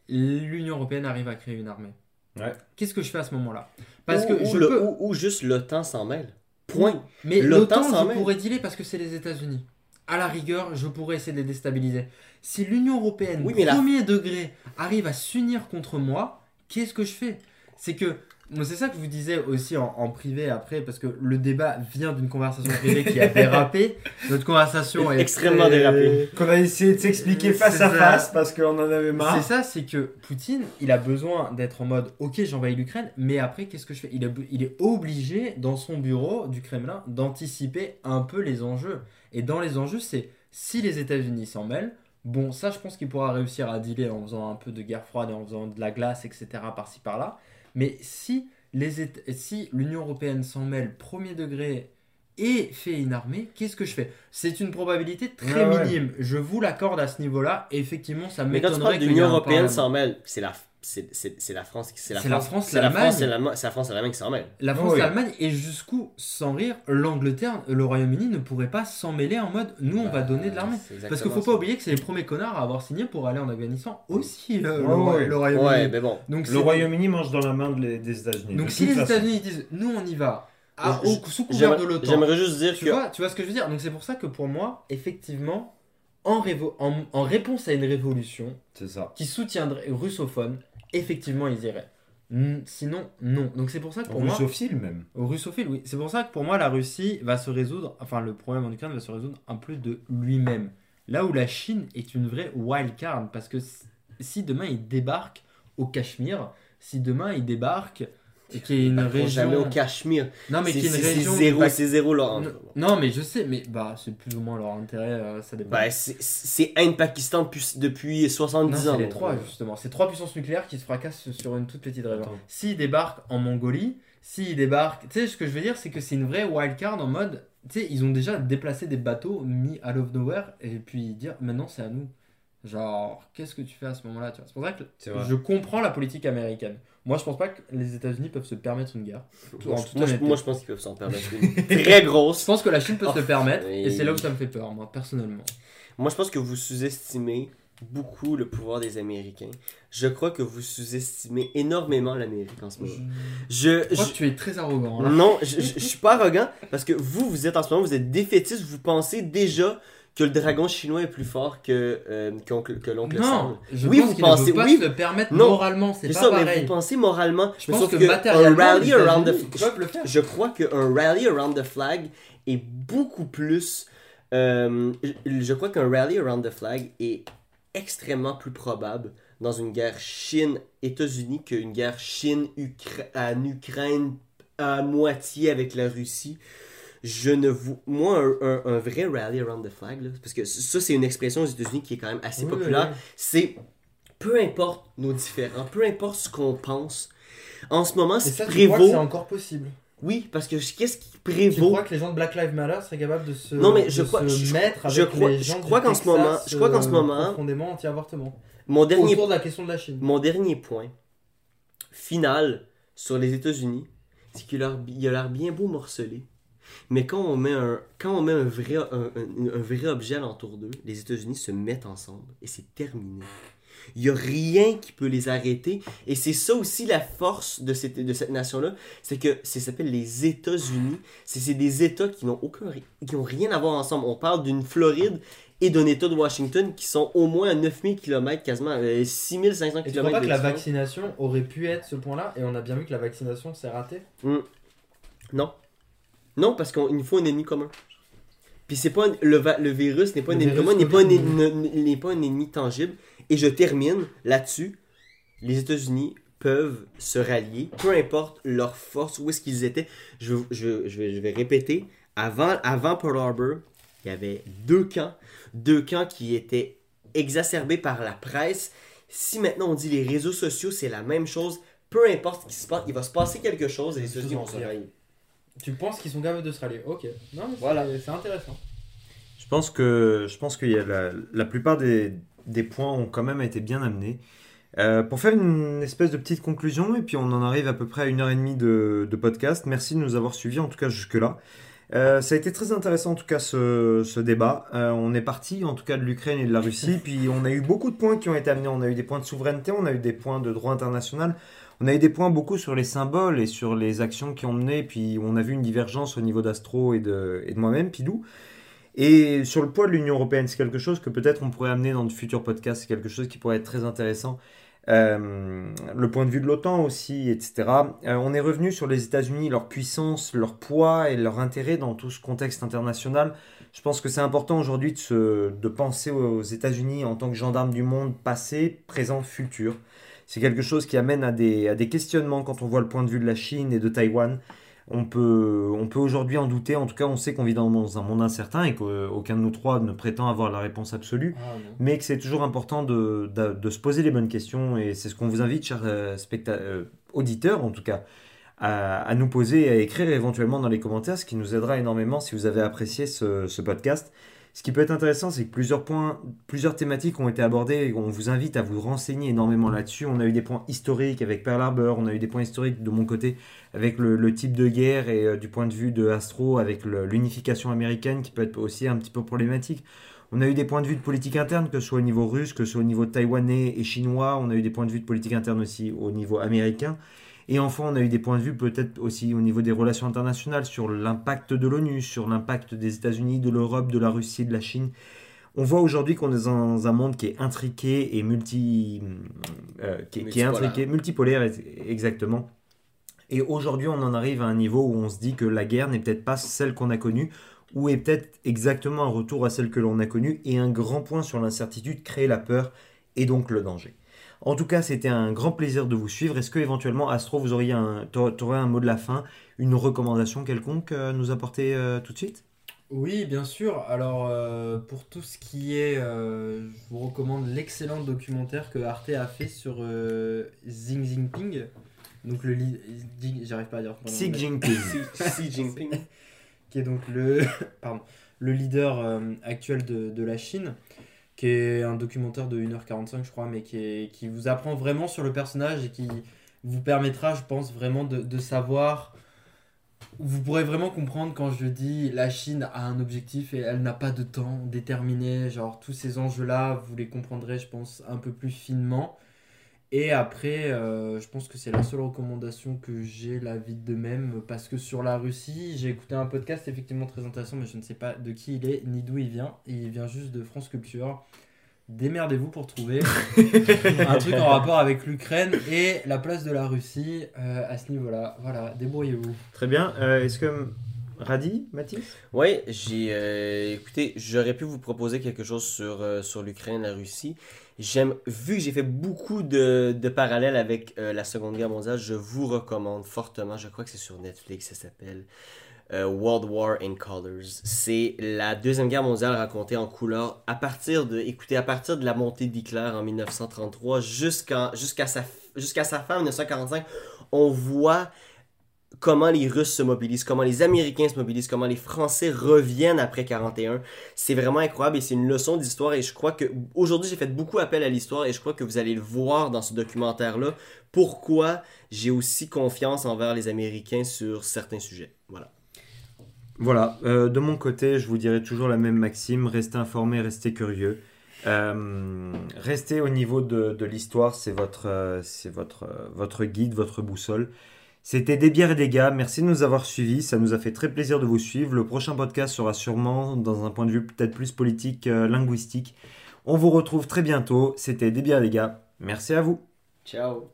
l'Union européenne arrive à créer une armée?
Ouais.
Qu'est-ce que je fais à ce moment-là? Parce
ou,
que
ou
je
le-
peux.
ou- ou juste l'OTAN s'en mêle. Point.
Mais
l'OTAN s'en
je
mêle.
pourrais dealer parce que c'est les États-Unis. À la rigueur, je pourrais essayer de les déstabiliser. Si l'Union européenne,
Oui, mais la-
premier degré, arrive à s'unir contre moi, qu'est-ce que je fais? C'est que. Moi, C'est ça que je vous disais aussi en, en privé après, parce que le débat vient d'une conversation privée qui a dérapé. [LAUGHS] Notre conversation est
Extrêmement
très-
dérapée.
Qu'on a essayé de s'expliquer face
C'est
à
ça.
face parce qu'on en avait
C'est
marre.
ça, c'est que Poutine, il a besoin d'être en mode ok, j'envahis l'Ukraine, mais après, qu'est-ce que je fais? Il est, il est obligé, dans son bureau du Kremlin, d'anticiper un peu les enjeux. Et dans les enjeux, c'est si les États-Unis s'en mêlent, bon, ça, je pense qu'il pourra réussir à dealer en faisant un peu de guerre froide et en faisant de la glace, etc., par-ci par-là. Mais si les si l'Union européenne s'en mêle premier degré et fait une armée, qu'est-ce que je fais? C'est une probabilité très
Ouais, ouais.
minime. Je vous l'accorde à ce niveau-là. Effectivement, ça m'étonnerait ait
l'Union
un
européenne s'en mêle, c'est la, c'est, c'est, c'est la France qui c'est la
C'est la
France, c'est la
l'Allemagne.
France, c'est la, France et l'Allemagne qui s'en mêlent.
La France,
Oui.
l'Allemagne et jusqu'où, sans rire, l'Angleterre, le Royaume-Uni ne pourrait pas s'en mêler en mode nous on va donner de l'armée. Parce qu'il faut pas oublier que c'est les premiers connards à avoir signé pour aller en Afghanistan aussi, le,
ça.
Royaume-Uni.
Ouais, mais bon.
Donc,
Le Royaume-Uni mange dans la main de les- des États-Unis.
donc
de
si les. États-Unis disent nous on y va, à- au- sous couvert de
J'aimerais,
l'OTAN,
j'aimerais juste dire
tu
que
vois, tu vois ce que je veux dire? Donc c'est pour ça que pour moi, effectivement, en, révo- en, en réponse à une révolution
ça.
qui soutiendrait russophone, effectivement ils iraient. Sinon, non. Donc c'est pour ça que pour moi,
Russophile même.
Russophile, oui. C'est pour ça que pour moi, la Russie va se résoudre, enfin le problème en Ukraine va se résoudre un peu de lui-même. Là où la Chine est une vraie wild card, parce que si- si demain il débarque au Cachemire, si demain il débarque et qu'il y a une région...
jamais au Cachemire.
Non mais y a une
c'est
région...
zéro,
Bah,
c'est zéro leur
non, non, mais je sais, mais bah c'est plus ou moins leur intérêt, euh, ça dépend.
Ben, c'est, Inde-Pakistan depuis, depuis 70
Non,
ans.
c'est les trois, justement. C'est trois puissances nucléaires qui se fracassent sur une toute petite région. S'ils débarquent en Mongolie, s'ils débarquent. Tu sais, ce que je veux dire, c'est que c'est une vraie wildcard en mode. Tu sais, ils ont déjà déplacé des bateaux mis out of nowhere et puis dire maintenant c'est à nous. Genre, qu'est-ce que tu fais à ce moment-là C'est pour ça que je comprends la politique américaine. Moi, je pense pas que les États-Unis peuvent se permettre une guerre.
Moi, je- moi, je, moi, je pense qu'ils peuvent s'en permettre une très
Je
grosse.
pense que la Chine peut se
Oh,
le permettre, et c'est là où ça me fait peur, moi, personnellement.
Moi, je pense que vous sous-estimez beaucoup le pouvoir des Américains. Je crois que vous sous-estimez énormément l'Amérique en ce moment. Je,
Je crois
je-
que tu es très arrogant. là.
non, je, je, je suis pas arrogant parce que vous, vous êtes en ce moment, vous êtes défaitiste, vous pensez déjà que le dragon chinois est plus fort que, euh, qu'oncle- que l'oncle Sam.
Non, je
Oui,
pense
vous
qu'il
pensez-
ne peut pas
oui.
se le permettre
Non.
moralement, c'est pas
ça, mais
pareil.
vous pensez moralement.
Je
Mais
pense
sauf
que,
un
matériellement,
rally around the [LAUGHS]
le faire.
je crois qu'un rally around the flag est beaucoup plus. euh, je, je crois qu'un rally around the flag est extrêmement plus probable dans une guerre Chine-États-Unis qu'une guerre Chine-en Ukraine à moitié avec la Russie. Je ne vous. Moi, un, un- un vrai rally around the flag, là, parce que ça, c'est une expression aux États-Unis qui est quand même assez
Oui,
populaire
oui.
c'est peu importe nos différends, peu importe ce qu'on pense, en ce moment,
Et
ce
ça,
qui
tu crois que
prévaut.
c'est encore possible
Oui, parce que qu'est-ce qui
Tu
prévaut
crois que les gens de Black Lives Matter seraient capables de se,
Non, mais je crois- je-
mettre avec
je crois-
les
je
gens
crois
du
qu'en ce moment- je crois qu'en ce
euh,
moment-
profondément anti-avortement
Mon dernier,
autour de la question de la Chine.
mon dernier point final sur les États-Unis, c'est qu'il a l'air bien beau morcelé. Mais quand on met un, quand on met un, vrai, un, un- un vrai objet alentour d'eux, les États-Unis se mettent ensemble et c'est terminé. Il n'y a rien qui peut les arrêter. Et c'est ça aussi la force de cette, de cette nation-là. C'est que ça s'appelle les États-Unis. C'est des États qui n'ont aucun, ri- qui ont rien à voir ensemble. On parle d'une Floride et d'un État de Washington qui sont au moins à 9000 km, quasiment euh, 6500
Et tu
km.
crois pas que la vaccination aurait pu être ce point-là Et on a bien vu que la vaccination s'est ratée?
Non. Non, parce qu'il nous faut un ennemi commun. Puis c'est pas un- le, le virus n'est pas un
Le
ennemi
virus
commun, n'est pas, pas un ennemi tangible. Et je termine là-dessus. Les États-Unis peuvent se rallier, peu importe leur force, où est-ce qu'ils étaient. Je, je, je, vais, je vais répéter. Avant, avant Pearl Harbor, il y avait deux camps. Deux camps qui étaient exacerbés par la presse. Si maintenant on dit les réseaux sociaux, c'est la même chose. Peu importe ce qui se passe, il va se passer quelque chose et les États-Unis vont se rallier.
Tu penses qu'ils sont capables de se rallier Ok. Non, mais
Voilà.
c'est- c'est intéressant.
Je pense que, je pense qu'il y a la, la plupart des, des points ont quand même été bien amenés. Euh, pour faire une espèce de petite conclusion, et puis on en arrive à peu près à une heure et demie de, de podcast. Merci de nous avoir suivis, en tout cas jusque-là. Euh, ça a été très intéressant, en tout cas, ce, ce débat. Euh, on est parti, en tout cas, de l'Ukraine et de la Russie, [LAUGHS] puis on a eu beaucoup de points qui ont été amenés. On a eu des points de souveraineté, on a eu des points de droit international, on a eu des points beaucoup sur les symboles et sur les actions qui ont mené, puis on a vu une divergence au niveau d'Astro et de, moi-même, Pilou. Et sur le poids de l'Union Européenne, c'est quelque chose que peut-être on pourrait amener dans de futurs podcasts, c'est quelque chose qui pourrait être très intéressant. Euh, le point de vue de l'OTAN aussi, etc. Euh, on est revenu sur les États-Unis, leur puissance, leur poids et leur intérêt dans tout ce contexte international. Je pense que c'est important aujourd'hui de, de penser aux États-Unis en tant que gendarme du monde passé, présent, futur. C'est quelque chose qui amène à des, à des questionnements quand on voit le point de vue de la Chine et de Taïwan. On peut, on peut aujourd'hui en douter, en tout cas on sait qu'on vit dans un monde incertain et qu'aucun de nous trois ne prétend avoir la réponse absolue
Ah,
mais que c'est toujours important de, de- de se poser les bonnes questions et c'est ce qu'on vous invite, chers euh, euh, auditeurs en tout cas, à, à nous poser et à écrire éventuellement dans les commentaires, ce qui nous aidera énormément si vous avez apprécié ce, ce podcast. Ce qui peut être intéressant, c'est que plusieurs points, plusieurs thématiques ont été abordées on vous invite à vous renseigner énormément là-dessus. On a eu des points historiques avec Pearl Harbor, on a eu des points historiques de mon côté avec le, type de guerre et euh, du point de vue de Astro avec l'unification américaine qui peut être aussi un petit peu problématique. On a eu des points de vue de politique interne, que ce soit au niveau russe, que ce soit au niveau taïwanais et chinois. On a eu des points de vue de politique interne aussi au niveau américain. Et enfin, on a eu des points de vue peut-être aussi au niveau des relations internationales sur l'impact de l'ONU, sur l'impact des États-Unis, de l'Europe, de la Russie, de la Chine. On voit aujourd'hui qu'on est dans un monde qui est intriqué et multi, euh, qui, qui est
Multipolaire.
intriqué, multipolaire ex- exactement. Et aujourd'hui, on en arrive à un niveau où on se dit que la guerre n'est peut-être pas celle qu'on a connue, ou est peut-être exactement un retour à celle que l'on a connue, et un grand point sur l'incertitude crée la peur et donc le danger. En tout cas, c'était un grand plaisir de vous suivre. Est-ce que éventuellement, Astro, vous auriez un, un mot de la fin, une recommandation quelconque euh, à nous apporter euh, tout de suite?
Oui, bien sûr. Alors, euh, pour tout ce qui est. euh, je vous recommande l'excellent documentaire que Arte a fait sur euh, Xi Jinping. Donc, le. J'arrive pas à dire.
Xi. Jinping. [LAUGHS]
Xi Jinping.
qui est donc le, [LAUGHS] pardon, le leader euh, actuel de, de la Chine. Qui est un documentaire de 1h45, je crois, mais qui, est, qui vous apprend vraiment sur le personnage et qui vous permettra, je pense, vraiment de, de savoir. Vous pourrez vraiment comprendre quand je dis la Chine a un objectif et elle n'a pas de temps déterminé. Genre, tous ces enjeux-là, vous les comprendrez, je pense, un peu plus finement. Et après, euh, je pense que c'est la seule recommandation que j'ai, la vie de même, parce que sur la Russie, j'ai écouté un podcast effectivement très intéressant, mais je ne sais pas de qui il est, ni d'où il vient. Il vient juste de France Culture. Démerdez-vous pour trouver [LAUGHS] un truc en rapport avec l'Ukraine et la place de la Russie euh, à ce niveau-là. Voilà, débrouillez-vous.
Très bien. Euh, Est-ce que Radi, Mathis?
Oui, j'ai euh, écoutez, j'aurais pu vous proposer quelque chose sur, euh, sur l'Ukraine, la Russie. J'aime, vu que j'ai fait beaucoup de, de parallèles avec euh, la Seconde Guerre mondiale, je vous recommande fortement. Je crois que c'est sur Netflix, ça s'appelle euh, World War in Colors. C'est la Deuxième Guerre mondiale racontée en couleur à partir de, écoutez, à partir de la montée d'Hitler en 1933 jusqu'à sa, jusqu'à sa fin en 1945, on voit comment les Russes se mobilisent, comment les Américains se mobilisent, comment les Français reviennent après 41. C'est vraiment incroyable et c'est une leçon d'histoire et je crois que aujourd'hui j'ai fait beaucoup appel à l'histoire et je crois que vous allez le voir dans ce documentaire-là. Pourquoi j'ai aussi confiance envers les Américains sur certains sujets. Voilà.
Voilà, euh, de mon côté, je vous dirais toujours la même maxime, restez informés, restez curieux. Euh, restez au niveau de, l'histoire, c'est votre, euh, votre, votre guide, votre boussole. C'était Des bières et des gars, merci de nous avoir suivis, ça nous a fait très plaisir de vous suivre. Le prochain podcast sera sûrement dans un point de vue peut-être plus politique, euh, linguistique. On vous retrouve très bientôt, c'était Des bières et des gars, merci à vous.
Ciao.